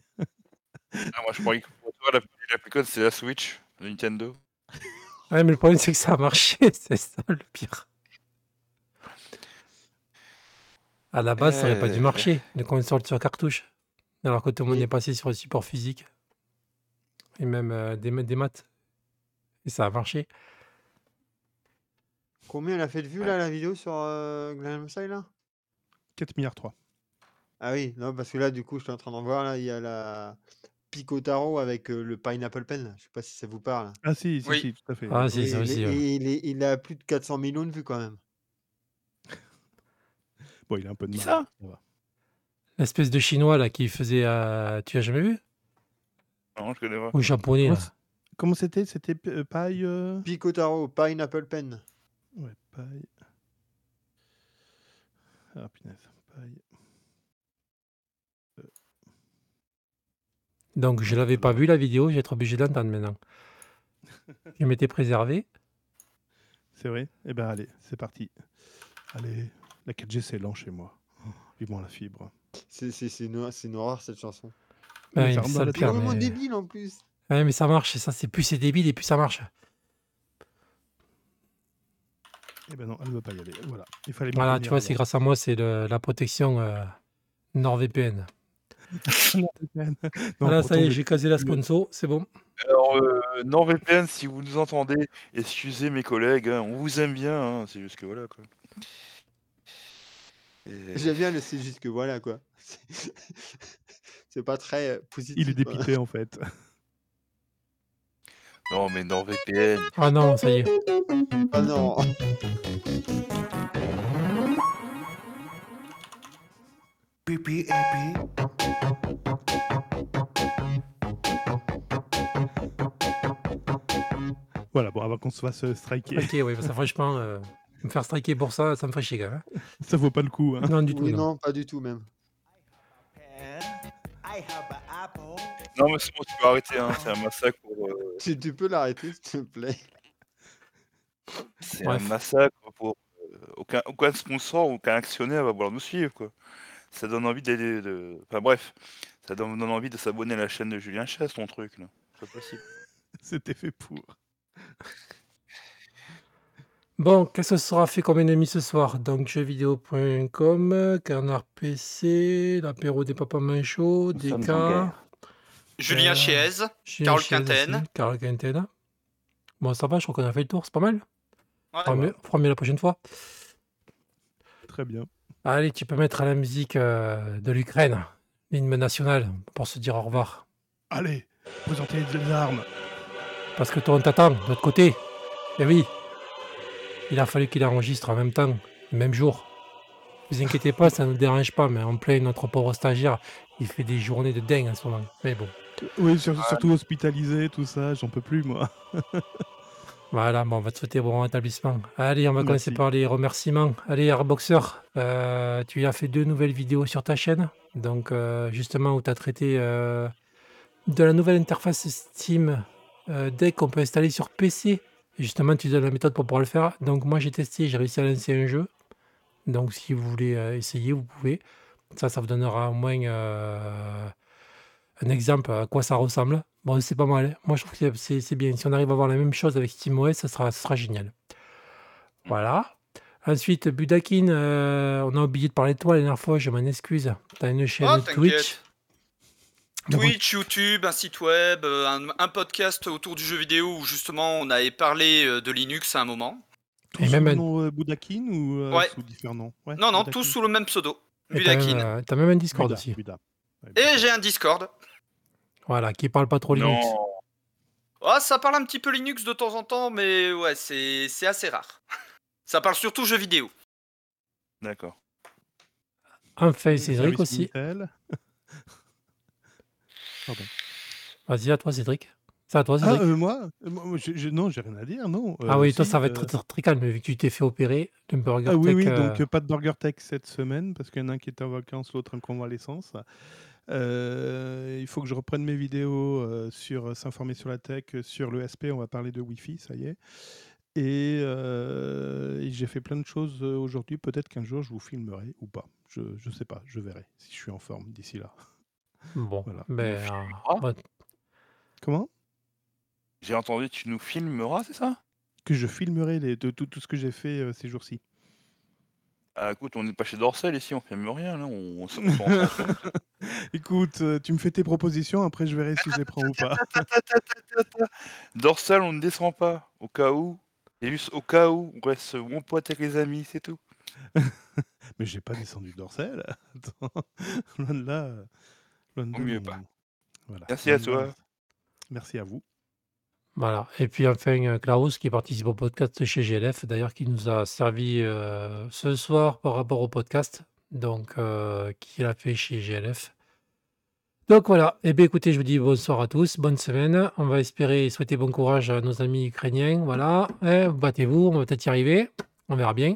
Ah, moi, je croyais que pour toi, la, la plus conne, c'est la Switch, la Nintendo. Ouais, mais le problème, c'est que ça a marché. C'est ça le pire. À la base, ça aurait pas dû Euh. marcher, les consoles sur cartouche. Alors que tout le monde Oui. est passé sur le support physique. Et même euh, des, ma- des maths. Et ça a marché. Combien elle a fait de vues là la vidéo sur euh, Style là? 4 milliards 3. Ah oui, non parce que là du coup je suis en train d'en voir là, il y a la Picotaro avec euh, le Pineapple Pen, je sais pas si ça vous parle. Ah si, si, Oui. si, tout à fait. Ah, si, Et ça il, aussi. est- ouais. et il, est- il a plus de 400 millions de vues quand même. Bon, il a un peu de Qui mal. ça? L'espèce de chinois là qui faisait. euh, Tu as jamais vu? Non, je connais pas. Ou japonais là. Comment c- Comment c'était? C'était euh, paille euh, Picotaro, Pineapple Pen. Ouais, paille. Ah punaise, paille. Donc je l'avais pas vu la vidéo, j'ai été obligé d'entendre maintenant. Je m'étais préservé. C'est vrai? Eh ben allez, c'est parti. Allez, la 4G c'est lent chez moi. Oh, Vivement la fibre. C'est une, une horreur cette chanson. Ouais, C'est pire, tête. vraiment mais- débile en plus. Ouais, mais ça marche, ça c'est plus c'est débile et plus ça marche. Eh ben non, elle ne veut pas y aller. Voilà, il fallait me Voilà, tu vois, c'est grâce à moi, c'est le- la protection euh, NordVPN. Non, Voilà, ça y est, j'ai casé la sponsor, c'est bon. Alors, euh, NordVPN, si vous nous entendez, excusez mes collègues, hein, on vous aime bien, hein, c'est juste que voilà quoi. Et- J'aime bien le c'est juste que voilà quoi. C'est- C'est pas très euh, positif. Il est quoi. dépité en fait. Non, mais NordVPN. Ah non, ça y est. Ah non. Voilà, bon, avant qu'on se fasse euh, striker, Ok, oui, parce que franchement, euh, me faire striker pour ça, ça me fait chier quand même. hein. ça vaut pas le coup. hein. Non, du tout. Non. non, pas du tout même. Non, mais c'est bon, tu peux arrêter, hein, c'est un massacre pour. euh, Tu, tu peux l'arrêter s'il te plaît. c'est Bref. un massacre pour. euh, aucun, aucun sponsor, aucun actionnaire va vouloir nous suivre quoi. Ça donne envie d'aller. De... Enfin bref, ça donne, donne envie de s'abonner à la chaîne de Julien Chess, ton truc là. C'est pas possible. C'était fait pour. Bon, qu'est-ce que sera fait comme ennemi ce soir? Donc, jeuxvideo.com, Canard PC, l'apéro des papas manchots, Nous sommes en DK, guerre. Julien Euh, Chiez, Chien Carole Chiez aussi, Quinten. Carole Quinten. Bon, ça va, je crois qu'on a fait le tour, c'est pas mal. Ouais. On fera mieux- on fera mieux la prochaine fois. Très bien. Allez, tu peux mettre la musique euh, de l'Ukraine, l'hymne national, pour se dire au revoir. Allez, présentez les armes. Parce que toi, on t'attend, de l'autre côté. Eh oui. Il a fallu qu'il enregistre en même temps, le même jour. Ne vous inquiétez pas, ça ne nous dérange pas, mais on plaint notre pauvre stagiaire. Il fait des journées de dingue en ce moment. Mais bon. Oui, sur- surtout hospitalisé, tout ça, j'en peux plus moi. Voilà, bon, on va te souhaiter bon rétablissement. Allez, on va commencer par les remerciements. Allez, Airboxer, euh, tu as fait deux nouvelles vidéos sur ta chaîne. Donc, euh, justement, où tu as traité euh, de la nouvelle interface Steam Deck qu'on peut installer sur PC. Et justement, tu donnes la méthode pour pouvoir le faire. Donc moi j'ai testé, j'ai réussi à lancer un jeu. Donc si vous voulez euh, essayer, vous pouvez. Ça, ça vous donnera au moins euh, un exemple à quoi ça ressemble. Bon, c'est pas mal. Moi, je trouve que c'est c'est bien. Si on arrive à voir la même chose avec SteamOS, ça sera, ça sera génial. Voilà. Ensuite, Budakin, euh, on a oublié de parler de toi la dernière fois, je m'en excuse. Tu as une chaîne Oh, Twitch. Twitch, YouTube, un site web, euh, un, un podcast autour du jeu vidéo où justement on avait parlé euh, de Linux à un moment. Tout Et sous même le un- nom euh, Budakin ou euh, Ouais. sous différents noms Ouais, Non, non, Budakin. tous sous le même pseudo, et t'as même, Budakin. t'as même un Discord Buda, aussi. Buda. Ouais, Et j'ai un Discord. Voilà, qui parle pas trop Linux. Non. Ah, ça parle un petit peu Linux de temps en temps, mais ouais, c'est c'est assez rare. Ça parle surtout jeux vidéo. D'accord. Enfin, Cédric Service aussi. Pardon. Vas-y, à toi, Cédric. C'est à toi, Ah, Cédric. euh, moi, euh, moi, je, je- Non, j'ai rien à dire, non. ah Euh, oui, toi, si, ça va être euh, très, calme, vu que tu t'es fait opérer d'un burger Ah oui, tech. oui, euh, donc euh, pas de Burger Tech cette semaine, parce qu'il y en a un qui est en vacances, l'autre en convalescence. Euh, il faut que je reprenne mes vidéos euh, sur euh, S'informer sur la tech, euh, sur le SP, on va parler de Wi-Fi, ça y est. Et, euh, et j'ai fait plein de choses euh, aujourd'hui, peut-être qu'un jour je vous filmerai ou pas. Je ne sais pas, je verrai si je suis en forme d'ici là. Bon, Voilà. ben, filmeras euh. Comment? J'ai entendu, tu nous filmeras, c'est ça? Que je filmerai les, de tout, tout ce que j'ai fait euh, ces jours-ci. Ah, écoute, on n'est pas chez Dorsel ici, on filme rien, là. On, on, s'en. Écoute, euh, tu me fais tes propositions, après je verrai si je les prends ou pas. Dorsal, on ne descend pas, au cas où. Et juste au cas où, on reste mon pote avec les amis, c'est tout. Mais j'ai pas descendu Dorsel. Attends, loin de là. Mieux pas. Voilà. Merci à toi. Merci à vous. Voilà. Et puis enfin, euh, Klaus qui participe au podcast chez GLF, d'ailleurs, qui nous a servi euh, ce soir par rapport au podcast, donc euh, qu'il a fait chez GLF. Donc voilà. Eh bien, écoutez, je vous dis bonsoir à tous, bonne semaine. On va espérer et souhaiter bon courage à nos amis ukrainiens. Voilà. Eh, battez-vous, on va peut-être y arriver. On verra bien.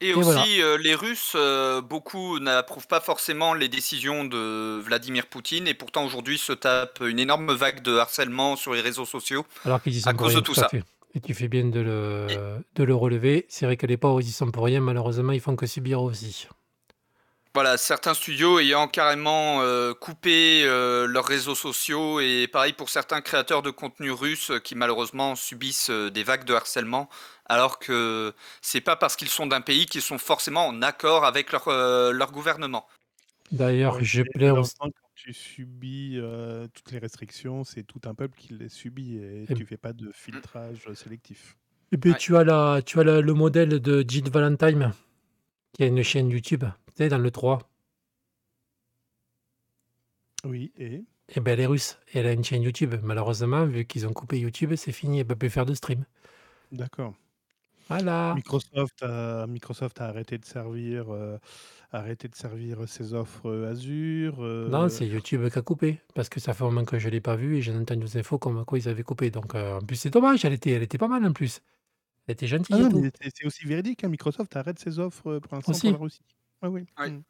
Et, aussi, euh, les Russes, euh, beaucoup n'approuvent pas forcément les décisions de Vladimir Poutine et pourtant aujourd'hui se tapent une énorme vague de harcèlement sur les réseaux sociaux. Alors qu'ils y sont À cause rien, de tout ça. fait. Et tu fais bien de le, de le relever. C'est vrai que les pauvres, ils y sont pour rien. Malheureusement, ils font que subir aussi. Voilà, certains studios ayant carrément euh, coupé euh, leurs réseaux sociaux et pareil pour certains créateurs de contenu russes qui malheureusement subissent euh, des vagues de harcèlement alors que c'est pas parce qu'ils sont d'un pays qu'ils sont forcément en accord avec leur, euh, leur gouvernement. D'ailleurs, je malheureusement, quand tu subis euh, toutes les restrictions, c'est tout un peuple qui les subit et Et- tu fais pas de filtrage sélectif. Et puis Ouais. tu as, la, tu as la- le modèle de Jill Valentine, qui a une chaîne YouTube, dans le 3. Oui, et? Et ben elle est russe. Et elle a une chaîne YouTube. Malheureusement, vu qu'ils ont coupé YouTube, c'est fini. Elle peut plus faire de stream. d'accord. Voilà. Microsoft a, Microsoft a arrêté de servir, euh, arrêté de servir ses offres euh, Azure. euh, Non, c'est YouTube qui a coupé. Parce que ça fait un moment que je ne l'ai pas vu et j'ai entendu des infos comme quoi ils avaient coupé. Donc euh, en plus, c'est dommage. Elle était, elle était pas mal en plus. Elle était gentille Ah et non, tout. mais c'est c'est aussi véridique. hein, Microsoft arrête ses offres euh, pour l'instant Aussi. pour la Russie. Ah oui. Ouais. mm.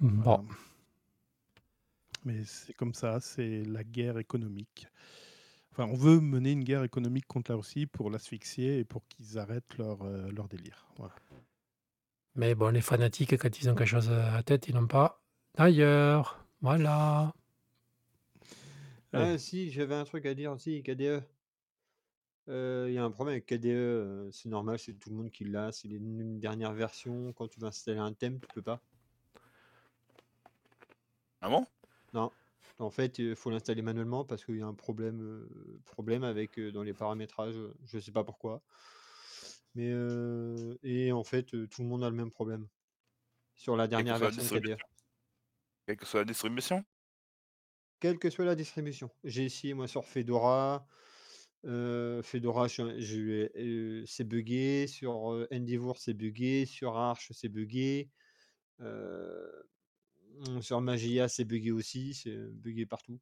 Bon. Voilà. Mais c'est comme ça, c'est la guerre économique. Enfin, on veut mener une guerre économique contre la Russie pour l'asphyxier et pour qu'ils arrêtent leur, euh, leur délire. Voilà. Mais bon, les fanatiques, quand ils ont quelque chose à la tête, ils n'ont pas. D'ailleurs, voilà. Ah si, j'avais un truc à dire aussi, KDE. Euh, Il y a un problème avec KDE, euh, c'est normal, c'est tout le monde qui l'a, c'est les- une dernière version, quand tu vas installer un thème, tu peux pas. Ah bon? Non, en fait, il faut l'installer manuellement parce qu'il y a un problème, euh, problème avec dans les paramétrages, euh, je sais pas pourquoi. Mais euh, et en fait, tout le monde a le même problème sur la Quelle que dernière soit la version de KDE. distribution. Quelle que soit la distribution? Quelle que soit la distribution. J'ai essayé moi sur Fedora. Fedora, je c'est buggé. Sur euh, Endeavour, c'est buggé. Sur Arch, c'est buggé. euh, mm, sur Magia, c'est buggé aussi. C'est buggé partout.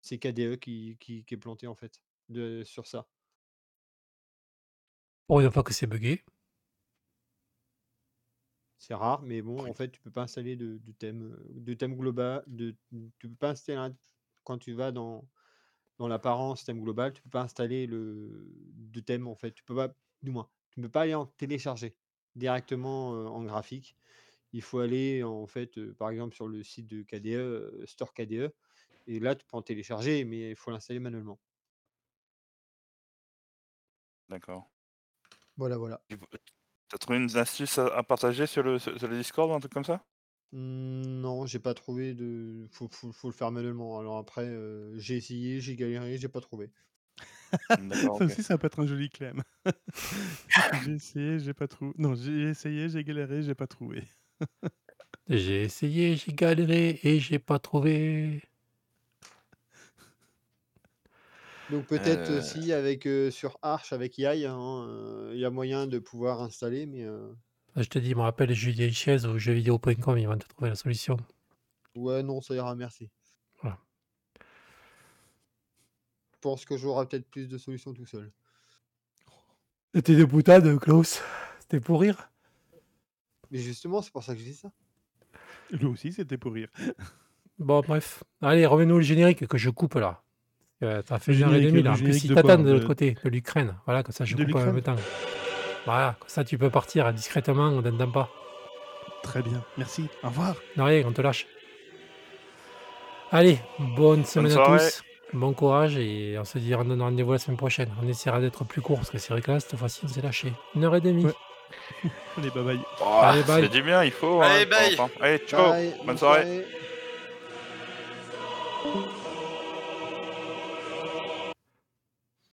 C'est KDE qui, qui- qui est planté en fait de, sur ça. Pour une fois que c'est buggé. C'est rare, mais bon, en fait, tu peux pas installer de, de thème, euh, de thème global. De, tu peux pas installer un- quand tu vas dans, dans l'apparence thème global, tu peux pas installer le de thème en fait. Tu peux pas, du moins, tu ne peux pas aller en télécharger directement euh, en graphique. Il faut aller en fait, euh, par exemple, sur le site de KDE, euh, Store KDE, et là, tu peux en télécharger, mais il faut l'installer manuellement. D'accord. Voilà, voilà. T'as trouvé une astuce à, à partager sur le, sur le Discord un truc comme ça? Non, j'ai pas trouvé de. Faut, faut, faut le faire manuellement. Alors après, euh, j'ai essayé, j'ai galéré, j'ai pas trouvé. D'accord, Ça ok. aussi, ça peut être un joli clem. j'ai essayé, j'ai pas trouvé. Non, j'ai essayé, j'ai galéré, j'ai pas trouvé. J'ai essayé, j'ai galéré et j'ai pas trouvé. Donc peut-être Euh. aussi avec euh, sur Arch avec Yai, hein, euh, il y a moyen de pouvoir installer, mais euh, Je te dis, je me rappelle Julien Chaise ou jeuxvideo.com, ils vont te trouver la solution. ouais, non, ça ira, merci. Voilà. Je pense que j'aurai peut-être plus de solutions tout seul. C'était des boutades, Klaus. C'était pour rire. Mais justement, c'est pour ça que je dis ça. Lui aussi, c'était pour rire. Bon, bref. Allez, revenons au générique que je coupe là. Euh, ça fait Le une heure et générique- demie le là. En plus, générique ils de l'autre De- côté, de l'Ukraine. Voilà, comme ça je De coupe en même temps. Voilà, comme ça tu peux partir discrètement, on t'entend pas. Très bien, merci. Au revoir. De rien, on te lâche. Allez, bonne semaine à tous. Bon courage et on se dit on donne rendez-vous la semaine prochaine. On essaiera d'être plus court parce que c'est vrai que là, cette fois-ci, on s'est lâché. Une heure et demie. Ouais. Allez, bye bye. Oh, Allez, bye. du bien, il faut. Allez, hein, bye. Allez, ciao. Bye, Bonne soirée. soirée.